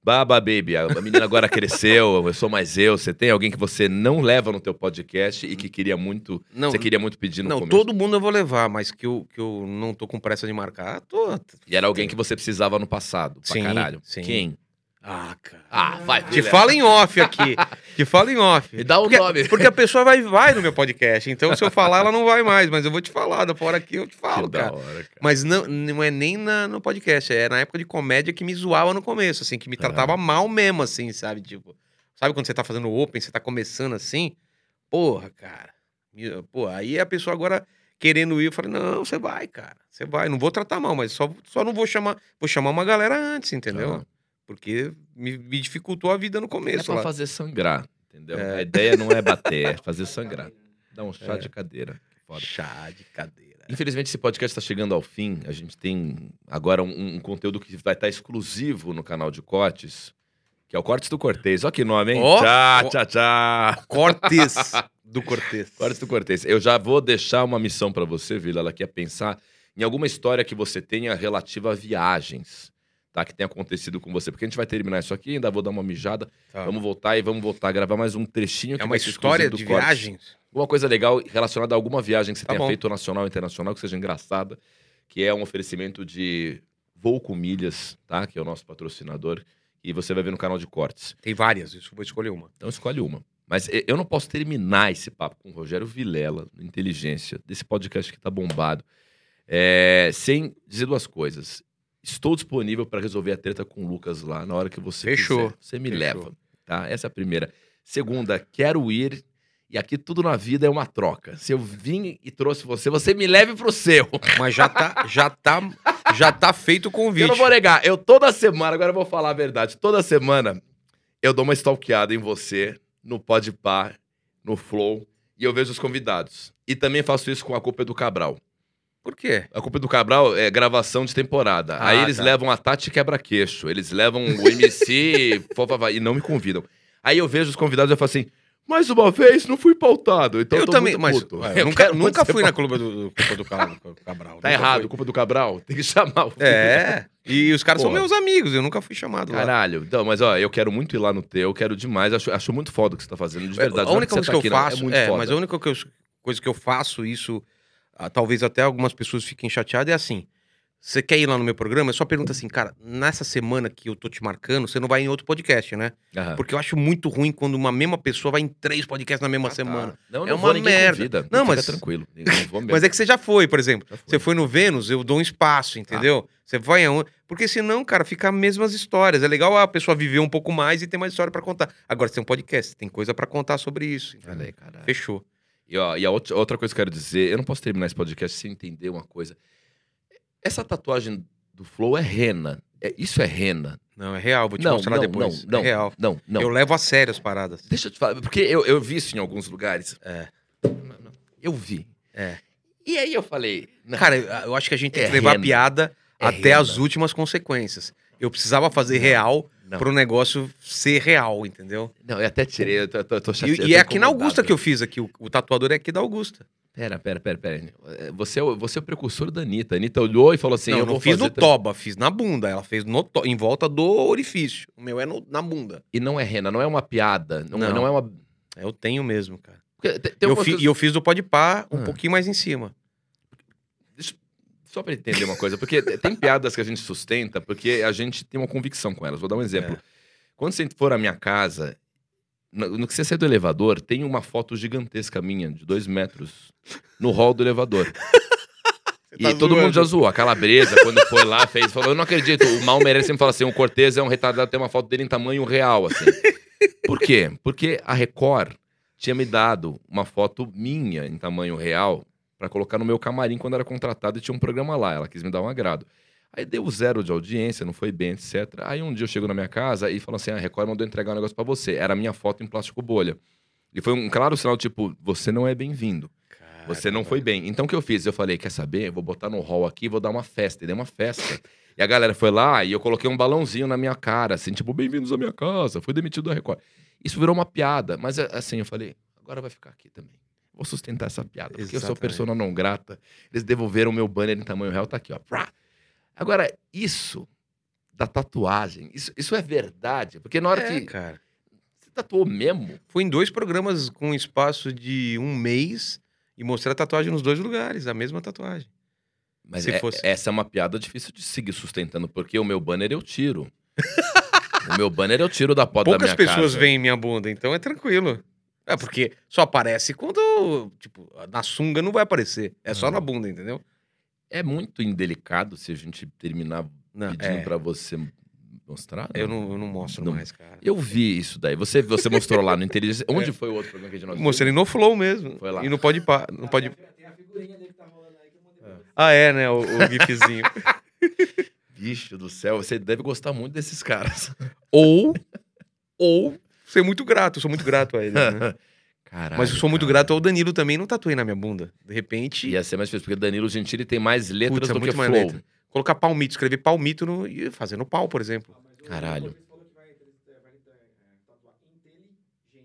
Baba Baby, a menina agora cresceu, eu sou mais eu. Você tem alguém que você não leva no teu podcast e que queria muito, Não, você queria muito pedir no não começo? todo mundo eu vou levar, mas que eu, que eu não tô com pressa de marcar, tô. E era alguém que você precisava no passado, pra Sim, caralho. sim. Quem? Ah, cara. Ah, vai, Te fala em off aqui. Te fala em off. Me dá o porque, nome. Porque a pessoa vai, vai no meu podcast. Então, se eu falar, ela não vai mais. Mas eu vou te falar. Da fora aqui eu te falo, Que da cara. hora, cara. Mas não, não é nem na- no podcast. É na época de comédia que me zoava no começo, assim. Que me tratava mal mesmo, assim, sabe? Tipo, sabe quando você tá fazendo open, você tá começando assim? Porra, cara. Pô, aí a pessoa agora querendo ir, eu falei, não, você vai, cara. Você vai. Não vou tratar mal, mas só, só não vou chamar... Vou chamar uma galera antes, entendeu? Ah. Porque me, me dificultou a vida no É começo pra lá. fazer sangrar, entendeu? É. A ideia não é bater, é fazer sangrar. Dá um chá É. de cadeira. Foda. Chá de cadeira. Infelizmente, esse podcast está chegando ao fim. A gente tem agora um, um conteúdo que vai estar exclusivo no canal de Cortes, que é o Cortes do Cortez. Olha que nome, hein? Ó, tchá, tchá, tchá. Cortes do Cortez. Cortes do Cortez. Eu já vou deixar uma missão para você, Vila. Ela quer pensar em alguma história que você tenha relativa a viagens, tá? Que tenha acontecido com você. Porque a gente vai terminar isso aqui, ainda vou dar uma mijada. Tá. Vamos voltar e vamos voltar a gravar mais um trechinho. que É uma história de viagens? Alguma coisa legal relacionada a alguma viagem que você Tá tenha bom. feito nacional ou internacional, que seja engraçada, que é um oferecimento de Voo com Milhas, tá? Que é o nosso patrocinador. E você vai ver no canal de cortes. Tem várias, isso eu vou escolher uma. Então escolhe uma. Mas eu não posso terminar esse papo com o Rogério Vilela, Inteligência, desse podcast que tá bombado, é, sem dizer duas coisas. Estou disponível para resolver a treta com o Lucas lá na hora que você Fechou. quiser. Você me Fechou. leva, tá? Essa é a primeira. Segunda, quero ir. E aqui tudo na vida é uma troca. Se eu vim e trouxe você, você me leve pro seu. Mas já tá, já tá, já tá feito o convite. Eu não vou negar. Eu toda semana, agora eu vou falar a verdade. Toda semana eu dou uma stalkeada em você, no Podpah, no Flow, e eu vejo os convidados. E também faço isso com a Culpa é do Cabral. Por quê? A Culpa é do Cabral é gravação de temporada. Ah, Aí eles tá. levam a Tati quebra-queixo, eles levam o MC e não me convidam. Aí eu vejo os convidados e eu falo assim, mais uma vez não fui pautado. Então eu tô também, mas ué, Eu eu nunca, nunca fui na. Clube do, Culpa do Cabral. Tá errado, fui. Culpa do Cabral. Tem que chamar o É, e os caras são Porra. meus amigos, eu nunca fui chamado lá. Caralho. Então, mas ó, eu quero muito ir lá no teu, eu quero demais. Acho, acho muito foda o que você tá fazendo, de verdade. a única coisa tá que eu né, faço, é muito é, foda. mas a única eu- coisa que eu faço isso, talvez até algumas pessoas fiquem chateadas, é assim. Você quer ir lá no meu programa? Eu só pergunta assim, cara, nessa semana que eu tô te marcando, você não vai em outro podcast, né? Aham. Porque eu acho muito ruim quando uma mesma pessoa vai em três podcasts na mesma Ah, tá. semana. Não, É não uma vou, ninguém merda. convida. Não, Fica mas- tranquilo. Eu Não vou mesmo. Mas é que você já foi, por exemplo. Já fui. Você foi no Vênus, eu dou um espaço, entendeu? Você vai aonde? Porque senão, cara, fica as mesmas histórias. É legal a pessoa viver um pouco mais e ter mais história pra contar. Agora, você tem um podcast, tem coisa pra contar sobre isso. entendeu? Olha aí, caralho. Fechou. E, ó, e a outra, coisa que eu quero dizer, eu não posso terminar esse podcast sem entender uma coisa. Essa tatuagem do Flow é rena. É, isso é rena. Não, é real, vou te não, mostrar não, depois. não, não, é real. não, não. Eu levo a sério as paradas. Deixa eu te falar, porque eu, eu vi isso em alguns lugares. É. Eu vi. É. E aí eu falei... Cara, eu acho que a gente tem É que levar a rena. piada É até rena. as últimas consequências. Eu precisava fazer real não, pro negócio ser real, entendeu? não, eu até tirei, eu tô, tô, tô E, chateado. e é aqui na Augusta que eu fiz aqui. O, o tatuador é aqui da Augusta. Pera, pera, pera, pera. É, Você é, o, você é o precursor da Anitta. A Anitta olhou e falou assim: não, eu não fiz no toba, fiz na bunda. Ela fez no to- em volta do orifício. O meu é no- na bunda. E não é rena, não é uma piada. Não, Não. não é uma. Eu tenho mesmo, cara. Porque tem- tem E eu, fi- e eu fiz do pode pá um Ah. pouquinho mais em cima. Só pra entender uma coisa, porque tem piadas que a gente sustenta porque a gente tem uma convicção com elas. Vou dar um exemplo. É. Quando você for à minha casa, no, que você sai do elevador, tem uma foto gigantesca minha, de dois metros, no hall do elevador. E tá todo zoando. mundo já zoou. A Calabresa, quando foi lá, fez, falou: Eu não acredito. O Mal merece sempre fala assim: o Cortez é um retardado, tem uma foto dele em tamanho real, assim. Por quê? Porque a Record tinha me dado uma foto minha em tamanho real pra colocar no meu camarim quando era contratado e tinha um programa lá. Ela quis me dar um agrado. Aí deu zero de audiência, não foi bem, etc. Aí um dia eu chego na minha casa e falo assim: a Record mandou entregar um negócio pra você. Era a minha foto em plástico bolha. E foi um claro sinal, tipo, você não é bem-vindo. Você não foi bem. Então o que eu fiz? Eu falei, quer saber? Eu vou botar no hall aqui, vou dar uma festa. E dei uma festa. E a galera foi lá e eu coloquei um balãozinho na minha cara, assim, tipo, bem-vindos à minha casa, fui demitido da Record. Isso virou uma piada, mas assim, eu falei, agora vai ficar aqui também. Vou sustentar essa piada, porque eu sou Exatamente. persona não grata. Eles devolveram o meu banner em tamanho real, tá aqui, ó. Agora, isso da tatuagem, isso, isso é verdade? Porque na hora É, que cara. você tatuou mesmo, Fui em dois programas com espaço de um mês e mostrei a tatuagem nos dois lugares, a mesma tatuagem. Mas Se é- fosse- essa é uma piada difícil de seguir sustentando, porque o meu banner eu tiro. o meu banner eu tiro da porta da Poucas minha pessoas casa. veem minha bunda, então é tranquilo. É porque só aparece quando, tipo, na sunga não vai aparecer. É só Ah. na bunda, entendeu? É muito indelicado se a gente terminar Não, pedindo é, pra você mostrar. eu, não, eu não mostro Não. mais, cara. Eu vi isso daí. Você, você mostrou lá no Inteligência. Onde foi o outro programa que a gente nós Mostrei no Flow mesmo. Foi lá. E não pode pá, não pode. Tem a figurinha dele que tá rolando aí que eu mandei pra você. Ah, é, né? O, o gifzinho. Bicho do céu, você deve gostar muito desses caras. ou, ou ser muito grato. Sou muito grato a ele, né? Caralho. Mas eu sou muito cara. grato ao Danilo também, não tatuei na minha bunda. De repente, Ia ser mais difícil, porque Danilo Gentili tem mais letras Putz, é do que muito mais flow. letra. colocar palmito, escrever palmito no, e fazendo pau, por exemplo. Caralho. Que é.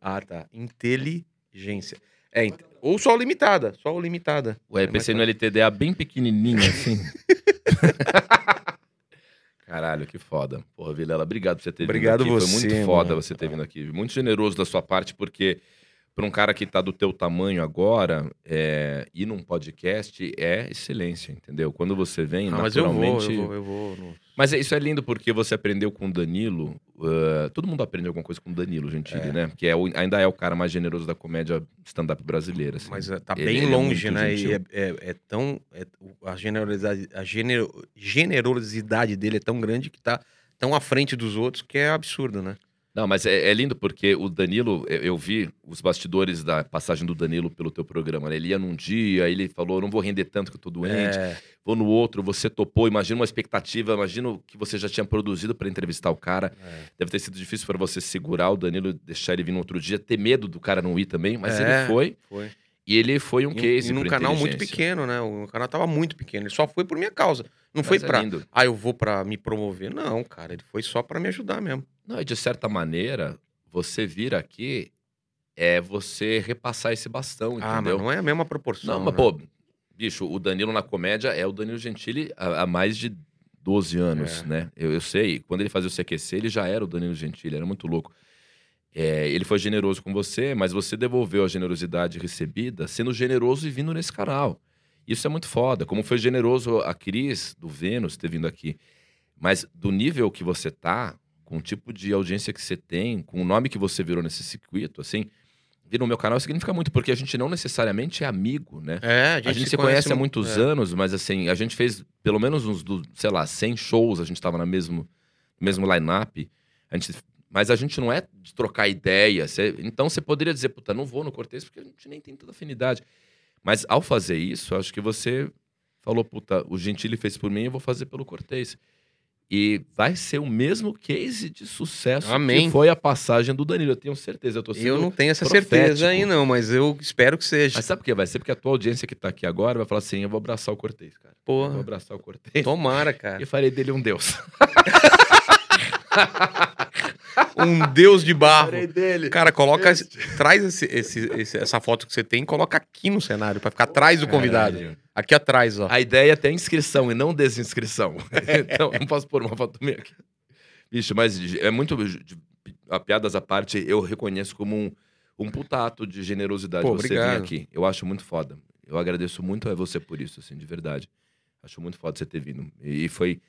Ah, tá. Inteligência. É, int- ou só o limitada, só o limitada. Ué, É pensei no LTDA bem pequenininho assim. Caralho, que foda. Porra, Vilela, obrigado por você ter Obrigado vindo aqui. você, Foi muito foda mano. você ter vindo aqui. Muito generoso da sua parte, porque para um cara que tá do teu tamanho agora, é, ir num podcast é excelência, entendeu? Quando você vem, Ah, mas eu vou, naturalmente... eu vou, eu vou. no- Mas é- isso é lindo porque você aprendeu com o Danilo. uh, todo mundo aprendeu alguma coisa com o Danilo Gentili, É. né? Que é ainda é o cara mais generoso da comédia stand-up brasileira. assim. Mas é, tá bem ele é longe, né? E gentil. é, é- é tão. é- a generosidade, a genero- generosidade dele é tão grande que tá tão à frente dos outros que é absurdo, né? Não, mas é, é lindo porque o Danilo, eu, eu vi os bastidores da passagem do Danilo pelo teu programa. né? Ele ia num dia, ele falou: não vou render tanto que eu tô doente, É, vou no outro, você topou. Imagina uma expectativa, imagina o que você já tinha produzido para entrevistar o cara. é. Deve ter sido difícil para você segurar o Danilo, deixar ele vir no outro dia, ter medo do cara não ir também, mas É. ele foi. Foi. E ele foi um E, case e num canal muito pequeno, né? O canal tava muito pequeno. Ele só foi por minha causa. Não Mas foi é pra. lindo. Ah, eu vou pra me promover. Não, cara. Ele foi só pra me ajudar mesmo. Não, e de certa maneira, você vir aqui é você repassar esse bastão, Ah, mas entendeu? não é a mesma proporção. Não, mas né? pô, bicho, o Danilo na comédia é o Danilo Gentili há, há mais de 12 anos, É. né? Eu, eu sei, quando ele fazia o CQC, ele já era o Danilo Gentili, era muito louco. É, ele foi generoso com você, mas você devolveu a generosidade recebida sendo generoso e vindo nesse canal. Isso é muito foda. Como foi generoso a Cris do Vênus ter vindo aqui. Mas do nível que você tá, com o tipo de audiência que você tem, com o nome que você virou nesse circuito, assim, vir no meu canal significa muito, porque a gente não necessariamente é amigo, né? É, A gente, se conhece há mu- muitos é. anos, mas assim, a gente fez pelo menos uns, do, sei lá, 100 shows, a gente tava no mesmo, mesmo line-up. A gente, mas a gente não é de trocar ideia. cê- então você poderia dizer, puta, não vou no Cortez porque a gente nem tem tanta afinidade. Mas ao fazer isso, acho que você falou, puta, o Gentili fez por mim, eu vou fazer pelo Cortez. E vai ser o mesmo case de sucesso Amém. que foi a passagem do Danilo. Eu tenho certeza. Eu, tô Eu não tenho essa profético. certeza aí, não, mas eu espero que seja. Mas sabe por que vai ser? Porque a tua audiência que tá aqui agora vai falar assim: eu vou abraçar o Cortez, cara. Eu vou Porra, abraçar o Cortez. tomara, cara. E farei dele um deus. Um deus de barro. dele. Cara, coloca. Traz esse- esse- esse- essa foto que você tem e coloca aqui no cenário, pra ficar atrás do convidado. Caralho. Aqui atrás, ó. A ideia é ter inscrição e não desinscrição. então, não posso pôr uma foto minha aqui. Bicho, mas é muito. de- A piadas à parte, eu reconheço como um, um putato de generosidade Pô, você obrigado. vir aqui. Eu acho muito foda. Eu agradeço muito a você por isso, assim, de verdade. Acho muito foda você ter vindo. E foi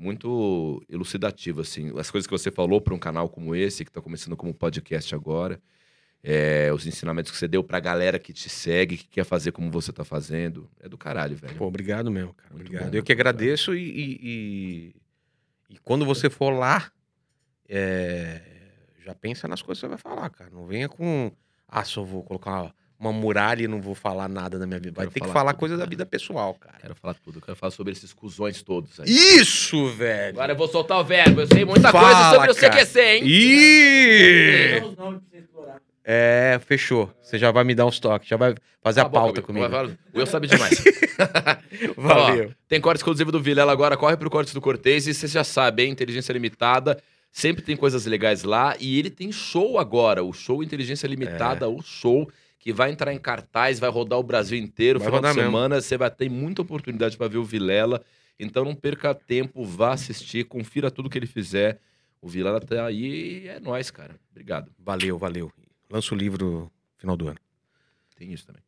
muito elucidativo, assim. As coisas que você falou para um canal como esse, que tá começando como podcast agora. é, os ensinamentos que você deu pra galera que te segue, que quer fazer como você tá fazendo. É do caralho, velho. Pô, obrigado mesmo, cara. Muito obrigado. bom, eu que agradeço e, e, e- e quando você for lá, é, já pensa nas coisas que você vai falar, cara. Não venha com. Ah, só vou colocar uma muralha e não vou falar nada da minha vida. Vai Quero ter que falar falar tudo, coisa da vida pessoal, cara. Quero falar tudo, quero falar sobre esses cuzões todos aí. Isso, velho! Agora eu vou soltar o verbo. Eu sei muita Fala, coisa sobre o cara. CQC, hein? Ih! É, fechou. Você já vai me dar uns toques, já vai fazer a Cala boca, pauta comigo. O Will sabe demais. Valeu. Tem corte exclusivo do Vilela agora, corre pro corte do Cortez e você já sabe, hein? Inteligência Limitada. Sempre tem coisas legais lá. E ele tem show agora, o show Inteligência Limitada, o show, que vai entrar em cartaz, vai rodar o Brasil inteiro. Vai final de semana mesmo. você vai ter muita oportunidade para ver o Vilela. Então não perca tempo, vá assistir, confira tudo que ele fizer. O Vilela tá aí e é nóis, cara. Obrigado. Valeu, valeu. Lança o livro final do ano. Tem isso também.